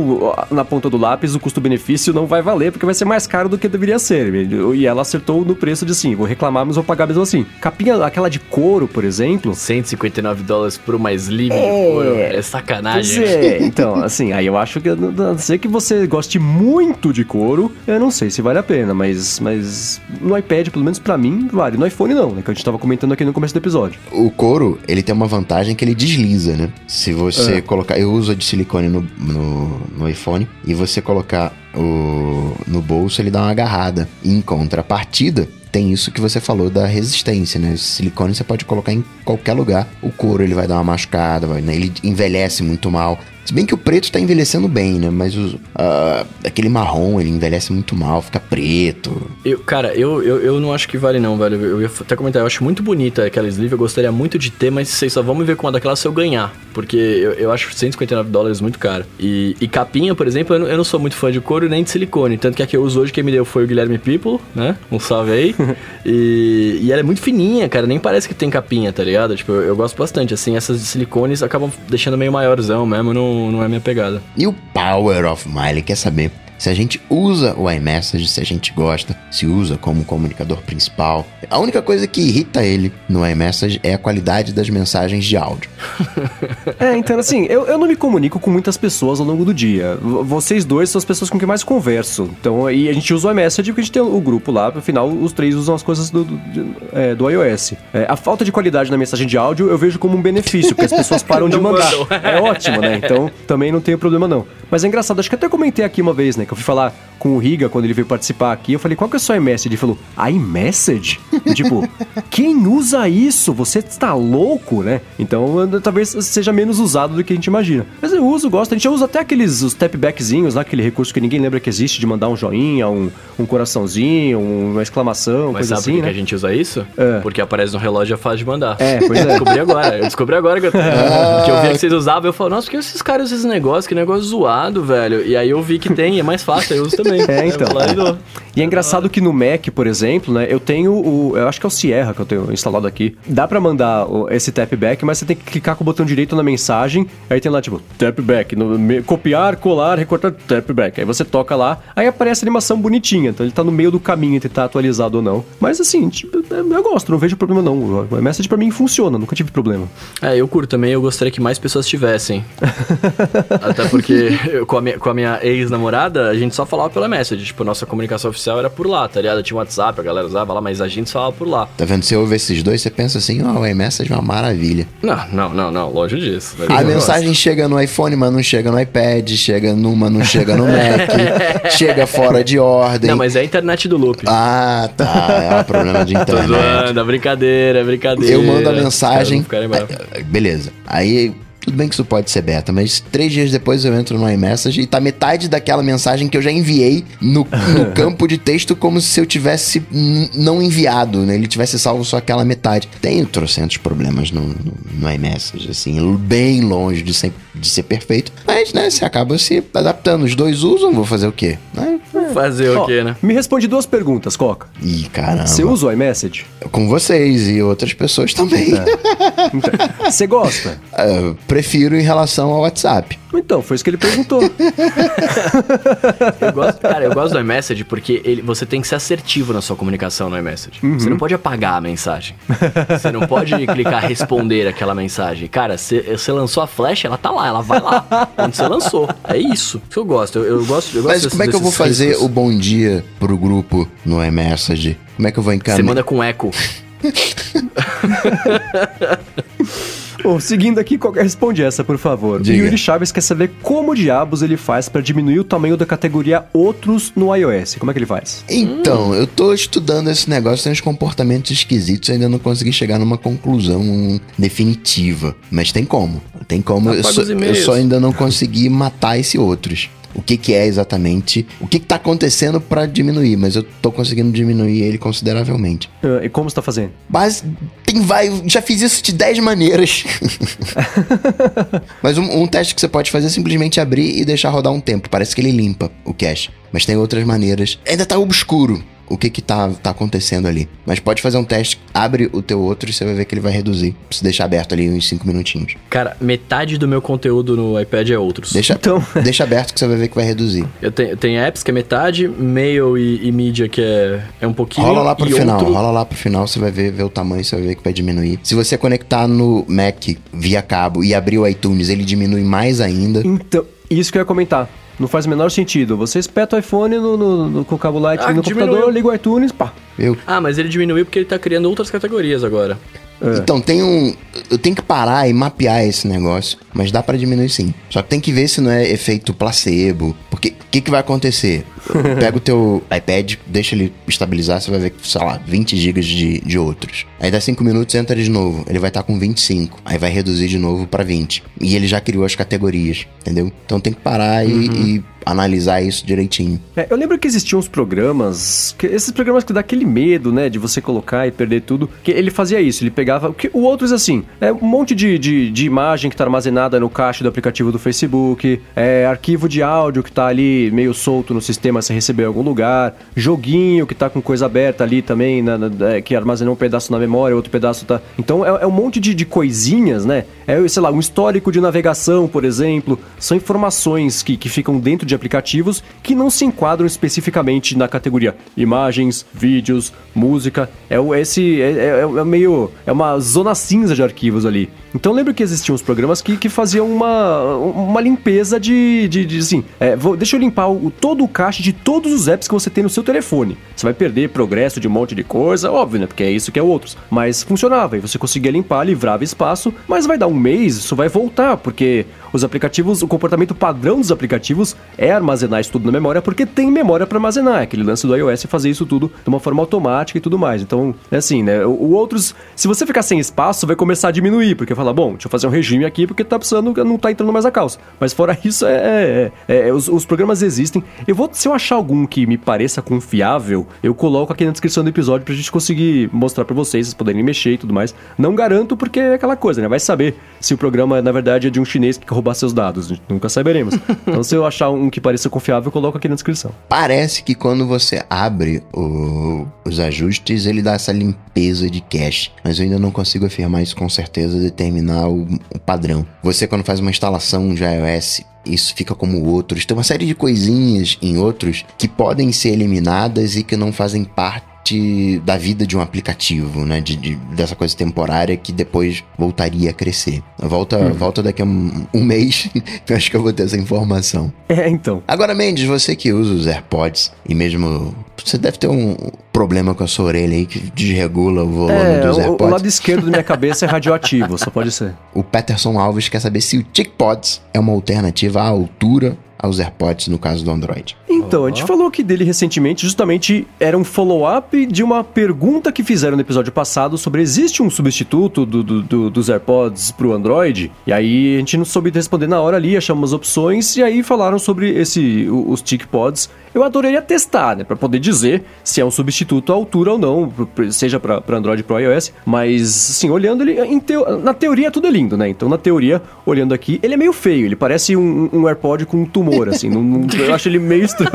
na ponta do lápis, o custo-benefício não vai valer, porque vai ser mais caro do que deveria ser. E ela acertou no preço de assim, vou reclamar, mas vou pagar mesmo assim. Capinha, aquela de couro, por exemplo, 159 dólares por uma sleeve de couro. É sacanagem. Pois é, então, assim, aí eu acho que, a não ser que você goste muito de couro, eu não sei se vale a pena, mas, mas no iPad, pelo menos pra mim, vale. No iPhone não, né, que a gente tava comentando aqui no começo do episódio. O couro, ele tem uma vantagem que ele desliza, né? Se você É. colocar. Eu uso a de silicone no, no, no iPhone e você colocar o, no bolso, ele dá uma agarrada. Em contrapartida, tem isso que você falou da resistência, né? Silicone você pode colocar em qualquer lugar. O couro ele vai dar uma machucada, vai, né? ele envelhece muito mal. Se bem que o preto tá envelhecendo bem, né? Mas ah, aquele marrom, ele envelhece muito mal, fica preto. Eu, cara, eu, eu, eu não acho que vale não, velho. Eu ia até comentar, eu acho muito bonita aquela sleeve, eu gostaria muito de ter, mas vocês só vão me ver com uma daquelas se eu ganhar. Porque eu, eu acho 159 dólares muito caro. E, e capinha, por exemplo, eu não, eu não sou muito fã de couro nem de silicone. Tanto que a que eu uso hoje, quem me deu foi o Guilherme People, né? Um salve aí. e, e ela é muito fininha, cara. Nem parece que tem capinha, tá ligado? Tipo, eu, eu gosto bastante. Assim, essas de silicones acabam deixando meio maiorzão mesmo, não, não é minha pegada. E o Power of Miley quer saber se a gente usa o iMessage, se a gente gosta, se usa como comunicador principal. A única coisa que irrita ele no iMessage é a qualidade das mensagens de áudio. é, então assim, eu, eu não me comunico com muitas pessoas ao longo do dia. Vocês dois são as pessoas com quem mais converso. Então, e a gente usa o iMessage porque a gente tem o grupo lá, afinal, os três usam as coisas do, do, é, do iOS. É, a falta de qualidade na mensagem de áudio eu vejo como um benefício, porque as pessoas param de mandar. É ótimo, né? Então, também não tenho problema não. Mas é engraçado, acho que até comentei aqui uma vez, né? Que eu fui falar com o Riga quando ele veio participar aqui. Eu falei, qual que é o seu iMessage? Ele falou, iMessage? tipo, quem usa isso? Você está louco, né? Então, talvez seja menos usado do que a gente imagina. Mas eu uso, gosto. A gente usa até aqueles os tapbackzinhos lá, aquele recurso que ninguém lembra que existe, de mandar um joinha, um, um coraçãozinho, uma exclamação, Mas coisa sabe assim, por que né? a gente usa isso? É. Porque aparece no relógio a fase de mandar. É, pois Eu é. descobri agora. Eu descobri agora que eu, que eu vi que vocês usavam. Eu falo, nossa, por que esses caras usam esse negócio? Que negócio zoado, velho. E aí eu vi que tem, é mais fácil, eu uso também. É, então. lá e. E é engraçado que no Mac, por exemplo, né, eu tenho o. Eu acho que é o Sierra que eu tenho instalado aqui. Dá pra mandar esse tapback, mas você tem que clicar com o botão direito na mensagem. Aí tem lá, tipo, tapback, no, me- copiar, colar, recortar, tapback. Aí você toca lá, aí aparece a animação bonitinha. Então ele tá no meio do caminho entre estar atualizado ou não. Mas assim, tipo, eu gosto, não vejo problema não. O iMessage pra mim funciona, nunca tive problema. É, eu curto também, eu gostaria que mais pessoas tivessem. Até porque eu, com a minha, com a minha ex-namorada, a gente só falava pela message. Tipo, nossa comunicação oficial era por lá, tá ligado? Tinha WhatsApp, a galera usava lá, mas a gente só falava por lá. Tá vendo? Você ouve esses dois, você pensa assim, ó, o iMessage é uma maravilha. Não, não, não, não, longe disso. A mensagem chega no iPhone, mas não chega no iPad, chega numa, não chega no Mac, chega fora de ordem. Não, mas é a internet do loop. Ah, tá. É um problema de Tô internet. zoando, é brincadeira, é brincadeira. Eu mando a mensagem. bravos. Aí, Beleza. Aí, tudo bem que isso pode ser beta, mas três dias depois eu entro no iMessage e tá metade daquela mensagem que eu já enviei no, no campo de texto como se eu tivesse não enviado, né? Ele tivesse salvo só aquela metade. Tenho trocentos problemas no, no, no iMessage, assim, bem longe de ser, de ser perfeito. Mas, né, você acaba se adaptando. Os dois usam, vou fazer o quê? Né? Fazer o quê, né? Me responde duas perguntas, Coca. Ih, caramba. Você usa o iMessage? Com vocês e outras pessoas também. Então, Você gosta? Eu prefiro em relação ao WhatsApp. Então, foi isso que ele perguntou. Eu gosto, cara, eu gosto do iMessage porque ele, você tem que ser assertivo na sua comunicação no iMessage. Você não pode apagar a mensagem. Você não pode clicar responder aquela mensagem. Cara, você você lançou a flash, ela tá lá, ela vai lá. Onde você lançou. É isso que eu gosto. Eu, eu gosto, eu gosto Mas desses- como é que eu vou fazer riscos. o bom dia pro grupo no iMessage? Como é que eu vou Você encaminhar? manda com eco. Bom, seguindo aqui, qualquer responde essa, por favor. Diga. Yuri Chaves quer saber como diabos ele faz pra diminuir o tamanho da categoria outros no iOS. Como é que ele faz? Então, eu tô estudando esse negócio, tem uns comportamentos esquisitos, ainda não consegui chegar numa conclusão definitiva. Mas tem como. Tem como. Eu Apaga só, os e-mails. eu só ainda não consegui matar esse outros. O que, que é exatamente. O que, que tá acontecendo pra diminuir, mas eu tô conseguindo diminuir ele consideravelmente. Ah, e como você tá fazendo? Mas tem vai, já fiz isso de 10 maneiras. Mas um, um teste que você pode fazer é simplesmente abrir e deixar rodar um tempo. Parece que ele limpa o cache. Mas tem outras maneiras. Ainda tá obscuro o que que tá, tá acontecendo ali. Mas pode fazer um teste, abre o teu outro e você vai ver que ele vai reduzir. Se deixar aberto ali uns 5 minutinhos. Cara, metade do meu conteúdo no iPad é outros. Deixa, Então- deixa aberto que você vai ver que vai reduzir. Eu tenho, eu tenho apps que é metade, mail e, e mídia que é, é um pouquinho. Rola lá pro e final, outro- rola lá pro final, você vai ver, ver o tamanho, você vai ver que vai diminuir. Se você conectar no Mac via cabo e abrir o iTunes, ele diminui mais ainda. Então, isso que eu ia comentar. Não faz o menor sentido. Você espeta o iPhone no, no- no- com o cabo Lightning Ah, no diminuiu. computador, liga o iTunes, pá. Eu Ah, mas ele diminuiu porque ele tá criando outras categorias agora. É. Então, tem um. Eu tenho que parar e mapear esse negócio, mas dá pra diminuir sim. Só que tem que ver se não é efeito placebo. Porque o que, que vai acontecer? Pega o teu iPad, deixa ele estabilizar, você vai ver, sei lá, 20 GB de, de outros. Aí dá 5 minutos, entra de novo. Ele vai estar com 25. Aí vai reduzir de novo pra 20. E ele já criou as categorias, entendeu? Então tem que parar e- e, analisar isso direitinho. É, eu lembro que existiam uns programas, que, esses programas que dá aquele medo, né, de você colocar e perder tudo, que ele fazia isso, ele pegava, que, o outro é assim, é um monte de, de, de imagem que tá armazenada no caixa do aplicativo do Facebook, é arquivo de áudio que tá ali meio solto no sistema, você recebeu em algum lugar, joguinho que tá com coisa aberta ali também, na, na, é, que armazenou um pedaço na memória, outro pedaço tá... Então é, é um monte de, de coisinhas, né, é, sei lá, um histórico de navegação, por exemplo, são informações que, que ficam dentro de aplicativos que não se enquadram especificamente na categoria imagens, vídeos, música. É esse é, é, é meio é uma zona cinza de arquivos ali. Então lembro que existiam uns programas que, que faziam uma, uma limpeza de, de, de assim, é, vou, deixa eu limpar o, todo o cache de todos os apps que você tem no seu telefone. Você vai perder progresso de um monte de coisa, óbvio, né? Porque é isso que é outros. Mas funcionava e você conseguia limpar, livrava espaço, mas vai dar um mês, isso vai voltar, porque os aplicativos, o comportamento padrão dos aplicativos é armazenar isso tudo na memória, porque tem memória para armazenar. Aquele lance do iOS é fazer isso tudo de uma forma automática e tudo mais. Então, é assim, né? O, o outros, se você ficar sem espaço, vai começar a diminuir, porque fala, bom, deixa eu fazer um regime aqui porque tá precisando, não tá entrando mais a calça. Mas fora isso, é, é, é, é os, os, programas existem. Eu vou, se eu achar algum que me pareça confiável, eu coloco aqui na descrição do episódio pra gente conseguir mostrar para vocês, vocês poderem mexer e tudo mais. Não garanto porque é aquela coisa, né? Vai saber se o programa, na verdade, é de um chinês que roubar seus dados. Nunca saberemos. Então, se eu achar um que pareça confiável, eu coloco aqui na descrição. Parece que quando você abre o, os ajustes, ele dá essa limpeza de cache. Mas eu ainda não consigo afirmar isso com certeza, determinar o, o padrão. Você, quando faz uma instalação de iOS, isso fica como outros. Tem uma série de coisinhas em outros que podem ser eliminadas e que não fazem parte parte da vida de um aplicativo, né? De, de, dessa coisa temporária que depois voltaria a crescer. Volta, hum. volta daqui a um, um mês, eu acho que eu vou ter essa informação. É, então. Agora, Mendes, você que usa os AirPods e mesmo. Você deve ter um problema com a sua orelha aí que desregula o volume é, dos AirPods. O lado esquerdo da minha cabeça é radioativo, só pode ser. O Peterson Alves quer saber se o TicPods é uma alternativa à altura aos AirPods no caso do Android. Então, a gente falou aqui dele recentemente, justamente era um follow-up de uma pergunta que fizeram no episódio passado sobre existe um substituto do, do, do, dos AirPods pro Android? E aí a gente não soube responder na hora ali, achamos opções e aí falaram sobre esse os TicPods. Eu adoraria testar, né, para poder dizer se é um substituto à altura ou não, seja para Android ou iOS, mas assim, olhando ele teo, na teoria tudo é lindo, né? Então, na teoria, olhando aqui, ele é meio feio, ele parece um, um AirPod com um tumor assim, não, não, eu acho ele meio estranho.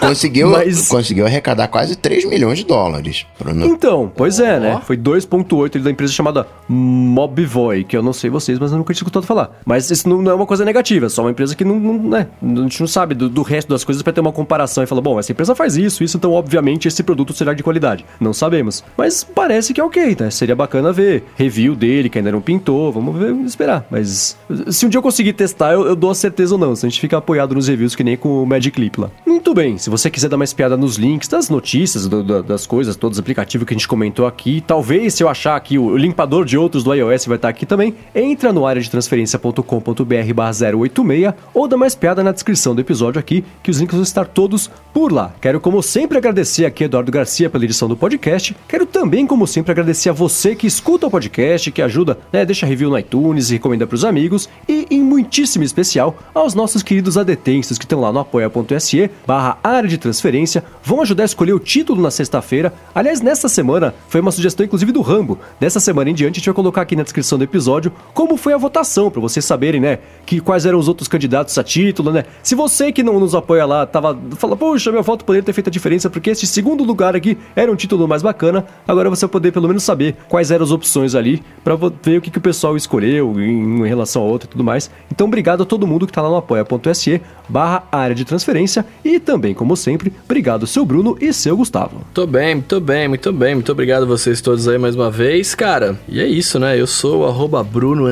Conseguiu, mas... conseguiu arrecadar quase 3 milhões de dólares. Então, pois é, né? Foi 2.8 da empresa chamada Mobvoi, que eu não sei vocês, mas eu nunca tinha escutado falar. Mas isso não, não é uma coisa negativa, é só uma empresa que não, não né, a gente não sabe do, do resto das coisas para ter uma comparação e falar, bom, essa empresa faz isso, isso, então obviamente esse produto será de qualidade. Não sabemos. Mas parece que é ok, né? Seria bacana ver review dele, que ainda não pintou, vamos ver, esperar. Mas se um dia eu conseguir testar, eu, eu dou a certeza ou não. Se a gente ficar apoiado nos reviews que nem com o Magic Clip lá. Muito bem, se você quiser dar mais piada nos links das notícias, do, do, das coisas, todos os aplicativos que a gente comentou aqui, talvez se eu achar aqui o, limpador de outros do iOS vai estar aqui também, entra no área de transferência.com.br barra 086 ou dá mais piada na descrição do episódio aqui, que os links vão estar todos por lá. Quero, como sempre, agradecer aqui Eduardo Garcia pela edição do podcast. Quero também, como sempre, agradecer a você que escuta o podcast, que ajuda, né, deixa review no iTunes e recomenda para os amigos. E, em muitíssimo especial, aos nossos queridos adetensos que estão lá no apoia.se barra área de transferência, vão ajudar a escolher o título na sexta-feira. Aliás, nesta semana, foi uma sugestão inclusive do Rambo. Dessa semana em diante, a gente vai colocar aqui na descrição do episódio como foi a votação, para vocês saberem, né, que quais eram os outros candidatos a título, né. Se você que não nos apoia lá, tava, fala, poxa, meu voto poderia ter feito a diferença, porque este segundo lugar aqui era um título mais bacana, agora você vai poder pelo menos saber quais eram as opções ali, para ver o que, que o pessoal escolheu em, relação a outro e tudo mais. Então, obrigado a todo mundo que tá lá no apoia.se barra área de transferência e também, como sempre, obrigado seu Bruno e seu Gustavo. Muito bem, muito bem, muito bem, muito obrigado a vocês todos aí mais uma vez, cara. E é isso, né? Eu sou o Bruno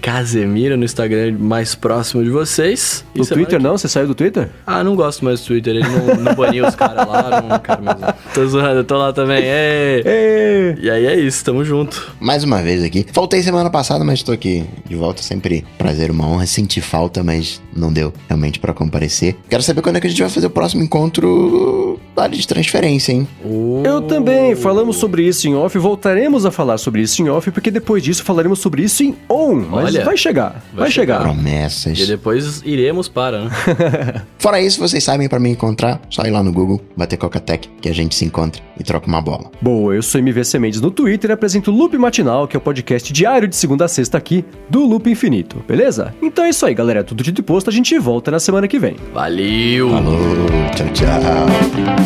Casemiro no Instagram mais próximo de vocês. No Twitter não? Você saiu do Twitter? Ah, não gosto mais do Twitter, ele não, não baniu os caras lá, não quero mais. Tô zoando, eu tô lá também. Ei. Ei. E aí é isso, tamo junto. Mais uma vez aqui. Faltei semana passada, mas tô aqui de volta. Sempre prazer, uma honra. Senti falta, mas não deu realmente para comparecer. Quero saber quando é que a gente vai fazer o próximo encontro vale de transferência, hein? Eu também. Falamos sobre isso em off. Voltaremos a falar sobre isso em off, porque depois disso falaremos sobre isso em on. Mas Olha, vai chegar. Vai, vai chegar. Promessas. E depois iremos para, né? Fora isso, vocês sabem pra me encontrar, só ir lá no Google, bater Coca-Tech, que a gente se encontra e troca uma bola. Boa, eu sou MVC Mendes no Twitter e apresento o Loop Matinal, que é o podcast diário de segunda a sexta aqui do Loop Infinito, beleza? Então é isso aí, galera. Tudo dito e posto, a gente volta na semana que vem. Valeu! Falou, tchau, tchau.